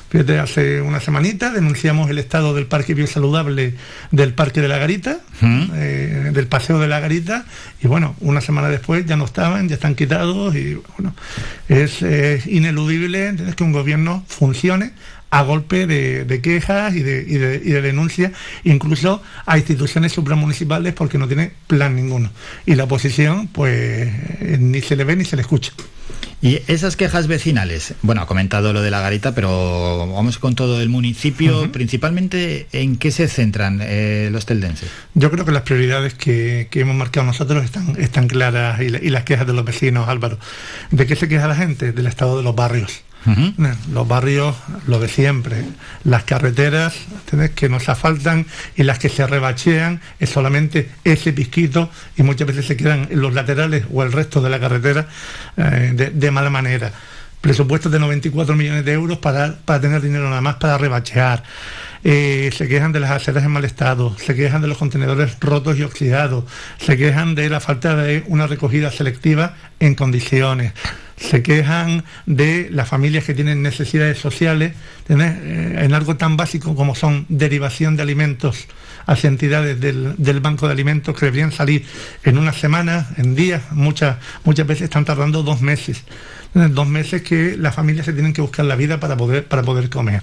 Fíjate, hace una semanita denunciamos el estado del parque biosaludable del Parque de la Garita, eh, del Paseo de la Garita, y bueno, una semana después ya no estaban, ya están quitados, y bueno, es, es ineludible que un gobierno funcione a golpe de, de quejas y de, y, de, y de denuncias, incluso a instituciones supramunicipales porque no tiene plan ninguno. Y la oposición, pues, eh, ni se le ve ni se le escucha. Y esas quejas vecinales, bueno, ha comentado lo de la garita, pero vamos con todo el municipio, principalmente en qué se centran eh, los teldenses. Yo creo que las prioridades que, que hemos marcado nosotros están, están claras y, la- y las quejas de los vecinos, Álvaro. ¿De qué se queja la gente? Del estado de los barrios. Los barrios, lo de siempre. Las carreteras que nos asfaltan y las que se rebachean es solamente ese pisquito y muchas veces se quedan los laterales o el resto de la carretera eh, de, de mala manera. Presupuestos de 94 millones de euros para, para tener dinero nada más para rebachear. Eh, se quejan de las aceras en mal estado, se quejan de los contenedores rotos y oxidados, se quejan de la falta de una recogida selectiva en condiciones, se quejan de las familias que tienen necesidades sociales. Eh, en algo tan básico como son derivación de alimentos hacia entidades del, del banco de alimentos que deberían salir en una semana, en días, muchas, muchas veces están tardando dos meses. Dos meses que las familias se tienen que buscar la vida para poder, para poder comer.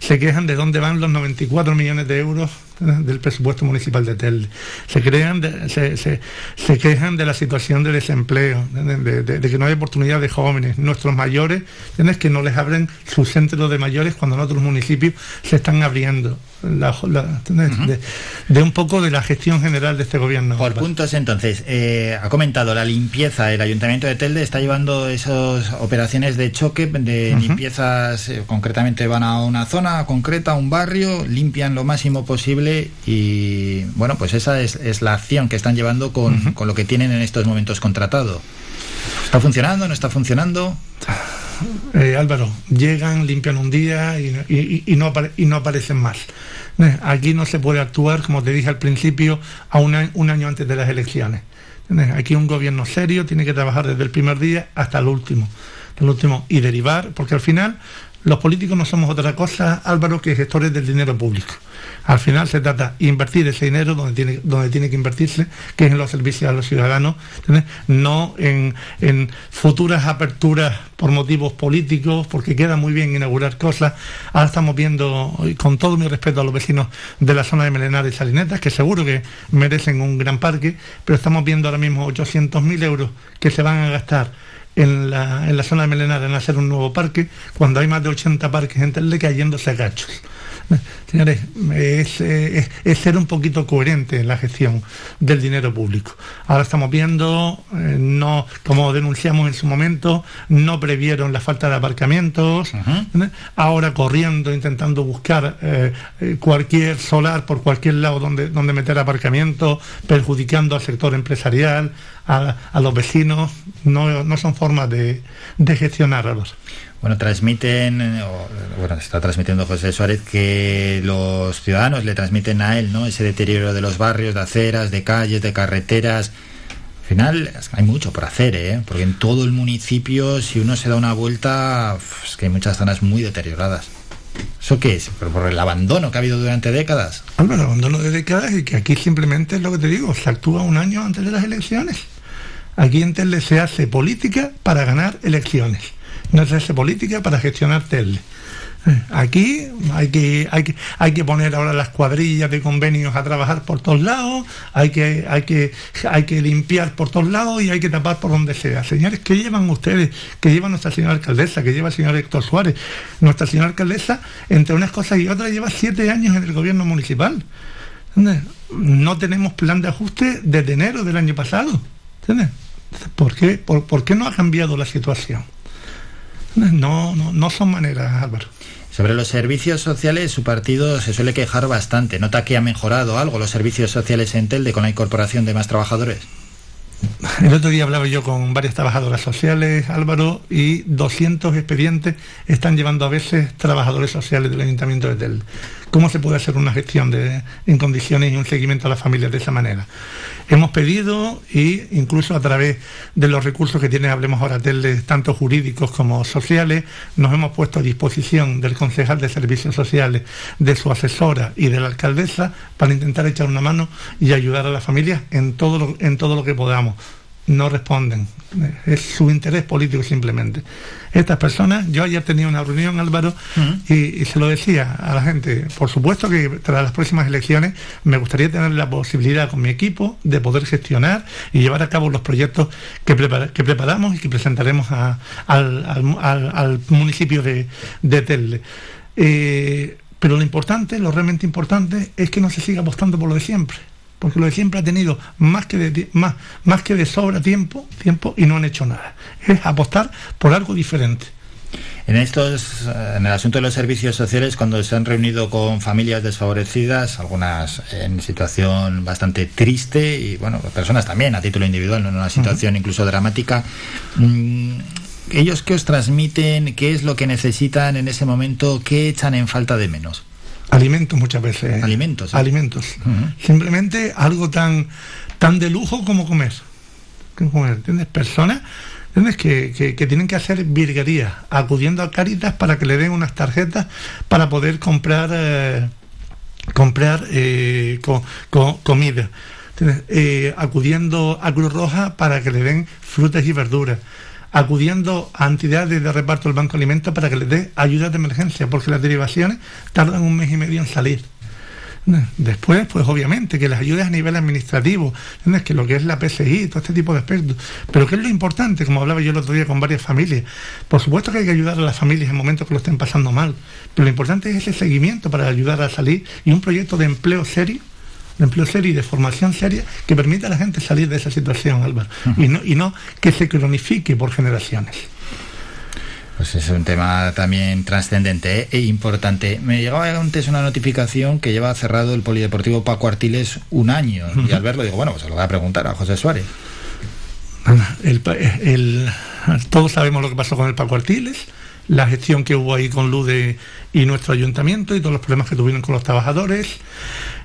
Se quejan de dónde van los 94 millones de euros. Del presupuesto municipal de Telde. Se, crean de- se, se- se quejan de la situación de desempleo, de, de- de que no hay oportunidad de jóvenes. Nuestros mayores, ¿entiendes? que no les abren sus centros de mayores cuando en otros municipios se están abriendo. La- la- ¿entiendes? de, de un poco de la gestión general de este gobierno. Por puntos, entonces, eh, ha comentado la limpieza. El Ayuntamiento de Telde está llevando esas operaciones de choque, de limpiezas, eh, concretamente van a una zona concreta, a un barrio, limpian lo máximo posible y, bueno, pues esa es, es la acción que están llevando con, con lo que tienen en estos momentos contratado. ¿Está funcionando? ¿No está funcionando? Eh, Álvaro, llegan, limpian un día y, y- y no, y no aparecen más. Eh, Aquí no se puede actuar, como te dije al principio, a un año, un año antes de las elecciones. Eh, Aquí un gobierno serio tiene que trabajar desde el primer día hasta el último. El último y derivar, porque al final los políticos no somos otra cosa, Álvaro, que gestores del dinero público. Al final se trata de invertir ese dinero donde tiene, donde tiene que invertirse, que es en los servicios a los ciudadanos, no en, en futuras aperturas por motivos políticos, porque queda muy bien inaugurar cosas. Ahora estamos viendo, con todo mi respeto a los vecinos de la zona de Melenar y Salinetas, que seguro que merecen un gran parque, pero estamos viendo ahora mismo 800.000 euros que se van a gastar en la, en la zona de Melenar en hacer un nuevo parque, cuando hay más de 80 parques en Telde cayéndose a cachos. Señores, es, eh, es- es ser un poquito coherente en la gestión del dinero público. Ahora estamos viendo, eh, no, como denunciamos en su momento, no previeron la falta de aparcamientos, ¿eh? ahora corriendo, intentando buscar eh, cualquier solar por cualquier lado donde, donde meter aparcamiento, perjudicando al sector empresarial, a, a los vecinos, no, no son formas de, de gestionar. Bueno, transmiten, eh, o, bueno, está transmitiendo José Suárez que los ciudadanos le transmiten a él, ¿no? Ese deterioro de los barrios, de aceras, de calles, de carreteras. Al final hay mucho por hacer, ¿eh? Porque en todo el municipio, si uno se da una vuelta, es que hay muchas zonas muy deterioradas. ¿Eso qué es? ¿Pero por el abandono que ha habido durante décadas? Álvaro, abandono de décadas y que aquí simplemente es lo que te digo, se actúa un año antes de las elecciones. Aquí en Telde se hace política para ganar elecciones, no se hace política para gestionar Telde. Eh, Aquí hay que, hay, que, hay que poner ahora las cuadrillas de convenios a trabajar por todos lados, hay que, hay, que, hay que limpiar por todos lados y hay que tapar por donde sea. Señores, ¿qué llevan ustedes? ¿Qué lleva nuestra señora alcaldesa? ¿Qué lleva el señor Héctor Suárez? Nuestra señora alcaldesa, entre unas cosas y otras, lleva siete años en el gobierno municipal. No tenemos plan de ajuste desde enero del año pasado. ¿Por qué, por, por qué no ha cambiado la situación? No, no, no son maneras, Álvaro. Sobre los servicios sociales, su partido se suele quejar bastante. ¿Nota que ha mejorado algo los servicios sociales en Telde con la incorporación de más trabajadores? el otro día hablaba yo con varias trabajadoras sociales, Álvaro, y 200 expedientes están llevando a veces trabajadores sociales del Ayuntamiento de Tel. ¿Cómo se puede hacer una gestión de, en condiciones y un seguimiento a las familias de esa manera? Hemos pedido y incluso a través de los recursos que tiene Hablemos ahora Tele, tanto jurídicos como sociales, nos hemos puesto a disposición del concejal de servicios sociales, de su asesora y de la alcaldesa para intentar echar una mano y ayudar a las familias en todo lo, en todo lo que podamos no responden. Es su interés político simplemente. Estas personas, yo ayer tenía una reunión, Álvaro, y, y se lo decía a la gente, por supuesto que tras las próximas elecciones me gustaría tener la posibilidad con mi equipo de poder gestionar y llevar a cabo los proyectos que, prepara- que preparamos y que presentaremos a- al, al- al- al municipio de, de Telde. Eh, pero lo importante, lo realmente importante, es que no se siga apostando por lo de siempre porque lo de siempre ha tenido más que de, más, más que de sobra tiempo, tiempo y no han hecho nada. Es apostar por algo diferente. En estos, en el asunto de los servicios sociales, cuando se han reunido con familias desfavorecidas, algunas en situación bastante triste y bueno, personas también a título individual, en una situación incluso dramática, mm, ellos qué os transmiten, qué es lo que necesitan en ese momento, qué echan en falta de menos. Alimentos muchas veces. Alimentos. ¿eh? Alimentos. Simplemente algo tan, tan de lujo como comer. Como ¿Entiendes? Personas ¿entiendes? Que, que- que tienen que hacer virguerías, acudiendo a Caritas para que le den unas tarjetas para poder comprar eh, comprar eh, co- co- comida. Eh, acudiendo a Cruz Roja para que le den frutas y verduras. Acudiendo a entidades de reparto del Banco de Alimentos para que les dé ayudas de emergencia, porque las derivaciones tardan un mes y medio en salir. Después, pues obviamente, que las ayudas a nivel administrativo, ¿entiendes? que lo que es la PSI, todo este tipo de aspectos. Pero ¿qué es lo importante? Como hablaba yo el otro día con varias familias. Por supuesto que hay que ayudar a las familias en momentos que lo estén pasando mal. Pero lo importante es ese seguimiento para ayudar a salir y un proyecto de empleo serio de empleo serio y de formación seria que permita a la gente salir de esa situación, Álvaro, y, no, y no que se cronifique por generaciones. Pues es un tema también trascendente ¿eh? e importante. Me llegaba antes una notificación que lleva cerrado el Polideportivo Paco Artiles un año. Y al verlo digo, bueno, pues se lo voy a preguntar a José Suárez. El todos sabemos lo que pasó con el Paco Artiles, la gestión que hubo ahí con Lude y nuestro ayuntamiento y todos los problemas que tuvieron con los trabajadores.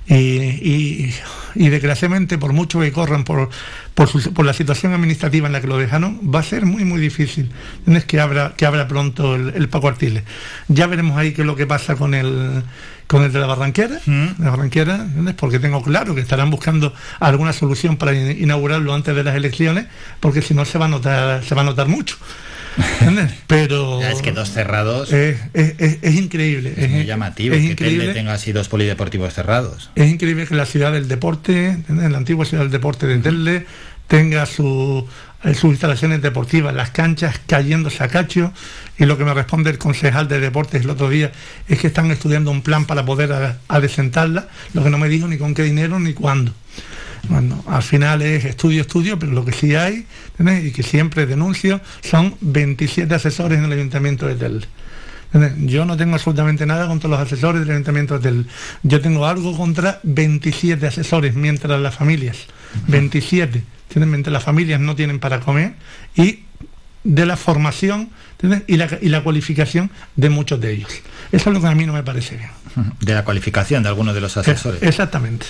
Y, y- y desgraciadamente, por mucho que corran por, por, su- por la situación administrativa en la que lo dejaron, va a ser muy, muy difícil. Es que abra, que abra pronto el, el Paco Artiles. Ya veremos ahí qué es lo que pasa con el, con el de la Barranquera, la Barranquera, porque tengo claro que estarán buscando alguna solución para in- inaugurarlo antes de las elecciones, porque si no se va a notar, se va a notar mucho. ¿Entiendes? Pero Ya es que dos cerrados es, es- es- es increíble. es muy llamativo es que increíble. Telde tenga así dos polideportivos cerrados. Es increíble que la ciudad del deporte, ¿entiendes? la antigua ciudad del deporte de Telde, tenga su, eh, sus instalaciones deportivas, las canchas cayéndose a cacho. Y lo que me responde el concejal de deportes el otro día es que están estudiando un plan para poder a- adecentarla, lo que no me dijo ni con qué dinero ni cuándo. Bueno, al final es estudio, estudio, pero lo que sí hay, ¿entiendes? y que siempre denuncio, son 27 asesores en el Ayuntamiento de Telde. Yo no tengo absolutamente nada contra los asesores del Ayuntamiento de Telde. Yo tengo algo contra 27 asesores, mientras las familias, 27, ¿entiendes? mientras las familias no tienen para comer, y de la formación y la, y la cualificación de muchos de ellos. Eso es lo que a mí no me parece bien. De la cualificación de algunos de los asesores. Exactamente.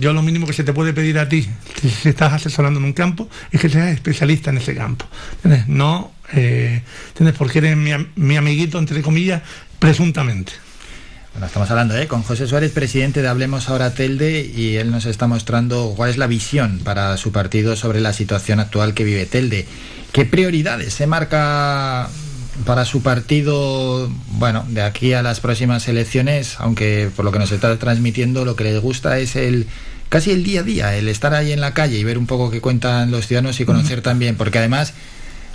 Yo lo mínimo que se te puede pedir a ti, si, estás asesorando en un campo, es que seas especialista en ese campo. ¿Entiendes? No, eh, ¿entiendes? Porque eres mi, mi amiguito, entre comillas, presuntamente. Bueno, estamos hablando ¿eh? con José Suárez, presidente de Hablemos Ahora Telde, y él nos está mostrando cuál es la visión para su partido sobre la situación actual que vive Telde. ¿Qué prioridades se marca para su partido, bueno, de aquí a las próximas elecciones, aunque por lo que nos está transmitiendo, lo que les gusta es el casi el día a día, el estar ahí en la calle y ver un poco qué cuentan los ciudadanos y conocer también, porque además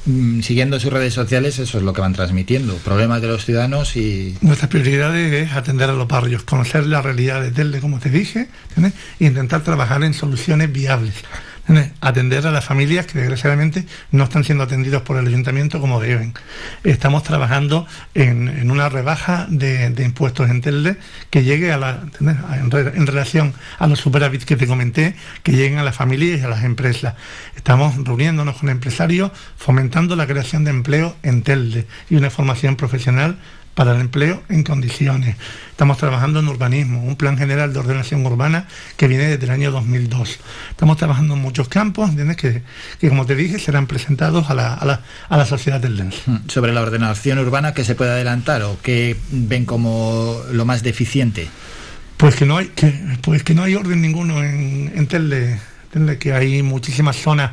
mm, siguiendo sus redes sociales, eso es lo que van transmitiendo, problemas de los ciudadanos y Nuestra prioridad es atender a los barrios, conocer la realidad de como te dije, e intentar trabajar en soluciones viables. Atender a las familias que desgraciadamente no están siendo atendidos por el ayuntamiento como deben. Estamos trabajando en, una rebaja de, impuestos en Telde que llegue a la, en, en, relación a los superávits que te comenté, que lleguen a las familias y a las empresas. Estamos reuniéndonos con empresarios, fomentando la creación de empleo en Telde y una formación profesional para el empleo en condiciones. Estamos trabajando en urbanismo, un plan general de ordenación urbana que viene desde el año 2002. Estamos trabajando en muchos campos, Que, que como te dije, serán presentados a la, a la, sociedad del DENS. Hmm. Sobre la ordenación urbana, ¿qué se puede adelantar o qué ven como lo más deficiente? Pues que no hay, que, pues que no hay orden ninguno en, en Telde, que hay muchísimas zonas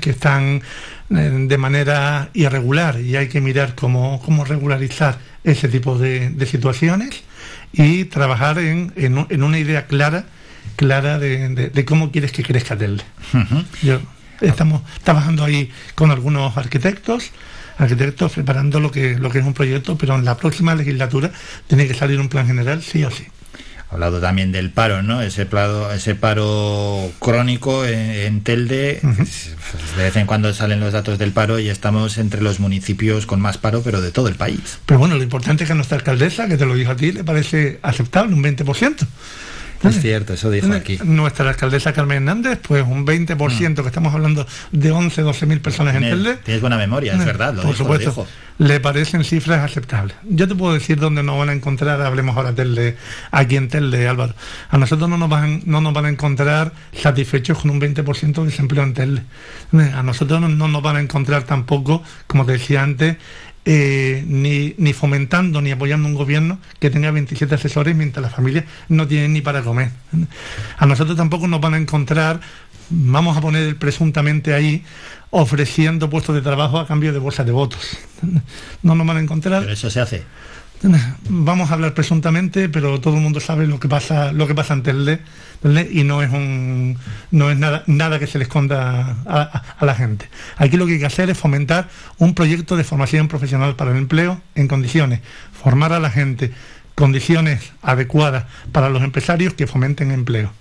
que están eh, de manera irregular y hay que mirar cómo, cómo regularizar ese tipo de, situaciones y trabajar en, en, una idea clara clara de, cómo quieres que crezca Telde. estamos trabajando ahí con algunos arquitectos, arquitectos preparando lo que, lo que es un proyecto, pero en la próxima legislatura tiene que salir un plan general sí o sí hablado también del paro, ¿no? Ese paro, ese paro crónico en, Telde. Pues, de vez en cuando salen los datos del paro y estamos entre los municipios con más paro, pero de todo el país. Pero bueno, lo importante es que a nuestra alcaldesa, que te lo dijo a ti, le parece aceptable, un 20%. Es cierto, eso dijo aquí. Nuestra alcaldesa Carmen Hernández, pues un 20%, mm. que estamos hablando de 11, 12 mil personas en Telde. Tienes buena memoria, es verdad. Lo Por supuesto le parecen cifras aceptables. Yo te puedo decir dónde nos van a encontrar, hablemos ahora Telde, aquí en Telde, Álvaro. A nosotros no nos van, no nos van a encontrar satisfechos con un 20% de desempleo en Telde. A nosotros no, nos van a encontrar tampoco, como te decía antes, eh, ni, ni, fomentando ni apoyando un gobierno que tenga 27 asesores mientras las familias no tienen ni para comer. A nosotros tampoco nos van a encontrar, vamos a poner presuntamente ahí, ofreciendo puestos de trabajo a cambio de bolsas de votos. No nos van a encontrar. Pero eso se hace. Vamos a hablar presuntamente, pero todo el mundo sabe lo que pasa, lo que pasa y no es un, no es nada, nada que se le esconda a, la gente. Aquí lo que hay que hacer es fomentar un proyecto de formación profesional para el empleo en condiciones, formar a la gente condiciones adecuadas para los empresarios que fomenten empleo.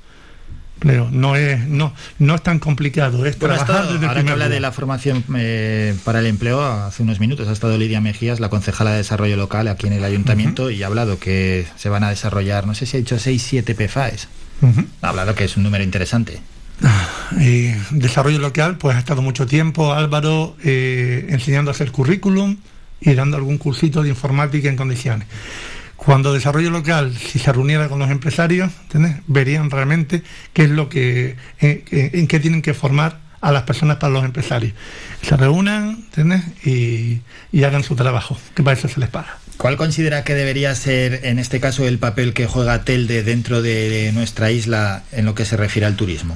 No es, no, no es tan complicado. Es trabajar ahora que habla de la formación eh, para el empleo, hace unos minutos ha estado Lidia Mejías, la concejala de desarrollo local aquí en el ayuntamiento, y ha hablado que se van a desarrollar, no sé si ha dicho 6, 7 PFAES. Ha hablado que es un número interesante. Y desarrollo local, pues ha estado mucho tiempo Álvaro eh, enseñando a hacer currículum y dando algún cursito de informática en condiciones. Cuando desarrollo local, si se reuniera con los empresarios, verían realmente qué es lo que, eh, eh, en, qué tienen que formar a las personas para los empresarios. Se reúnan y, y, hagan su trabajo, que para eso se les paga. ¿Cuál considera que debería ser, en este caso, el papel que juega Telde dentro de nuestra isla en lo que se refiere al turismo?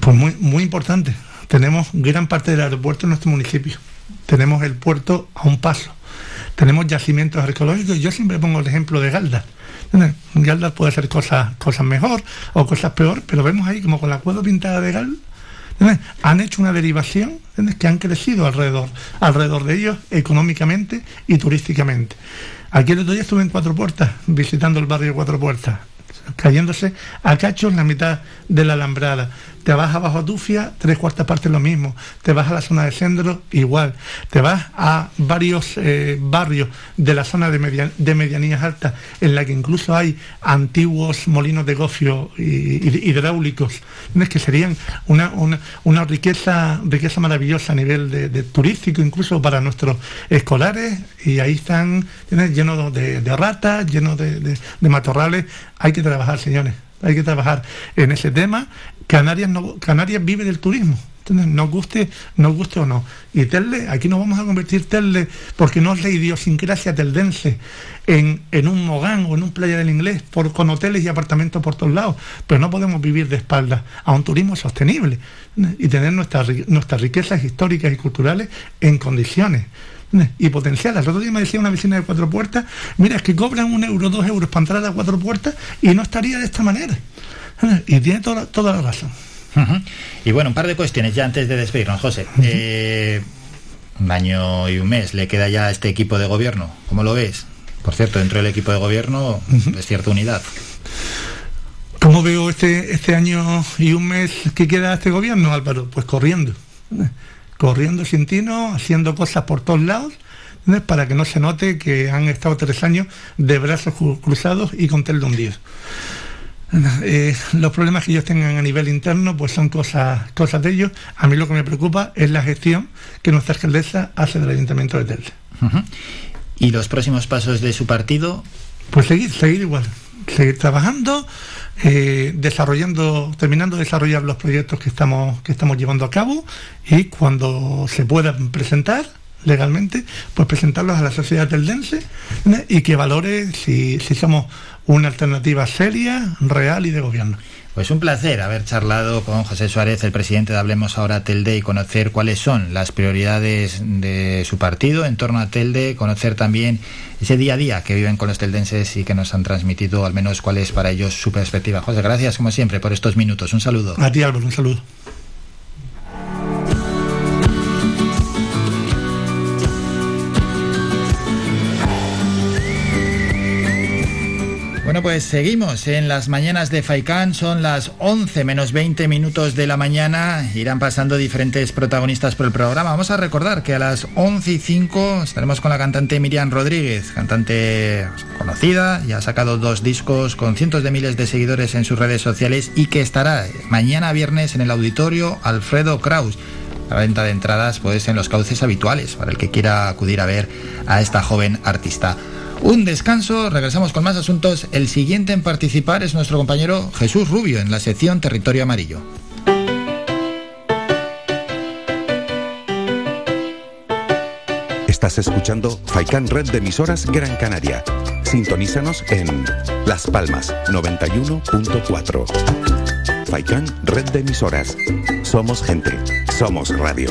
Pues muy, muy importante. Tenemos gran parte del aeropuerto en nuestro municipio. Tenemos el puerto a un paso tenemos yacimientos arqueológicos. Yo siempre pongo el ejemplo de Galda. Galda puede hacer cosas, cosas mejor o cosas peor, pero vemos ahí como con la cueva pintada de Galda, han hecho una derivación que han crecido alrededor, alrededor de ellos económicamente y turísticamente. Aquí el otro día estuve en Cuatro Puertas, visitando el barrio Cuatro Puertas, cayéndose a cachos en la mitad de la alambrada. Te vas abajo a Tufia, tres cuartas partes lo mismo. Te vas a la zona de Centro, igual. Te vas a varios eh, barrios de la zona de, de medianías altas, en la que incluso hay antiguos molinos de gofio hidráulicos, que serían una, una, riqueza, riqueza maravillosa a nivel de, turístico, incluso para nuestros escolares, y ahí están llenos de, ratas, llenos de matorrales. Hay que trabajar, señores hay que trabajar en ese tema Canarias, vive del turismo. nos guste, guste o no. Y Telde, aquí nos vamos a convertir Telde, porque no es la idiosincrasia teldense, en, en un Mogán o en un playa del inglés, por, con hoteles y apartamentos por todos lados. Pero no podemos vivir de espaldas a un turismo sostenible y tener nuestras, nuestras riquezas históricas y culturales en condiciones y potenciadas. El otro día me decía una vecina de cuatro puertas, mira, es que cobran un euro, dos euros para entrar a cuatro puertas y no estaría de esta manera. Y tiene toda, toda la razón. Y bueno, un par de cuestiones ya antes de despedirnos, José. Eh, un año y un mes le queda ya a este equipo de gobierno. ¿Cómo lo ves? Por cierto, dentro del equipo de gobierno es cierta unidad. ¿Cómo veo este, este año y un mes que queda este gobierno, Álvaro? Pues corriendo. Corriendo sin tino, haciendo cosas por todos lados, para que no se note que han estado tres años de brazos cru- cruzados y con tel de hundido. Eh, los problemas que ellos tengan a nivel interno pues son cosas, cosas de ellos. A mí lo que me preocupa es la gestión que nuestra alcaldesa hace del Ayuntamiento de Telde. ¿Y los próximos pasos de su partido? Pues seguir, seguir igual, seguir trabajando, eh, desarrollando, terminando de desarrollar los proyectos que estamos, que estamos llevando a cabo y cuando se puedan presentar legalmente, pues presentarlos a la sociedad teldense ¿eh? y que valore si, si somos una alternativa seria, real y de gobierno. Pues un placer haber charlado con José Suárez, el presidente de Hablemos Ahora Telde, y conocer cuáles son las prioridades de su partido en torno a Telde, conocer también ese día a día que viven con los teldenses y que nos han transmitido al menos cuál es para ellos su perspectiva. José, gracias como siempre por estos minutos. Un saludo. A ti Álvaro, un saludo. Bueno, pues seguimos en las mañanas de Faikán, son las 11 menos 20 minutos de la mañana, irán pasando diferentes protagonistas por el programa. Vamos a recordar que a las 11 y 5 estaremos con la cantante Miriam Rodríguez, cantante conocida, ya ha sacado dos discos con cientos de miles de seguidores en sus redes sociales y que estará mañana viernes en el auditorio Alfredo Kraus. La venta de entradas pues en los cauces habituales para el que quiera acudir a ver a esta joven artista. Un descanso, regresamos con más asuntos. El siguiente en participar es nuestro compañero Jesús Rubio en la sección Territorio Amarillo. Estás escuchando Faikan Red de emisoras Gran Canaria. Sintonízanos en Las Palmas 91.4. Faikan Red de emisoras. Somos gente, somos radio.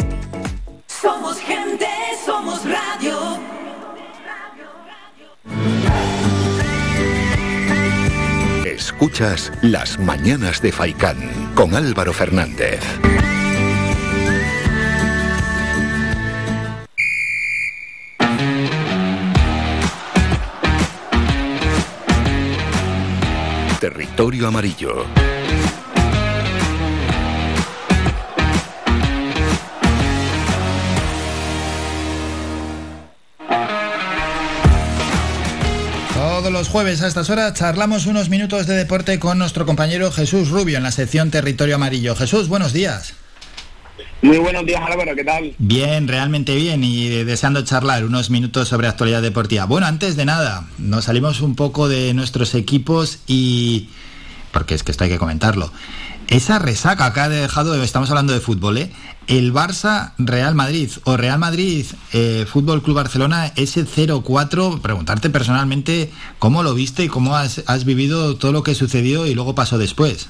Escuchas Las Mañanas de Faikán con Álvaro Fernández. Territorio Amarillo. Todos los jueves a estas horas charlamos unos minutos de deporte con nuestro compañero Jesús Rubio en la sección Territorio Amarillo. Jesús, buenos días. Muy buenos días Álvaro, ¿qué tal? Bien, realmente bien y deseando charlar unos minutos sobre actualidad deportiva. Bueno, antes de nada, nos salimos un poco de nuestros equipos y... porque es que esto hay que comentarlo. Esa resaca que ha dejado, estamos hablando de fútbol, ¿eh? El Barça Real Madrid o Real Madrid eh, Fútbol Club Barcelona, ese 0-4, preguntarte personalmente cómo lo viste y cómo has, has vivido todo lo que sucedió y luego pasó después.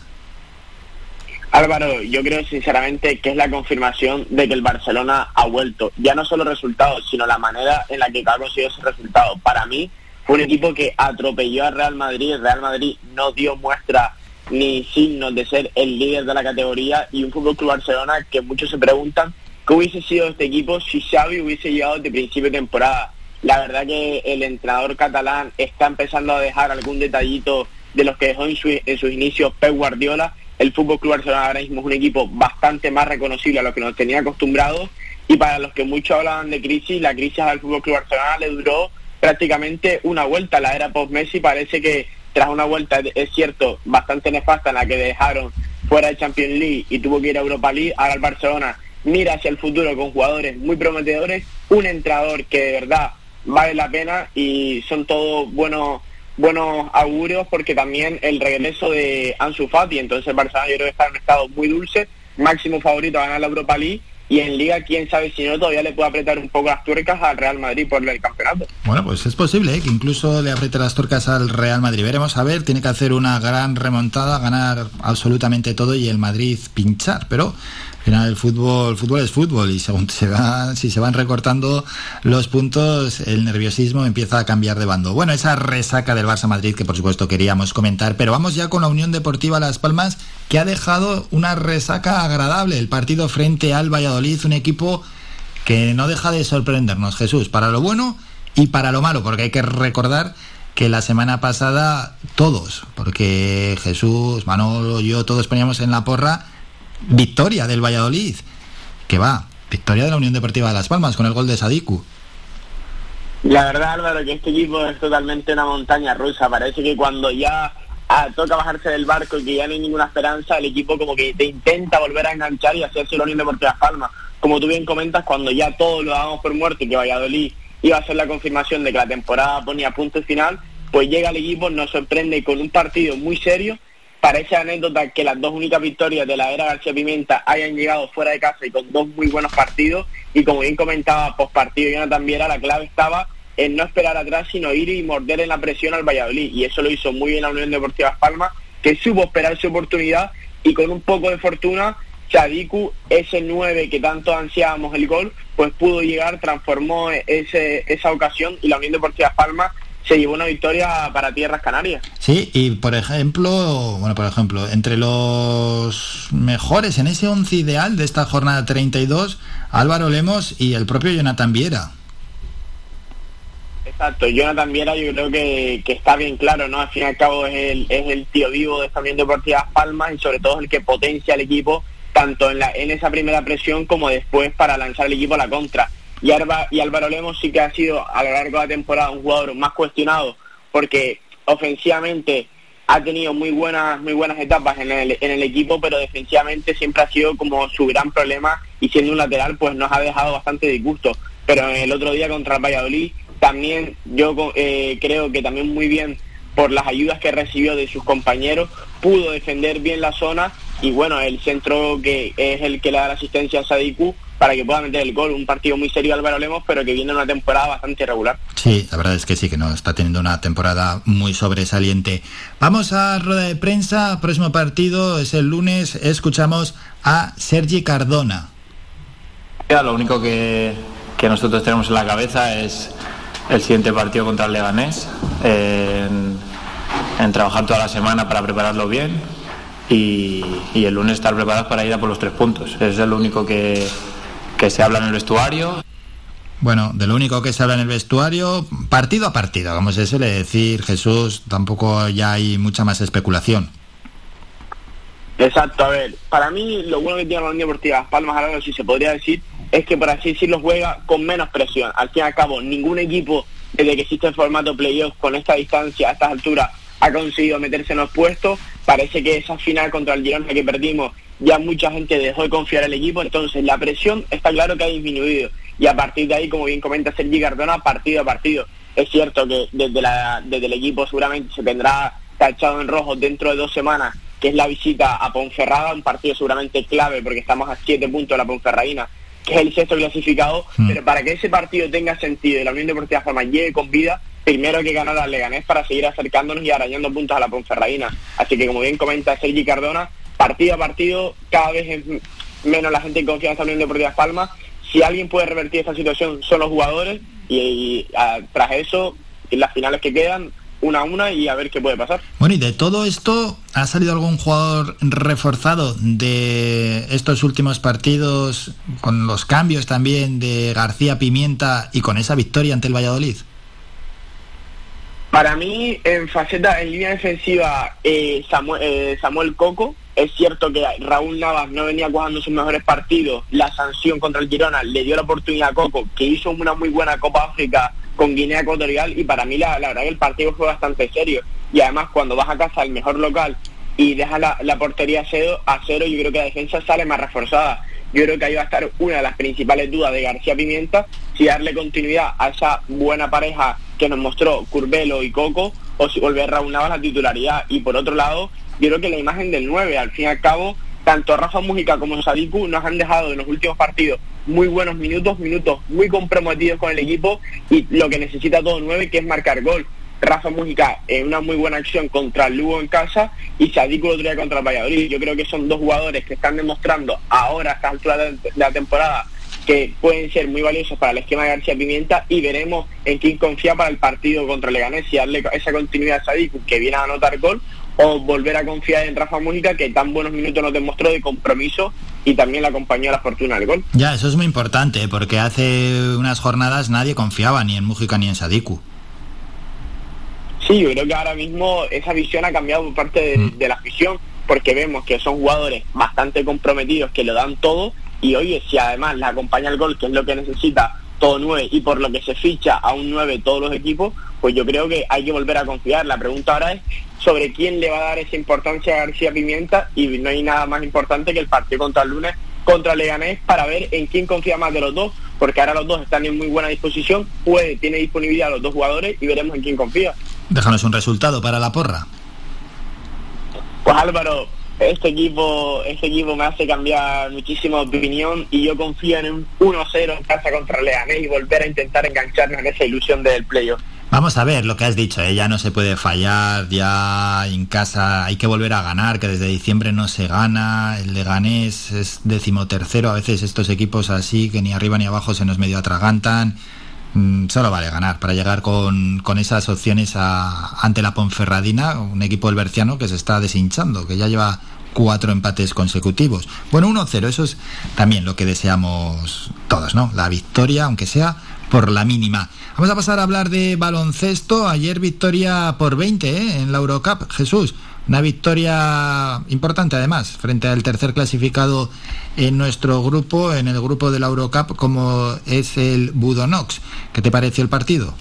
Álvaro, yo creo sinceramente que es la confirmación de que el Barcelona ha vuelto. Ya no solo resultados, sino la manera en la que ha conseguido ese resultado. Para mí fue un equipo que atropelló al Real Madrid. Real Madrid no dio muestra ni signos de ser el líder de la categoría y un Fútbol Club Barcelona que muchos se preguntan qué hubiese sido este equipo si Xavi hubiese llegado de principio de temporada. La verdad que el entrenador catalán está empezando a dejar algún detallito de los que dejó en, su- en sus inicios Pep Guardiola. El Fútbol Club Barcelona ahora mismo es un equipo bastante más reconocible a lo que nos tenía acostumbrados y para los que muchos hablaban de crisis, la crisis al Fútbol Club Barcelona le duró prácticamente una vuelta la era post-Messi. Parece que tras una vuelta, es cierto, bastante nefasta en la que dejaron fuera de Champions League y tuvo que ir a Europa League, ahora el Barcelona. Mira hacia el futuro con jugadores muy prometedores, un entrenador que de verdad vale la pena y son todos buenos buenos augurios porque también el regreso de Ansu Fati, entonces el Barcelona yo creo que está en un estado muy dulce, máximo favorito a ganar la Europa League y en Liga, quién sabe si no, todavía le puede apretar un poco las tuercas al Real Madrid por el campeonato. Bueno, pues es posible ¿eh? que incluso le apriete las tuercas al Real Madrid. Veremos a ver, tiene que hacer una gran remontada, ganar absolutamente todo y el Madrid pinchar, pero final el fútbol, el fútbol es fútbol y según se va, si se van recortando los puntos, el nerviosismo empieza a cambiar de bando. Bueno, esa resaca del Barça Madrid que por supuesto queríamos comentar, pero vamos ya con la Unión Deportiva Las Palmas que ha dejado una resaca agradable. El partido frente al Valladolid, un equipo que no deja de sorprendernos, Jesús, para lo bueno y para lo malo, porque hay que recordar que la semana pasada todos, porque Jesús, Manolo, yo, todos poníamos en la porra victoria del Valladolid, que va, victoria de la Unión Deportiva de Las Palmas con el gol de Sadiku. La verdad, Álvaro, que este equipo es totalmente una montaña rusa. Parece que cuando ya ah, toca bajarse del barco y que ya no hay ninguna esperanza, el equipo como que te intenta volver a enganchar y hacerse la Unión Deportiva Las Palmas. Como tú bien comentas, cuando ya todos lo damos por muerto y que Valladolid iba a ser la confirmación de que la temporada ponía punto final, pues llega el equipo, nos sorprende con un partido muy serio Parece anécdota que las dos únicas victorias de la era García Pimienta hayan llegado fuera de casa y con dos muy buenos partidos. Y como bien comentaba post partido Jonathan Viera, la clave estaba en no esperar atrás, sino ir y morder en la presión al Valladolid. Y eso lo hizo muy bien la Unión Deportiva Las Palmas, que supo esperar su oportunidad y con un poco de fortuna, Chadiku, ese 9 que tanto ansiábamos el gol, pues pudo llegar, transformó ese, esa ocasión y la Unión Deportiva Las Palmas se llevó una victoria para Tierras Canarias. Sí, y por ejemplo, bueno, por ejemplo, entre los mejores en ese once ideal de esta jornada 32, Álvaro Lemos y el propio Jonathan Viera. Exacto, Jonathan Viera yo creo que, está bien claro, ¿no? Al fin y al cabo es el, es el tío vivo de esta Unión Deportiva Palmas y sobre todo el que potencia al equipo tanto en, la, en esa primera presión como después para lanzar el equipo a la contra y, y Álvaro Lemos sí que ha sido a lo largo de la temporada un jugador más cuestionado porque ofensivamente ha tenido muy buenas muy buenas etapas en el, en el equipo, pero defensivamente siempre ha sido como su gran problema y siendo un lateral pues nos ha dejado bastante disgusto. Pero el otro día contra el Valladolid también yo eh, creo que también muy bien por las ayudas que recibió de sus compañeros, pudo defender bien la zona y bueno, el centro que es el que le da la asistencia a Sadiku para que pueda meter el gol. Un partido muy serio Álvaro Lemos, pero que viene una temporada bastante irregular. Sí, la verdad es que sí, que no está teniendo una temporada muy sobresaliente. Vamos a rueda de prensa. Próximo partido es el lunes. Escuchamos a Sergi Cardona. Lo único que, nosotros tenemos en la cabeza es el siguiente partido contra el Leganés. En, en trabajar toda la semana para prepararlo bien y, y, el lunes estar preparados para ir a por los tres puntos. Es lo único que, que se habla en el vestuario. Bueno, de lo único que se habla en el vestuario, partido a partido, vamos a suele decir Jesús, tampoco ya hay mucha más especulación. Exacto, a ver, para mí lo bueno que tiene la Unión Deportiva Palmas ahora si se podría decir, es que por así decirlo juega con menos presión. Al fin y al cabo, ningún equipo, desde que existe el formato playoff con esta distancia, a estas alturas, ha conseguido meterse en los puestos. Parece que esa final contra el Girona que perdimos ya mucha gente dejó de confiar el equipo, entonces la presión está claro que ha disminuido y a partir de ahí, como bien comenta Sergi Cardona, partido a partido. Es cierto que desde, la, desde el equipo seguramente se tendrá tachado en rojo dentro de dos semanas, que es la visita a Ponferrada, un partido seguramente clave porque estamos a siete puntos de la Ponferradina, que es el sexto clasificado, mm. pero para que ese partido tenga sentido y la Unión Deportiva Forma llegue con vida, primero hay que ganar al Leganés para seguir acercándonos y arañando puntos a la Ponferradina. Así que como bien comenta Sergi Cardona, partido a partido cada vez es menos la gente en confianza en la Unión Deportiva Palmas. Si alguien puede revertir esta situación son los jugadores y, tras eso, en las finales que quedan, una a una y a ver qué puede pasar. Bueno, y de todo esto, ¿ha salido algún jugador reforzado de estos últimos partidos con los cambios también de García Pimienta y con esa victoria ante el Valladolid? Para mí, en faceta, en línea defensiva, eh, Samuel, eh, Samuel Coco, es cierto que Raúl Navas no venía jugando sus mejores partidos. La sanción contra el Girona le dio la oportunidad a Coco, que hizo una muy buena Copa África con Guinea Ecuatorial y para mí la, la verdad que el partido fue bastante serio y además cuando vas a casa al mejor local y dejas la, la portería a cero, a cero, yo creo que la defensa sale más reforzada. Yo creo que ahí va a estar una de las principales dudas de García Pimienta, si darle continuidad a esa buena pareja que nos mostró Curbelo y Coco, o si volver Raúl Navas la titularidad. Y por otro lado, yo creo que la imagen del 9, al fin y al cabo, tanto Rafa Mújica como Sadiku nos han dejado en los últimos partidos muy buenos minutos, minutos muy comprometidos con el equipo y lo que necesita todo 9 que es marcar gol. Rafa Mújica en una muy buena acción contra Lugo en casa y Sadiku lo otro contra el Valladolid. Yo creo que son dos jugadores que están demostrando ahora a esta altura de la temporada que pueden ser muy valiosos para el esquema de García Pimienta y veremos en quién confía para el partido contra Leganés y darle esa continuidad a Sadiku que viene a anotar gol o volver a confiar en Rafa Mújica que tan buenos minutos nos demostró de compromiso y también le acompañó a la fortuna del gol. Ya, eso es muy importante porque hace unas jornadas nadie confiaba ni en Mújica ni en Sadiku. Sí, yo creo que ahora mismo esa visión ha cambiado por parte de, de la afición porque vemos que son jugadores bastante comprometidos que lo dan todo y oye, si además le acompaña el gol, que es lo que necesita todo nueve y por lo que se ficha a un 9 todos los equipos, pues yo creo que hay que volver a confiar. La pregunta ahora es sobre quién le va a dar esa importancia a García Pimienta y no hay nada más importante que el partido contra el lunes contra Leganés para ver en quién confía más de los dos, porque ahora los dos están en muy buena disposición, puede, tiene disponibilidad los dos jugadores y veremos en quién confía. Déjanos un resultado para la porra. Pues Álvaro, este equipo, este equipo me hace cambiar muchísimo opinión y yo confío en un 1-0 en casa contra Leganés y volver a intentar engancharnos en esa ilusión del playoff. Vamos a ver lo que has dicho, ¿eh? ya no se puede fallar, ya en casa hay que volver a ganar, que desde diciembre no se gana, el Leganés es decimotercero, a veces estos equipos así que ni arriba ni abajo se nos medio atragantan, solo vale ganar para llegar con, con esas opciones a, ante la Ponferradina, un equipo del que se está deshinchando, que ya lleva cuatro empates consecutivos. Bueno, 1-0, eso es también lo que deseamos todos, ¿no? La victoria, aunque sea por la mínima. Vamos a pasar a hablar de baloncesto. Ayer victoria por 20 ¿eh? en la Eurocup. Jesús, una victoria importante además frente al tercer clasificado en nuestro grupo, en el grupo de la Eurocup, como es el Budonox. ¿Qué te pareció el partido?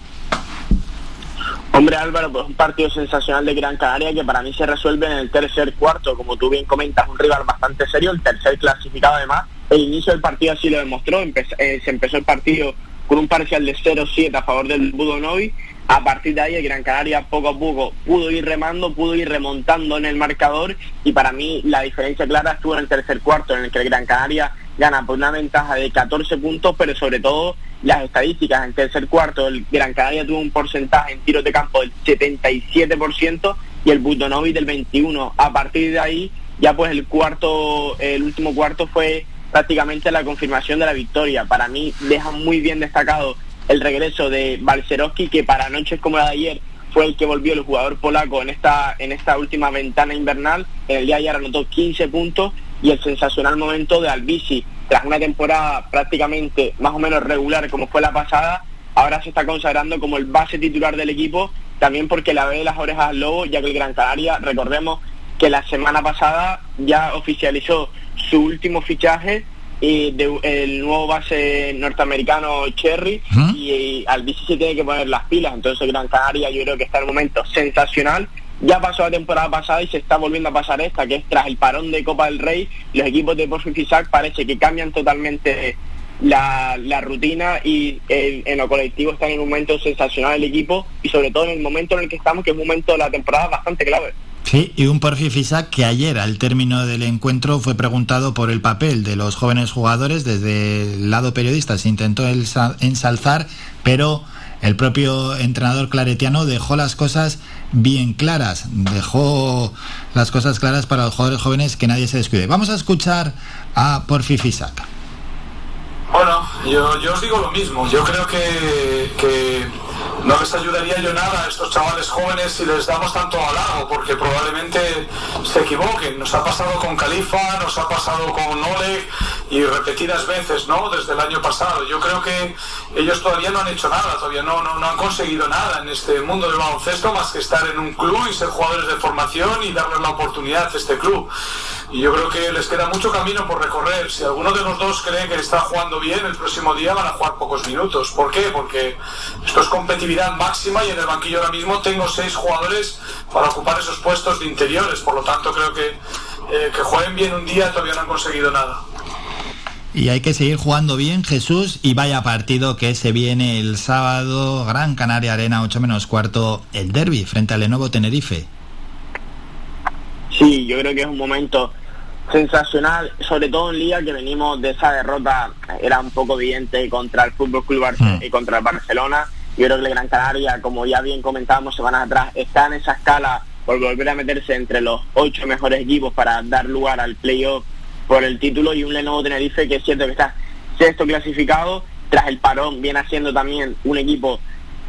Hombre Álvaro, pues un partido sensacional de Gran Canaria que para mí se resuelve en el tercer cuarto, como tú bien comentas, un rival bastante serio, el tercer clasificado además. El inicio del partido así lo demostró, eh, se empezó el partido con un parcial de 0-7 a favor del Budonovi. A partir de ahí el Gran Canaria poco a poco pudo ir remando, pudo ir remontando en el marcador y para mí la diferencia clara estuvo en el tercer cuarto en el que el Gran Canaria gana por una ventaja de 14 puntos, pero sobre todo las estadísticas. En tercer cuarto el Gran Canaria tuvo un porcentaje en tiros de campo del 77% y el Budonovi del 21%. A partir de ahí ya pues el cuarto, el último cuarto fue prácticamente la confirmación de la victoria. Para mí deja muy bien destacado el regreso de Balcerowski, que para noches como la de ayer fue el que volvió el jugador polaco en esta, en esta última ventana invernal. En el día de ayer anotó 15 puntos y el sensacional momento de Albisi, tras una temporada prácticamente más o menos regular como fue la pasada, ahora se está consagrando como el base titular del equipo, también porque la ve las orejas al lobo, ya que el Gran Canaria, recordemos que la semana pasada ya oficializó su último fichaje eh, de, el nuevo base norteamericano Cherry y, y al bici se tiene que poner las pilas. Entonces Gran Canaria yo creo que está en un momento sensacional. Ya pasó la temporada pasada y se está volviendo a pasar esta que es tras el parón de Copa del Rey los equipos de Porfi Fisac parece que cambian totalmente la, la rutina y eh, en lo colectivo están en un momento sensacional el equipo y sobre todo en el momento en el que estamos que es un momento de la temporada bastante clave Sí, y un Porfi Fisac que ayer al término del encuentro fue preguntado por el papel de los jóvenes jugadores desde el lado periodista. Se intentó ensalzar, pero el propio entrenador claretiano dejó las cosas bien claras, dejó las cosas claras para los jugadores jóvenes que nadie se descuide. Vamos a escuchar a Porfi Fisac. Bueno, yo, yo os digo lo mismo. Yo creo que, que no les ayudaría yo nada a estos chavales jóvenes si les damos tanto halago, porque probablemente se equivoquen. Nos ha pasado con Califa, nos ha pasado con Oleg y repetidas veces, ¿no? Desde el año pasado. Yo creo que ellos todavía no han hecho nada, todavía no, no, han conseguido nada en este mundo del baloncesto más que estar en un club y ser jugadores de formación y darles la oportunidad a este club. y yo creo que les queda mucho camino por recorrer. Si alguno de los dos cree que está jugando bien, el próximo día van a jugar pocos minutos. ¿Por qué? Porque esto es competitividad máxima y en el banquillo ahora mismo tengo seis jugadores para ocupar esos puestos de interiores. Por lo tanto, creo que eh, que jueguen bien un día todavía no han conseguido nada. Y hay que seguir jugando bien, Jesús, y vaya partido que se viene el sábado, Gran Canaria Arena, 8 menos cuarto, el derby frente al Lenovo Tenerife. Sí, yo creo que es un momento sensacional, sobre todo en Liga que venimos de esa derrota, era un poco evidente contra el Fútbol Club Barce- y contra el Barcelona. Yo creo que el Gran Canaria, como ya bien comentábamos semanas atrás, está en esa escala por volver a meterse entre los ocho mejores equipos para dar lugar al playoff por el título y un Lenovo Tenerife que es cierto que está sexto clasificado tras el parón viene haciendo también un equipo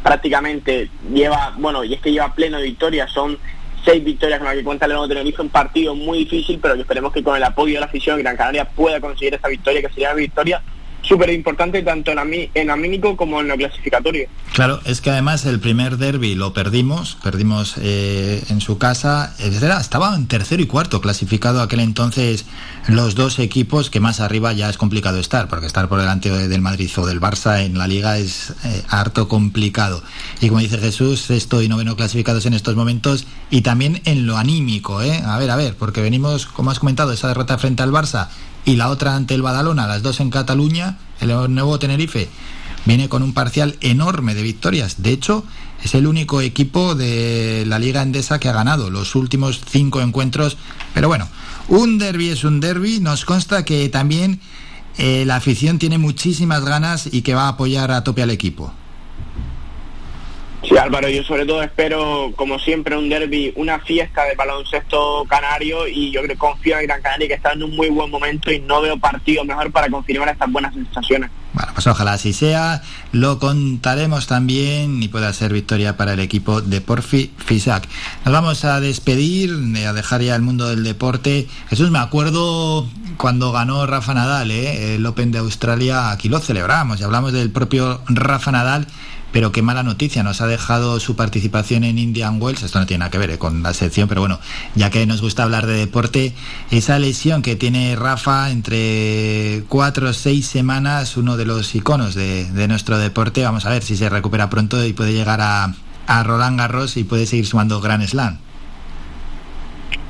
prácticamente lleva bueno y es que lleva pleno de victorias son seis victorias con las que cuenta Lenovo Tenerife un partido muy difícil pero que esperemos que con el apoyo de la afición Gran Canaria pueda conseguir esa victoria que sería una victoria súper importante tanto en, ami- en anímico como en lo clasificatorio Claro, es que además el primer derby lo perdimos, perdimos eh, en su casa, etcétera. Estaba en tercero y cuarto clasificado aquel entonces los dos equipos que más arriba ya es complicado estar, porque estar por delante de- del Madrid o del Barça en la liga es eh, harto complicado. Y como dice Jesús, sexto y noveno clasificados en estos momentos y también en lo anímico, ¿eh? A ver, a ver, porque venimos, como has comentado, esa derrota frente al Barça y la otra ante el Badalona, las dos en Cataluña, el nuevo Tenerife viene con un parcial enorme de victorias. De hecho, es el único equipo de la Liga Endesa que ha ganado los últimos cinco encuentros. Pero bueno, un derby es un derby. Nos consta que también eh, la afición tiene muchísimas ganas y que va a apoyar a tope al equipo. Sí, Álvaro, yo sobre todo espero, como siempre, un derby, una fiesta de baloncesto canario y yo confío en Gran Canaria que está en un muy buen momento y no veo partido mejor para confirmar estas buenas sensaciones. Bueno, pues ojalá así sea. Lo contaremos también y pueda ser victoria para el equipo de Porfi Fisac. Nos vamos a despedir, eh, a dejar ya el mundo del deporte. Jesús, me acuerdo cuando ganó Rafa Nadal eh, el Open de Australia, aquí lo celebramos y hablamos del propio Rafa Nadal. Pero qué mala noticia, nos ha dejado su participación en Indian Wells, esto no tiene nada que ver eh, con la sección, pero bueno, ya que nos gusta hablar de deporte, esa lesión que tiene Rafa entre cuatro o seis semanas, uno de los iconos de, nuestro deporte, vamos a ver si se recupera pronto y puede llegar a, Roland Garros y puede seguir sumando Grand Slam.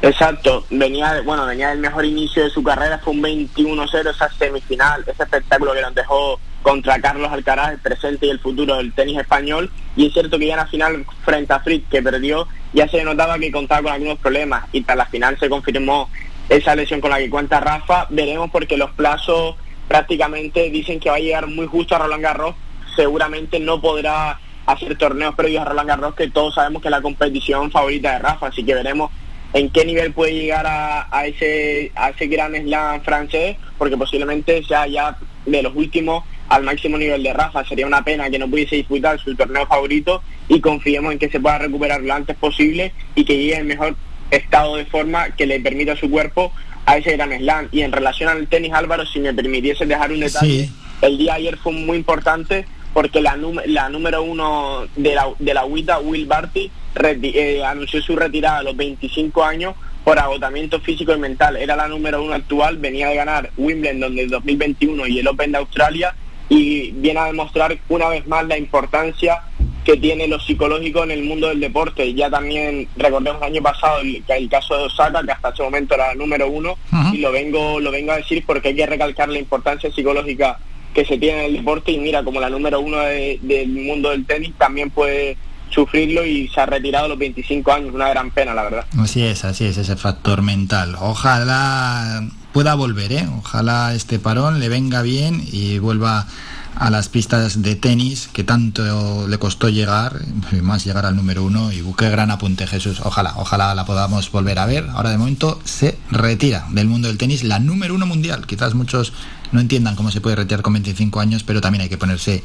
Exacto, venía, bueno, venía del mejor inicio de su carrera, fue un 21-0 esa semifinal, ese espectáculo que nos dejó contra Carlos Alcaraz, el presente y el futuro del tenis español, y es cierto que ya en la final frente a Fritz, que perdió, ya se notaba que contaba con algunos problemas, y tras la final se confirmó esa lesión con la que cuenta Rafa, veremos porque los plazos prácticamente dicen que va a llegar muy justo a Roland Garros, seguramente no podrá hacer torneos previos a Roland Garros, que todos sabemos que es la competición favorita de Rafa, así que veremos en qué nivel puede llegar a, a ese a ese gran slam francés, porque posiblemente sea ya de los últimos al máximo nivel de Rafa. Sería una pena que no pudiese disputar su torneo favorito y confiemos en que se pueda recuperar lo antes posible y que llegue en mejor estado de forma que le permita a su cuerpo a ese gran slam. Y en relación al tenis, Álvaro, si me permitiese dejar un detalle, el día de ayer fue muy importante porque la, la número uno de la, de la UITA, Will Barty, eh, anunció su retirada a los 25 años por agotamiento físico y mental. Era la número uno actual, venía de ganar Wimbledon del 2021 y el Open de Australia y viene a demostrar una vez más la importancia que tiene lo psicológico en el mundo del deporte. Ya también recordemos el año pasado el, el caso de Osaka, que hasta ese momento era la número uno, y lo vengo, lo vengo a decir porque hay que recalcar la importancia psicológica que se tiene en el deporte y mira, como la número uno de- del mundo del tenis también puede sufrirlo y se ha retirado a los 25 años, una gran pena, la verdad. Así es, así es, ese factor mental. Ojalá pueda volver, ¿eh? Ojalá este parón le venga bien y vuelva a las pistas de tenis que tanto le costó llegar, más llegar al número uno. Y qué gran apunte, Jesús. Ojalá, ojalá la podamos volver a ver. Ahora de momento se retira del mundo del tenis la número uno mundial. Quizás muchos no entiendan cómo se puede retirar con 25 años, pero también hay que ponerse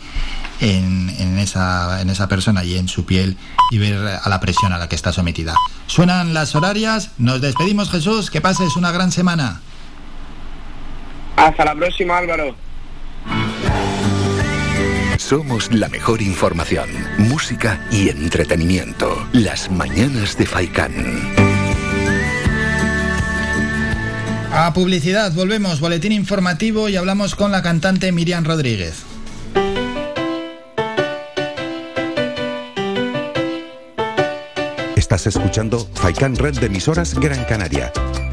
en esa persona y en su piel y ver a la presión a la que está sometida. Suenan las horarias, nos despedimos Jesús, que pases una gran semana. Hasta la próxima, Álvaro. Somos la mejor información, música y entretenimiento. Las mañanas de Faikán. A publicidad, volvemos, boletín informativo y hablamos con la cantante Miriam Rodríguez. Estás escuchando Faikan Red de emisoras Gran Canaria.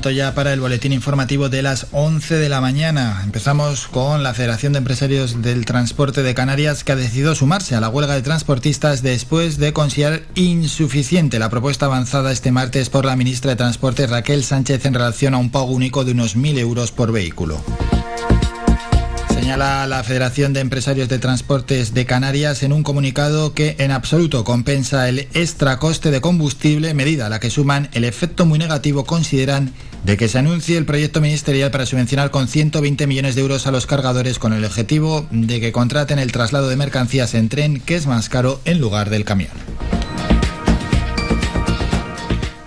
Momento ya para el boletín informativo de las 11 de la mañana. Empezamos con la Federación de Empresarios del Transporte de Canarias que ha decidido sumarse a la huelga de transportistas después de considerar insuficiente la propuesta avanzada este martes por la ministra de Transporte Raquel Sánchez en relación a un pago único de unos 1.000 euros por vehículo. Señala la Federación de Empresarios de Transportes de Canarias en un comunicado que en absoluto compensa el extra coste de combustible, medida a la que suman el efecto muy negativo, consideran, de que se anuncie el proyecto ministerial para subvencionar con 120 millones de euros a los cargadores con el objetivo de que contraten el traslado de mercancías en tren, que es más caro en lugar del camión.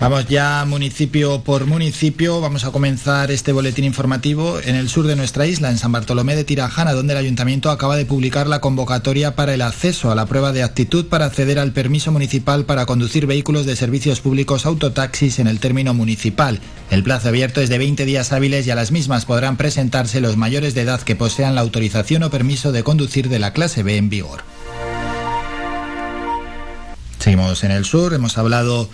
Vamos ya municipio por municipio. Vamos a comenzar este boletín informativo en el sur de nuestra isla, en San Bartolomé de Tirajana, donde el ayuntamiento acaba de publicar la convocatoria para el acceso a la prueba de actitud para acceder al permiso municipal para conducir vehículos de servicios públicos autotaxis en el término municipal. El plazo abierto es de 20 días hábiles y a las mismas podrán presentarse los mayores de edad que posean la autorización o permiso de conducir de la clase B en vigor. Seguimos en el sur, hemos hablado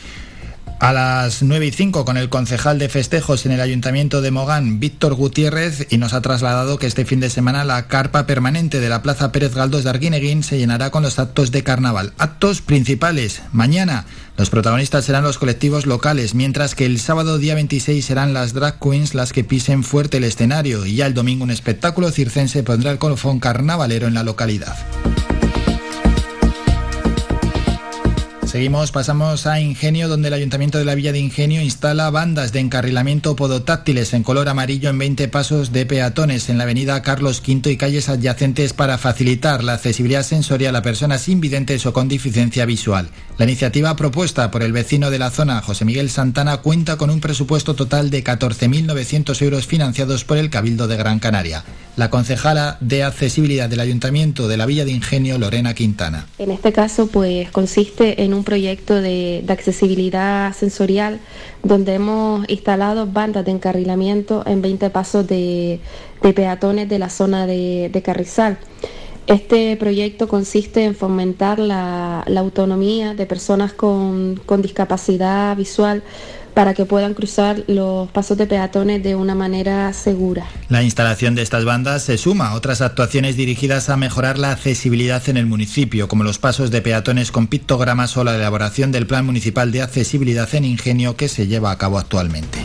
a las 9 y 5 con el concejal de festejos en el Ayuntamiento de Mogán, Víctor Gutiérrez, y nos ha trasladado que este fin de semana la carpa permanente de la Plaza Pérez Galdós de Arguineguín se llenará con los actos de carnaval. Actos principales. Mañana los protagonistas serán los colectivos locales, mientras que el sábado día 26 serán las drag queens las que pisen fuerte el escenario y ya el domingo un espectáculo circense pondrá el colofón carnavalero en la localidad. Seguimos, pasamos a Ingenio, donde el Ayuntamiento de la Villa de Ingenio instala bandas de encarrilamiento podotáctiles en color amarillo en 20 pasos de peatones en la avenida Carlos V y calles adyacentes para facilitar la accesibilidad sensorial a personas invidentes o con deficiencia visual. La iniciativa propuesta por el vecino de la zona, José Miguel Santana, cuenta con un presupuesto total de 14.900 euros financiados por el Cabildo de Gran Canaria. La concejala de accesibilidad del Ayuntamiento de la Villa de Ingenio, Lorena Quintana. En este caso, pues consiste en un proyecto de, accesibilidad sensorial donde hemos instalado bandas de encarrilamiento en 20 pasos de, peatones de la zona de, Carrizal. Este proyecto consiste en fomentar la, autonomía de personas con discapacidad visual para que puedan cruzar los pasos de peatones de una manera segura. La instalación de estas bandas se suma a otras actuaciones dirigidas a mejorar la accesibilidad en el municipio, como los pasos de peatones con pictogramas o la elaboración del Plan Municipal de Accesibilidad en Ingenio que se lleva a cabo actualmente.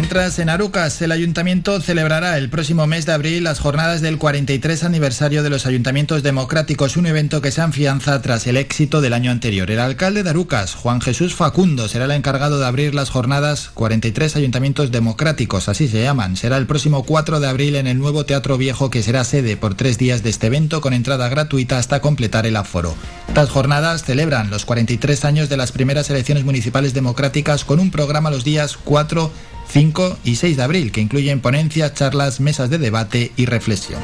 Mientras en Arucas el ayuntamiento celebrará el próximo mes de abril las jornadas del 43 aniversario de los ayuntamientos democráticos, un evento que se afianza tras el éxito del año anterior. El alcalde de Arucas, Juan Jesús Facundo, será el encargado de abrir las jornadas 43 ayuntamientos democráticos, así se llaman. Será el próximo 4 de abril en el nuevo Teatro Viejo que será sede por tres días de este evento con entrada gratuita hasta completar el aforo. Estas jornadas celebran los 43 años de las primeras elecciones municipales democráticas con un programa los días 4, 5 y 6 de abril, que incluyen ponencias, charlas, mesas de debate y reflexión.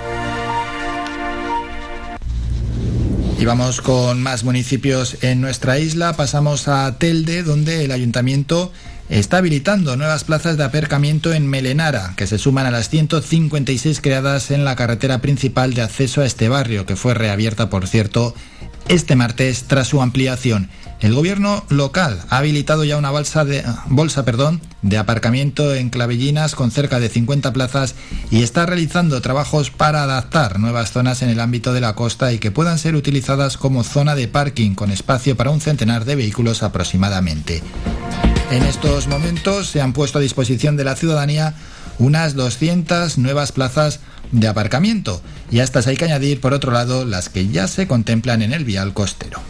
Y vamos con más municipios en nuestra isla. Pasamos a Telde, donde el ayuntamiento está habilitando nuevas plazas de aparcamiento en Melenara, que se suman a las 156 creadas en la carretera principal de acceso a este barrio, que fue reabierta, por cierto, este martes tras su ampliación. El gobierno local ha habilitado ya una bolsa perdón, de aparcamiento en Clavellinas con cerca de 50 plazas y está realizando trabajos para adaptar nuevas zonas en el ámbito de la costa y que puedan ser utilizadas como zona de parking con espacio para un centenar de vehículos aproximadamente. En estos momentos se han puesto a disposición de la ciudadanía unas 200 nuevas plazas de aparcamiento y a estas hay que añadir por otro lado las que ya se contemplan en el vial costero.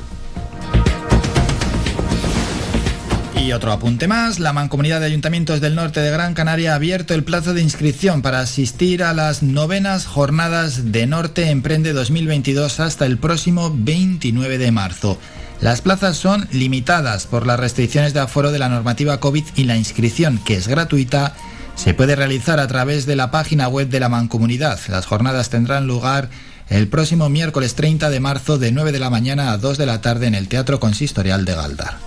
Y otro apunte más, la Mancomunidad de Ayuntamientos del Norte de Gran Canaria ha abierto el plazo de inscripción para asistir a las novenas jornadas de Norte Emprende 2022 hasta el próximo 29 de marzo. Las plazas son limitadas por las restricciones de aforo de la normativa COVID y la inscripción, que es gratuita, se puede realizar a través de la página web de la Mancomunidad. Las jornadas tendrán lugar el próximo miércoles 30 de marzo de 9 de la mañana a 2 de la tarde en el Teatro Consistorial de Galdar.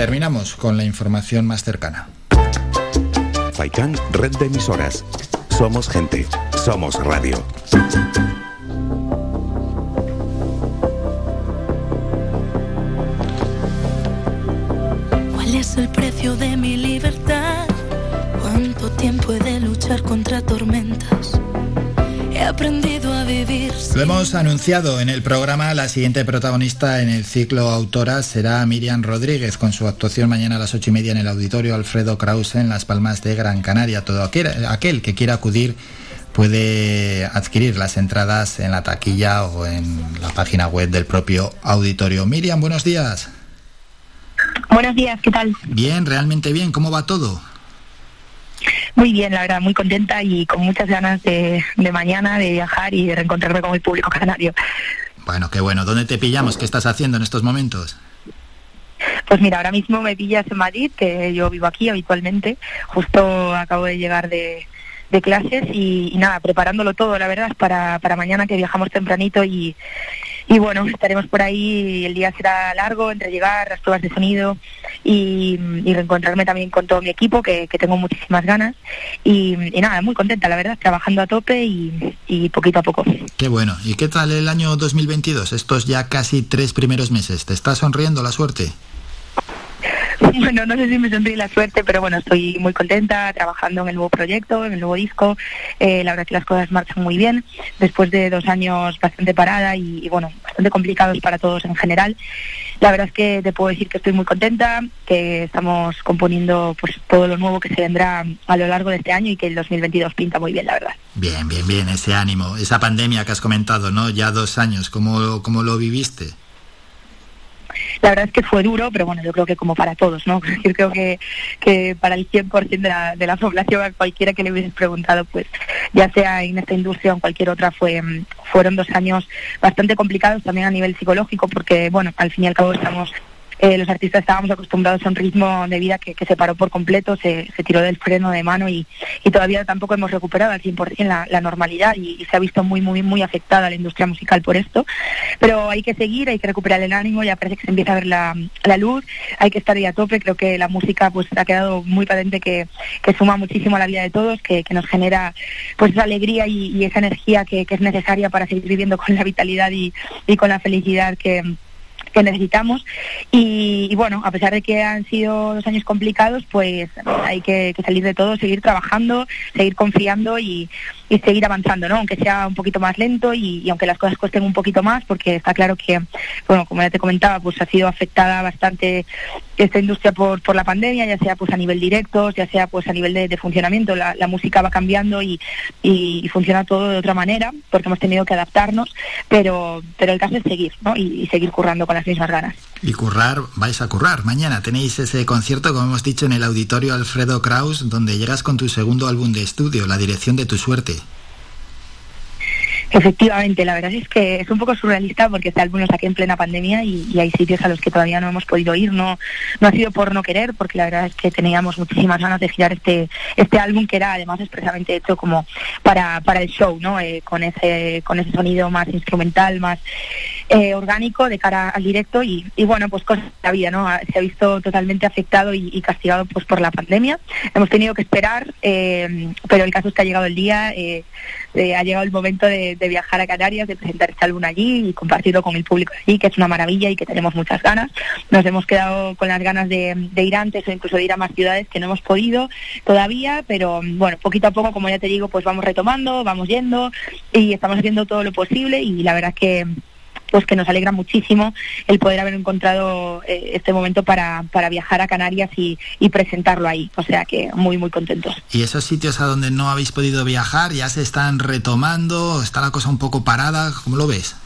Terminamos con la información más cercana. Faikan, red de emisoras. Somos gente, somos radio. ¿Cuál es el precio de mi libertad? ¿Cuánto tiempo he de luchar contra tormentas? He aprendido vivir. Lo hemos anunciado en el programa, la siguiente protagonista en el ciclo Autora será Miriam Rodríguez con su actuación mañana a las ocho y media en el auditorio Alfredo Krause en Las Palmas de Gran Canaria. Todo aquel, aquel que quiera acudir puede adquirir las entradas en la taquilla o en la página web del propio auditorio. Miriam, buenos días. Buenos días, ¿qué tal? Bien, realmente bien. ¿Cómo va todo? Muy bien, la verdad, muy contenta y con muchas ganas de, de mañana de viajar y de reencontrarme con el público canario. Bueno, qué bueno. ¿Dónde te pillamos? ¿Qué estás haciendo en estos momentos? Pues mira, ahora mismo me pillas en Madrid, que yo vivo aquí habitualmente. Justo acabo de llegar de, de clases y, y nada, preparándolo todo, la verdad, para, para mañana que viajamos tempranito y, y bueno, estaremos por ahí, el día será largo entre llegar, las pruebas de sonido y, reencontrarme también con todo mi equipo, que, que tengo muchísimas ganas. Y, y nada, muy contenta, la verdad, trabajando a tope y, y poquito a poco. Qué bueno. ¿Y qué tal el año 2022? Estos ya casi tres primeros meses. ¿Te está sonriendo la suerte? Bueno, no sé si me sonríe la suerte, pero bueno, estoy muy contenta trabajando en el nuevo proyecto, en el nuevo disco. Eh, la verdad que las cosas marchan muy bien, después de dos años bastante parada y, y, bueno, bastante complicados para todos en general. La verdad es que te puedo decir que estoy muy contenta, que estamos componiendo pues todo lo nuevo que se vendrá a lo largo de este año y que el 2022 pinta muy bien, la verdad. Bien, bien, bien, ese ánimo, esa pandemia que has comentado, ¿no? Ya dos años, ¿cómo, cómo lo viviste? La verdad es que fue duro, pero bueno, yo creo que como para todos, ¿no? Yo creo que, que para el 100% de la, de la población, a cualquiera que le hubieses preguntado, pues ya sea en esta industria o en cualquier otra, fue fueron dos años bastante complicados también a nivel psicológico, porque bueno, al fin y al cabo estamos eh, los artistas estábamos acostumbrados a un ritmo de vida que, que se paró por completo, se, se, tiró del freno de mano y, y todavía tampoco hemos recuperado al 100% la, la normalidad y, se ha visto muy, muy, muy afectada la industria musical por esto. Pero hay que seguir, hay que recuperar el ánimo, ya parece que se empieza a ver la, la luz, hay que estar ahí a tope, creo que la música pues ha quedado muy patente que, que suma muchísimo a la vida de todos, que, que nos genera pues esa alegría y, y esa energía que, que, es necesaria para seguir viviendo con la vitalidad y, y con la felicidad que que necesitamos y, bueno, a pesar de que han sido dos años complicados, pues hay que, salir de todo, seguir trabajando, seguir confiando y, seguir avanzando, ¿no? Aunque sea un poquito más lento y, aunque las cosas cuesten un poquito más, porque está claro que, bueno, como ya te comentaba, pues ha sido afectada bastante esta industria por, por la pandemia, ya sea pues a nivel directo, ya sea pues a nivel de, funcionamiento, la, la, música va cambiando y, funciona todo de otra manera, porque hemos tenido que adaptarnos, pero, pero el caso es seguir, ¿no? Y, seguir currando con las mismas ganas. Y currar, vais a currar. Mañana tenéis ese concierto, como hemos dicho, en el auditorio Alfredo Kraus, donde llegas con tu segundo álbum de estudio, La dirección de tu suerte. Efectivamente, la verdad es que es un poco surrealista porque este álbum lo saqué en plena pandemia y, y, hay sitios a los que todavía no hemos podido ir. No, no ha sido por no querer, porque la verdad es que teníamos muchísimas ganas de girar este, este álbum que era además expresamente hecho como para, para el show, ¿no? Eh, con ese, con ese sonido más instrumental, más eh, orgánico de cara al directo y, y, bueno, pues cosas de la vida, ¿no? Se ha visto totalmente afectado y, castigado pues por la pandemia. Hemos tenido que esperar, eh, pero el caso es que ha llegado el día, eh, eh, ha llegado el momento de, viajar a Canarias, de presentar este álbum allí y compartirlo con el público allí, que es una maravilla y que tenemos muchas ganas. Nos hemos quedado con las ganas de, de ir antes o incluso de ir a más ciudades que no hemos podido todavía, pero bueno, poquito a poco, como ya te digo, pues vamos retomando, vamos yendo y estamos haciendo todo lo posible y la verdad que pues que nos alegra muchísimo el poder haber encontrado eh, este momento para, para viajar a Canarias y, y, presentarlo ahí. O sea que muy, muy contentos. ¿Y esos sitios a donde no habéis podido viajar ya se están retomando? ¿Está la cosa un poco parada? ¿Cómo lo ves?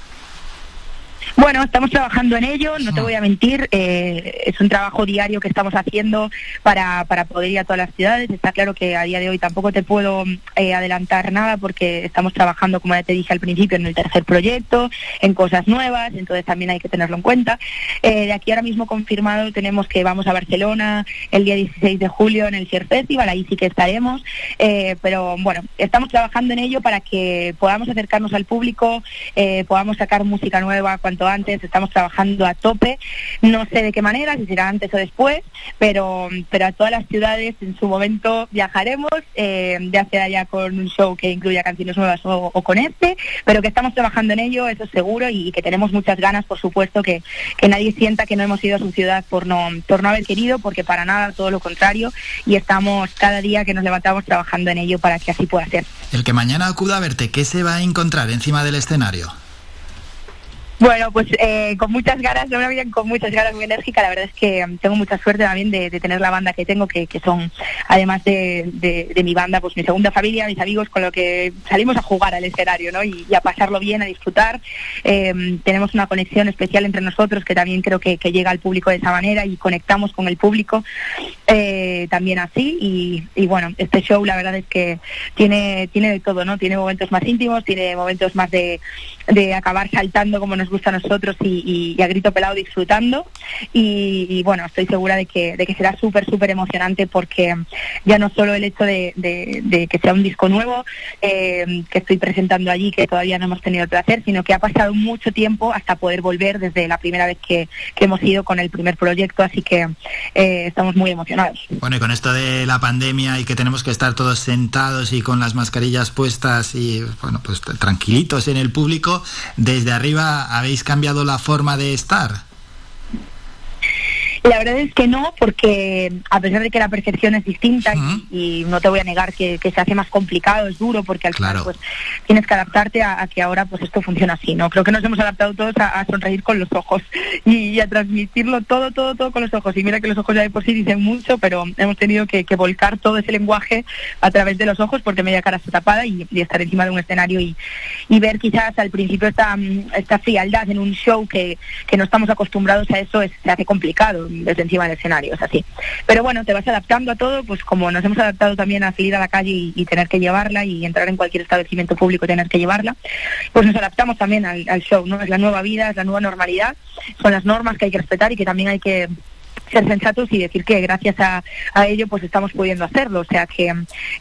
Bueno, estamos trabajando en ello, no te voy a mentir, eh, es un trabajo diario que estamos haciendo para, para poder ir a todas las ciudades. Está claro que a día de hoy tampoco te puedo eh, adelantar nada porque estamos trabajando, como ya te dije al principio, en el tercer proyecto, en cosas nuevas, entonces también hay que tenerlo en cuenta. Eh, de aquí ahora mismo confirmado tenemos que vamos a Barcelona el día 16 de julio en el Cier Festival, ahí sí que estaremos, eh, pero bueno, estamos trabajando en ello para que podamos acercarnos al público, eh, podamos sacar música nueva antes, estamos trabajando a tope, no sé de qué manera, si será antes o después, pero, pero a todas las ciudades en su momento viajaremos, eh, ya sea ya con un show que incluya canciones nuevas o, o, con este, pero que estamos trabajando en ello, eso es seguro, y, y que tenemos muchas ganas, por supuesto, que, que nadie sienta que no hemos ido a su ciudad por no, por no haber querido, porque para nada, todo lo contrario, y estamos cada día que nos levantamos trabajando en ello para que así pueda ser. El que mañana acuda a verte, ¿qué se va a encontrar encima del escenario? Bueno, pues eh, con muchas ganas, de una vida con muchas ganas, muy enérgica. La verdad es que um, tengo mucha suerte también de, tener la banda que tengo, que, que son, además de, mi banda, pues mi segunda familia, mis amigos, con lo que salimos a jugar al escenario, ¿no? Y, a pasarlo bien, a disfrutar. Eh, tenemos una conexión especial entre nosotros, que también creo que, que, llega al público de esa manera y conectamos con el público eh, también así. Y, y, bueno, este show, la verdad es que tiene, tiene de todo, ¿no? Tiene momentos más íntimos, tiene momentos más de, de acabar saltando como nos gusta a nosotros y, y, a grito pelado disfrutando y, bueno, estoy segura de que, de que será súper, súper emocionante porque ya no solo el hecho de, que sea un disco nuevo eh, que estoy presentando allí, que todavía no hemos tenido el placer, sino que ha pasado mucho tiempo hasta poder volver desde la primera vez que, que hemos ido con el primer proyecto, así que eh, estamos muy emocionados. Bueno, y con esto de la pandemia y que tenemos que estar todos sentados y con las mascarillas puestas y bueno, pues tranquilitos en el público, desde arriba habéis cambiado la forma de estar. La verdad es que no, porque a pesar de que la percepción es distinta uh -huh. y, no te voy a negar que, que, se hace más complicado, es duro, porque al claro. final pues tienes que adaptarte a, a, que ahora pues esto funciona así, ¿no? Creo que nos hemos adaptado todos a, a sonreír con los ojos y, y, a transmitirlo todo, todo, todo con los ojos. Y mira que los ojos ya de por sí dicen mucho, pero hemos tenido que, que volcar todo ese lenguaje a través de los ojos porque media cara está tapada y, y estar encima de un escenario y, y ver quizás al principio esta, esta frialdad en un show que, que no estamos acostumbrados a eso es, se hace complicado desde encima del escenario, es así. Pero bueno, te vas adaptando a todo, pues como nos hemos adaptado también a salir a la calle y, tener que llevarla y entrar en cualquier establecimiento público y tener que llevarla, pues nos adaptamos también al, al show, ¿no? Es la nueva vida, es la nueva normalidad, son las normas que hay que respetar y que también hay que ser sensatos y decir que gracias a, ello pues estamos pudiendo hacerlo. O sea que,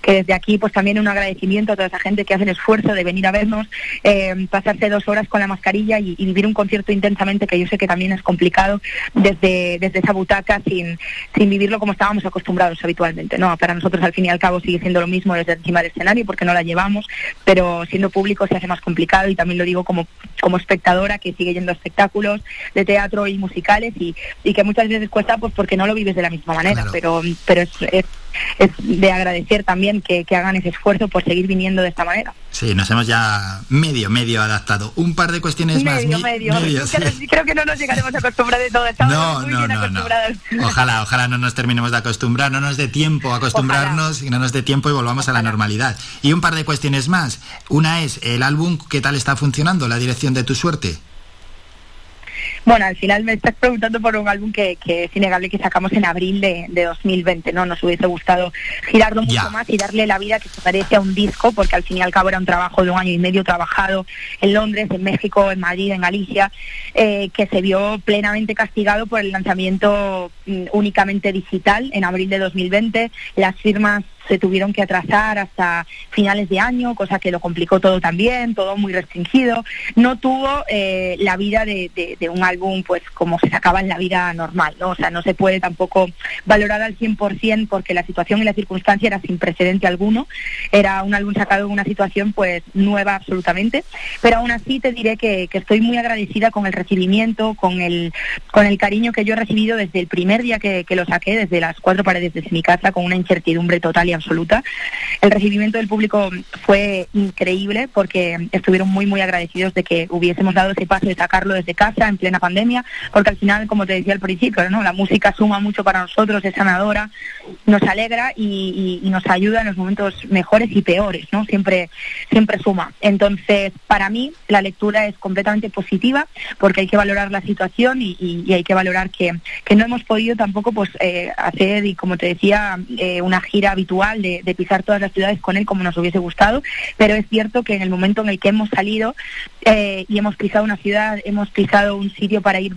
desde aquí pues también un agradecimiento a toda esa gente que hace el esfuerzo de venir a vernos, eh, pasarse dos horas con la mascarilla y, y, vivir un concierto intensamente que yo sé que también es complicado desde, desde esa butaca sin, sin vivirlo como estábamos acostumbrados habitualmente. No, para nosotros al fin y al cabo sigue siendo lo mismo desde encima del escenario porque no la llevamos, pero siendo público se hace más complicado y también lo digo como, como espectadora que sigue yendo a espectáculos de teatro y musicales y, y que muchas veces cuesta pues porque no lo vives de la misma manera, pero, pero es, es, es de agradecer también que, que hagan ese esfuerzo por seguir viniendo de esta manera. Sí, nos hemos ya medio, medio adaptado. Un par de cuestiones más. Medio, medio. medio, Creo sí. que- Creo que no nos llegaremos a acostumbrar de todo. Estamos No, muy no, bien no, no. Ojalá, ojalá no nos terminemos de acostumbrar, no nos dé tiempo a acostumbrarnos y no nos dé tiempo y volvamos a la normalidad. Y un par de cuestiones más. Una es el álbum, ¿qué tal está funcionando? La dirección de tu suerte. Bueno, al final me estás preguntando por un álbum que, que es innegable que sacamos en abril de, de 2020, ¿no? Nos hubiese gustado girarlo mucho más y darle la vida que se merece a un disco, porque al fin y al cabo era un trabajo de un año y medio trabajado en Londres, en México, en Madrid, en Galicia, eh, que se vio plenamente castigado por el lanzamiento mm, únicamente digital en abril de 2020. Las firmas se tuvieron que atrasar hasta finales de año, cosa que lo complicó todo también, todo muy restringido. No tuvo eh, la vida de, un álbum pues como se sacaba en la vida normal, ¿no? O sea, no se puede tampoco valorar al 100% porque la situación y la circunstancia era sin precedente alguno. Era un álbum sacado en una situación pues nueva absolutamente, pero aún así te diré que, estoy muy agradecida con el recibimiento, con el, con el cariño que yo he recibido desde el primer día que, que lo saqué, desde las cuatro paredes de mi casa, con una incertidumbre total y absoluta. El recibimiento del público fue increíble porque estuvieron muy, muy agradecidos de que hubiésemos dado ese paso de sacarlo desde casa en plena pandemia, porque al final, como te decía al principio, la música suma mucho para nosotros, es sanadora, nos alegra y, nos ayuda en los momentos mejores y peores, ¿no? Siempre, siempre suma. Entonces, para mí, la lectura es completamente positiva porque hay que valorar la situación y, hay que valorar que, que no hemos podido tampoco pues eh, hacer, y como te decía, eh, una gira habitual de, de pisar todas las ciudades con él como nos hubiese gustado, pero es cierto que en el momento en el que hemos salido eh, y hemos pisado una ciudad, hemos pisado un sitio para ir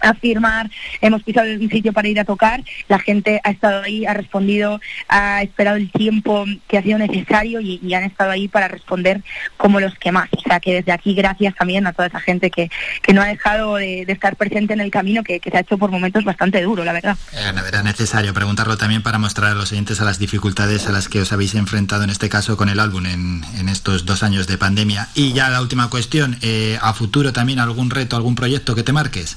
a firmar, hemos pisado un sitio para ir a tocar, la gente ha estado ahí, ha respondido, ha esperado el tiempo que ha sido necesario y, y han estado ahí para responder como los que más. O sea que desde aquí gracias también a toda esa gente que, que no ha dejado de, de estar presente en el camino, que, que se ha hecho por momentos bastante duro, la verdad. Eh, Era necesario preguntarlo también para mostrar a los oyentes a las dificultades a las que os habéis enfrentado en este caso con el álbum en, en estos dos años de pandemia. Y ya la última cuestión, eh, a futuro también algún reto, algún proyecto que te marques.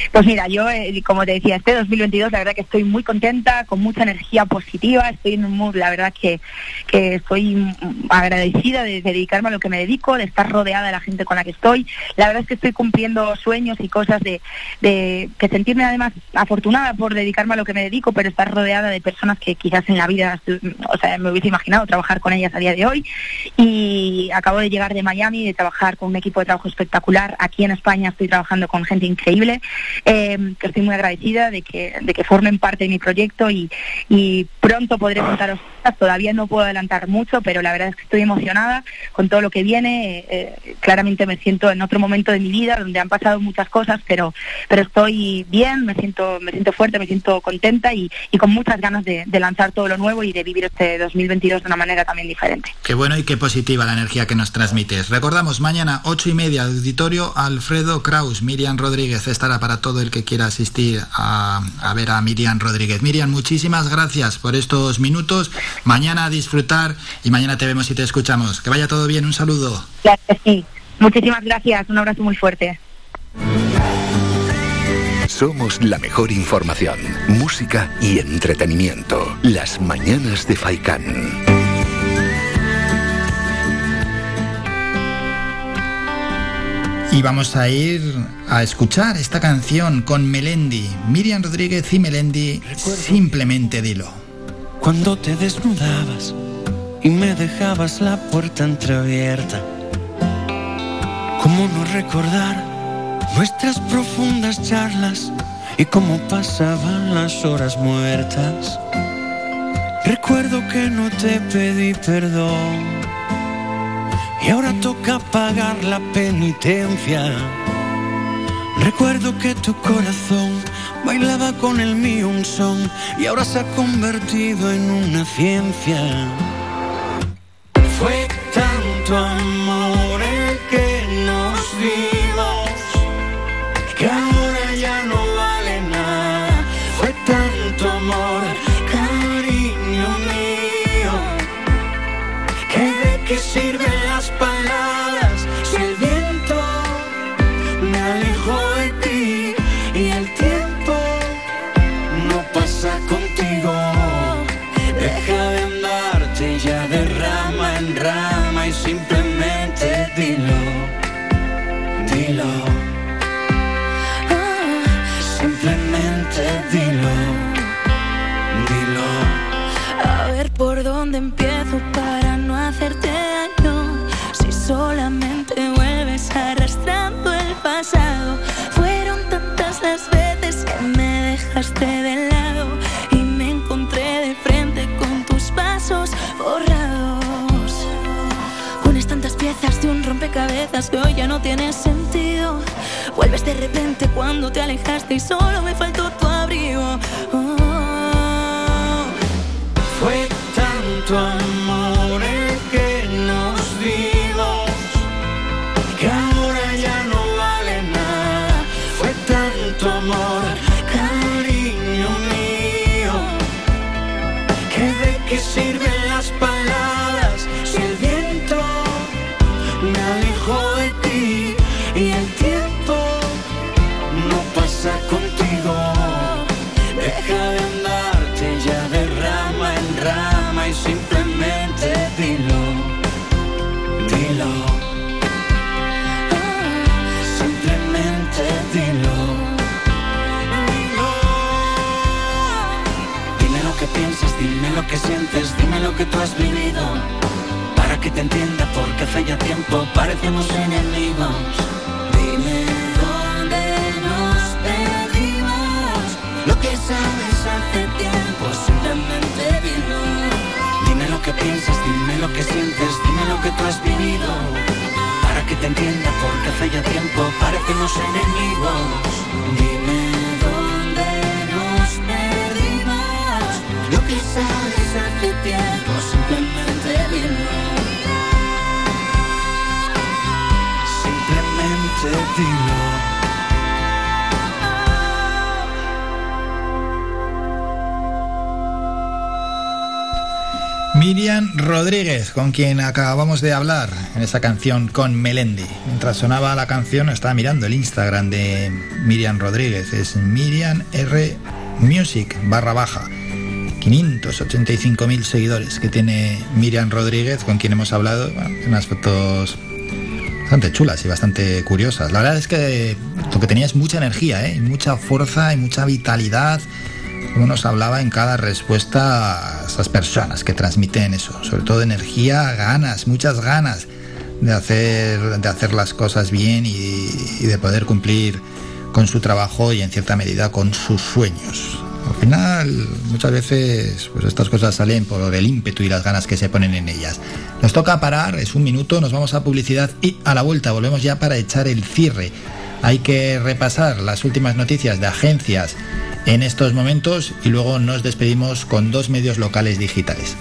Pues mira, yo, eh, como te decía, este 2022 la verdad que estoy muy contenta, con mucha energía positiva, estoy en un mood, la verdad que, que estoy mm, agradecida de, de dedicarme a lo que me dedico, de estar rodeada de la gente con la que estoy. La verdad es que estoy cumpliendo sueños y cosas de, de que sentirme además afortunada por dedicarme a lo que me dedico, pero estar rodeada de personas que quizás en la vida, o sea, me hubiese imaginado trabajar con ellas a día de hoy. Y acabo de llegar de Miami, de trabajar con un equipo de trabajo espectacular. Aquí en España estoy trabajando con gente increíble eh, que estoy muy agradecida de que, de que formen parte de mi proyecto y, y pronto podré contaros cosas. Todavía no puedo adelantar mucho, pero la verdad es que estoy emocionada con todo lo que viene. Eh, eh, claramente me siento en otro momento de mi vida donde han pasado muchas cosas, pero, pero estoy bien, me siento, me siento fuerte, me siento contenta y, y con muchas ganas de, de lanzar todo lo nuevo y de vivir este 2022 de una manera también diferente. Qué bueno y qué positiva la energía que nos transmites. Recordamos, mañana ocho y media, auditorio Alfredo Kraus. Miriam Rodríguez estará para todo el que quiera asistir a, a ver a Miriam Rodríguez. Miriam, muchísimas gracias por estos minutos. Mañana a disfrutar y mañana te vemos y te escuchamos. Que vaya todo bien, un saludo. Claro que sí. Muchísimas gracias, un abrazo muy fuerte. Somos la mejor información, música y entretenimiento. Las mañanas de Faikán. Y vamos a ir a escuchar esta canción con Melendi, Miriam Rodríguez y Melendi, simplemente dilo. Cuando te desnudabas y me dejabas la puerta entreabierta. ¿Cómo no recordar nuestras profundas charlas y cómo pasaban las horas muertas? Recuerdo que no te pedí perdón y ahora toca pagar la penitencia. Recuerdo que tu corazón bailaba con el mío un son y ahora se ha convertido en una ciencia. Fue tanto amor de repente cuando te alejaste y solo me faltó tu abrigo. Oh. Fue tanto amor tú has vivido. Para que te entienda, porque hace ya tiempo parecemos enemigos. Dime dónde nos perdimos. Lo que sabes hace tiempo, simplemente dilo. Dime lo que piensas, dime lo que sientes, dime lo que tú has vivido. Para que te entienda, porque hace ya tiempo parecemos enemigos. Dime Miriam Rodríguez, con quien acabamos de hablar en esa canción con Melendi. Mientras sonaba la canción, estaba mirando el Instagram de Miriam Rodríguez. Es Miriam R Music barra baja. 585.000 seguidores que tiene Miriam Rodríguez, con quien hemos hablado. Bueno, unas fotos bastante chulas y bastante curiosas. La verdad es que lo que tenía es mucha energía, ¿eh? y mucha fuerza y mucha vitalidad como nos hablaba en cada respuesta a esas personas que transmiten eso, sobre todo energía, ganas, muchas ganas de hacer, de hacer las cosas bien y, y de poder cumplir con su trabajo y en cierta medida con sus sueños. Al final, muchas veces, pues estas cosas salen por el ímpetu y las ganas que se ponen en ellas. Nos toca parar, es un minuto, nos vamos a publicidad y a la vuelta volvemos ya para echar el cierre. Hay que repasar las últimas noticias de agencias en estos momentos y luego nos despedimos con dos medios locales digitales.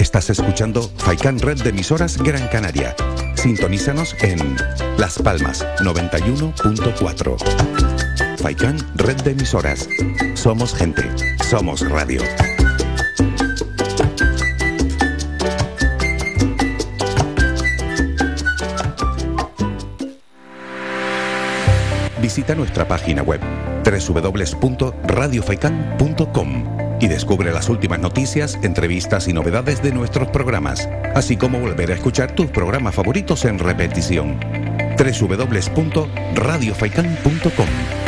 Estás escuchando Faikan Red de emisoras Gran Canaria. Sintonízanos en Las Palmas 91.4. Faikan Red de emisoras. Somos gente. Somos radio. Visita nuestra página web www.radiofaikan.com y descubre las últimas noticias, entrevistas y novedades de nuestros programas, así como volver a escuchar tus programas favoritos en repetición. www.radiofaikan.com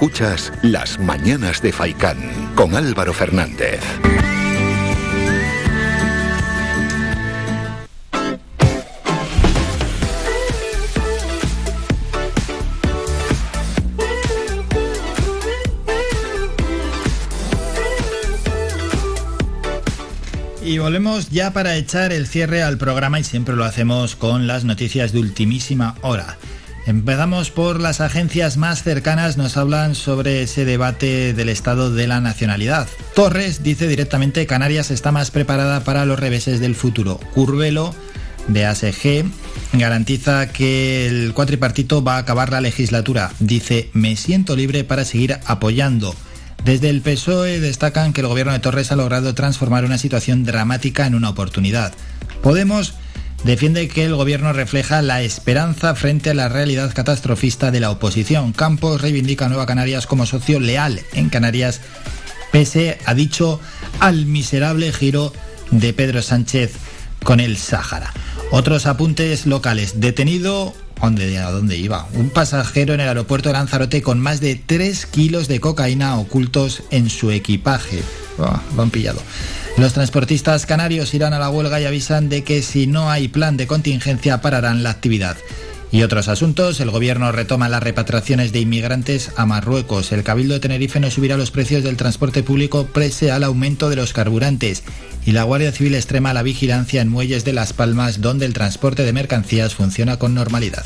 Escuchas Las Mañanas de Faicán con Álvaro Fernández. Y volvemos ya para echar el cierre al programa y siempre lo hacemos con las noticias de ultimísima hora. Empezamos por las agencias más cercanas, nos hablan sobre ese debate del estado de la nacionalidad. Torres dice directamente Canarias está más preparada para los reveses del futuro. Curvelo de ASG garantiza que el cuatripartito va a acabar la legislatura. Dice, me siento libre para seguir apoyando. Desde el PSOE destacan que el gobierno de Torres ha logrado transformar una situación dramática en una oportunidad. Podemos defiende que el gobierno refleja la esperanza frente a la realidad catastrofista de la oposición. Campos reivindica a Nueva Canarias como socio leal en Canarias, pese, ha dicho, al miserable giro de Pedro Sánchez con el Sáhara. Otros apuntes locales. Detenido ¿Dónde, ¿A dónde iba? Un pasajero en el aeropuerto de Lanzarote con más de 3 kilos de cocaína ocultos en su equipaje. Oh, lo han pillado. Los transportistas canarios irán a la huelga y avisan de que si no hay plan de contingencia pararán la actividad. Y otros asuntos, el gobierno retoma las repatriaciones de inmigrantes a Marruecos. El Cabildo de Tenerife no subirá los precios del transporte público prese al aumento de los carburantes. Y la Guardia Civil extrema la vigilancia en muelles de Las Palmas, donde el transporte de mercancías funciona con normalidad.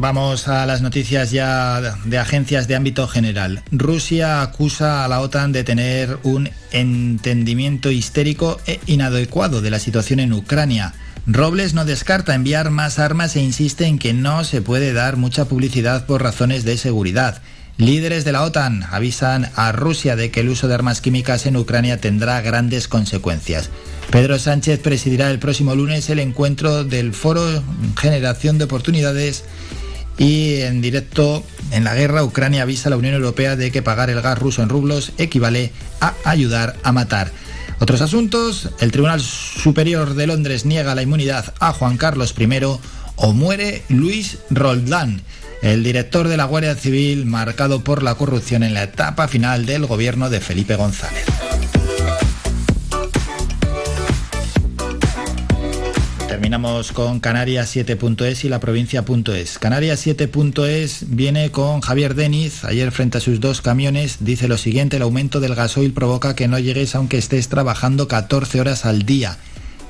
Vamos a las noticias ya de agencias de ámbito general. Rusia acusa a la OTAN de tener un entendimiento histérico e inadecuado de la situación en Ucrania. Robles no descarta enviar más armas e insiste en que no se puede dar mucha publicidad por razones de seguridad. Líderes de la OTAN avisan a Rusia de que el uso de armas químicas en Ucrania tendrá grandes consecuencias. Pedro Sánchez presidirá el próximo lunes el encuentro del Foro Generación de Oportunidades y en directo, en la guerra, Ucrania avisa a la Unión Europea de que pagar el gas ruso en rublos equivale a ayudar a matar. Otros asuntos, el Tribunal Superior de Londres niega la inmunidad a Juan Carlos I o muere Luis Roldán, el director de la Guardia Civil marcado por la corrupción en la etapa final del gobierno de Felipe González. Terminamos con Canarias 7.es y la provincia.es. Canarias 7.es viene con Javier Deniz. Ayer frente a sus dos camiones dice lo siguiente, el aumento del gasoil provoca que no llegues aunque estés trabajando 14 horas al día.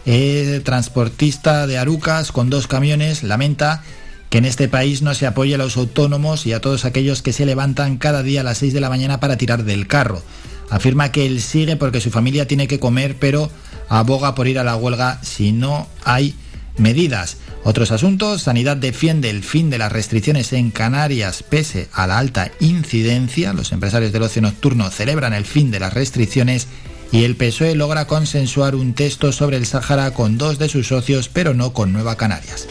El transportista de Arucas con dos camiones lamenta que en este país no se apoye a los autónomos y a todos aquellos que se levantan cada día a las 6 de la mañana para tirar del carro. Afirma que él sigue porque su familia tiene que comer, pero aboga por ir a la huelga si no hay medidas. Otros asuntos, Sanidad defiende el fin de las restricciones en Canarias pese a la alta incidencia. Los empresarios del ocio nocturno celebran el fin de las restricciones y el PSOE logra consensuar un texto sobre el Sáhara con dos de sus socios, pero no con Nueva Canarias.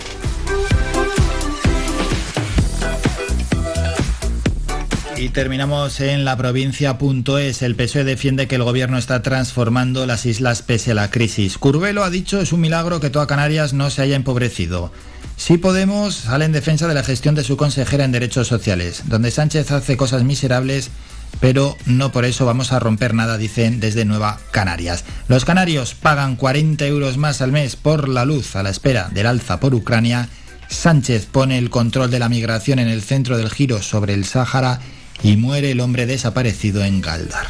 Y terminamos en la provincia.es. El PSOE defiende que el gobierno está transformando las islas pese a la crisis. Curvelo ha dicho es un milagro que toda Canarias no se haya empobrecido. Si Podemos sale en defensa de la gestión de su consejera en Derechos Sociales, donde Sánchez hace cosas miserables, pero no por eso vamos a romper nada, dicen desde Nueva Canarias. Los canarios pagan 40 euros más al mes por la luz a la espera del alza por Ucrania. Sánchez pone el control de la migración en el centro del giro sobre el Sáhara y muere el hombre desaparecido en Galdar.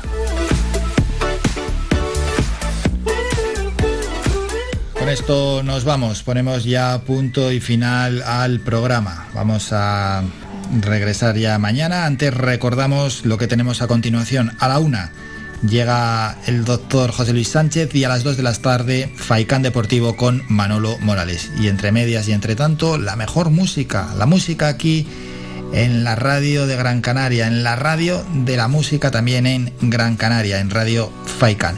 Con esto nos vamos, ponemos ya punto y final al programa. Vamos a regresar ya mañana. Antes recordamos lo que tenemos a continuación. A la una llega el doctor José Luis Sánchez y a las dos de la tarde Faicán Deportivo con Manolo Morales. Y entre medias y entre tanto, la mejor música, la música aquí en la radio de Gran Canaria, en la radio de la música también en Gran Canaria, en Radio Faikan.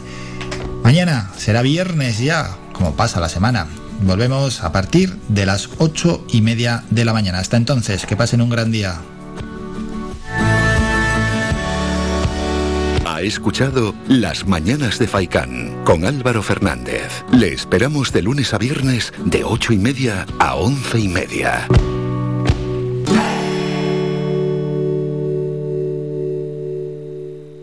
Mañana será viernes ya, como pasa la semana. Volvemos a partir de las ocho y media de la mañana. Hasta entonces, que pasen un gran día. Ha escuchado Las Mañanas de Faicán con Álvaro Fernández. Le esperamos de lunes a viernes de ocho y media a once y media.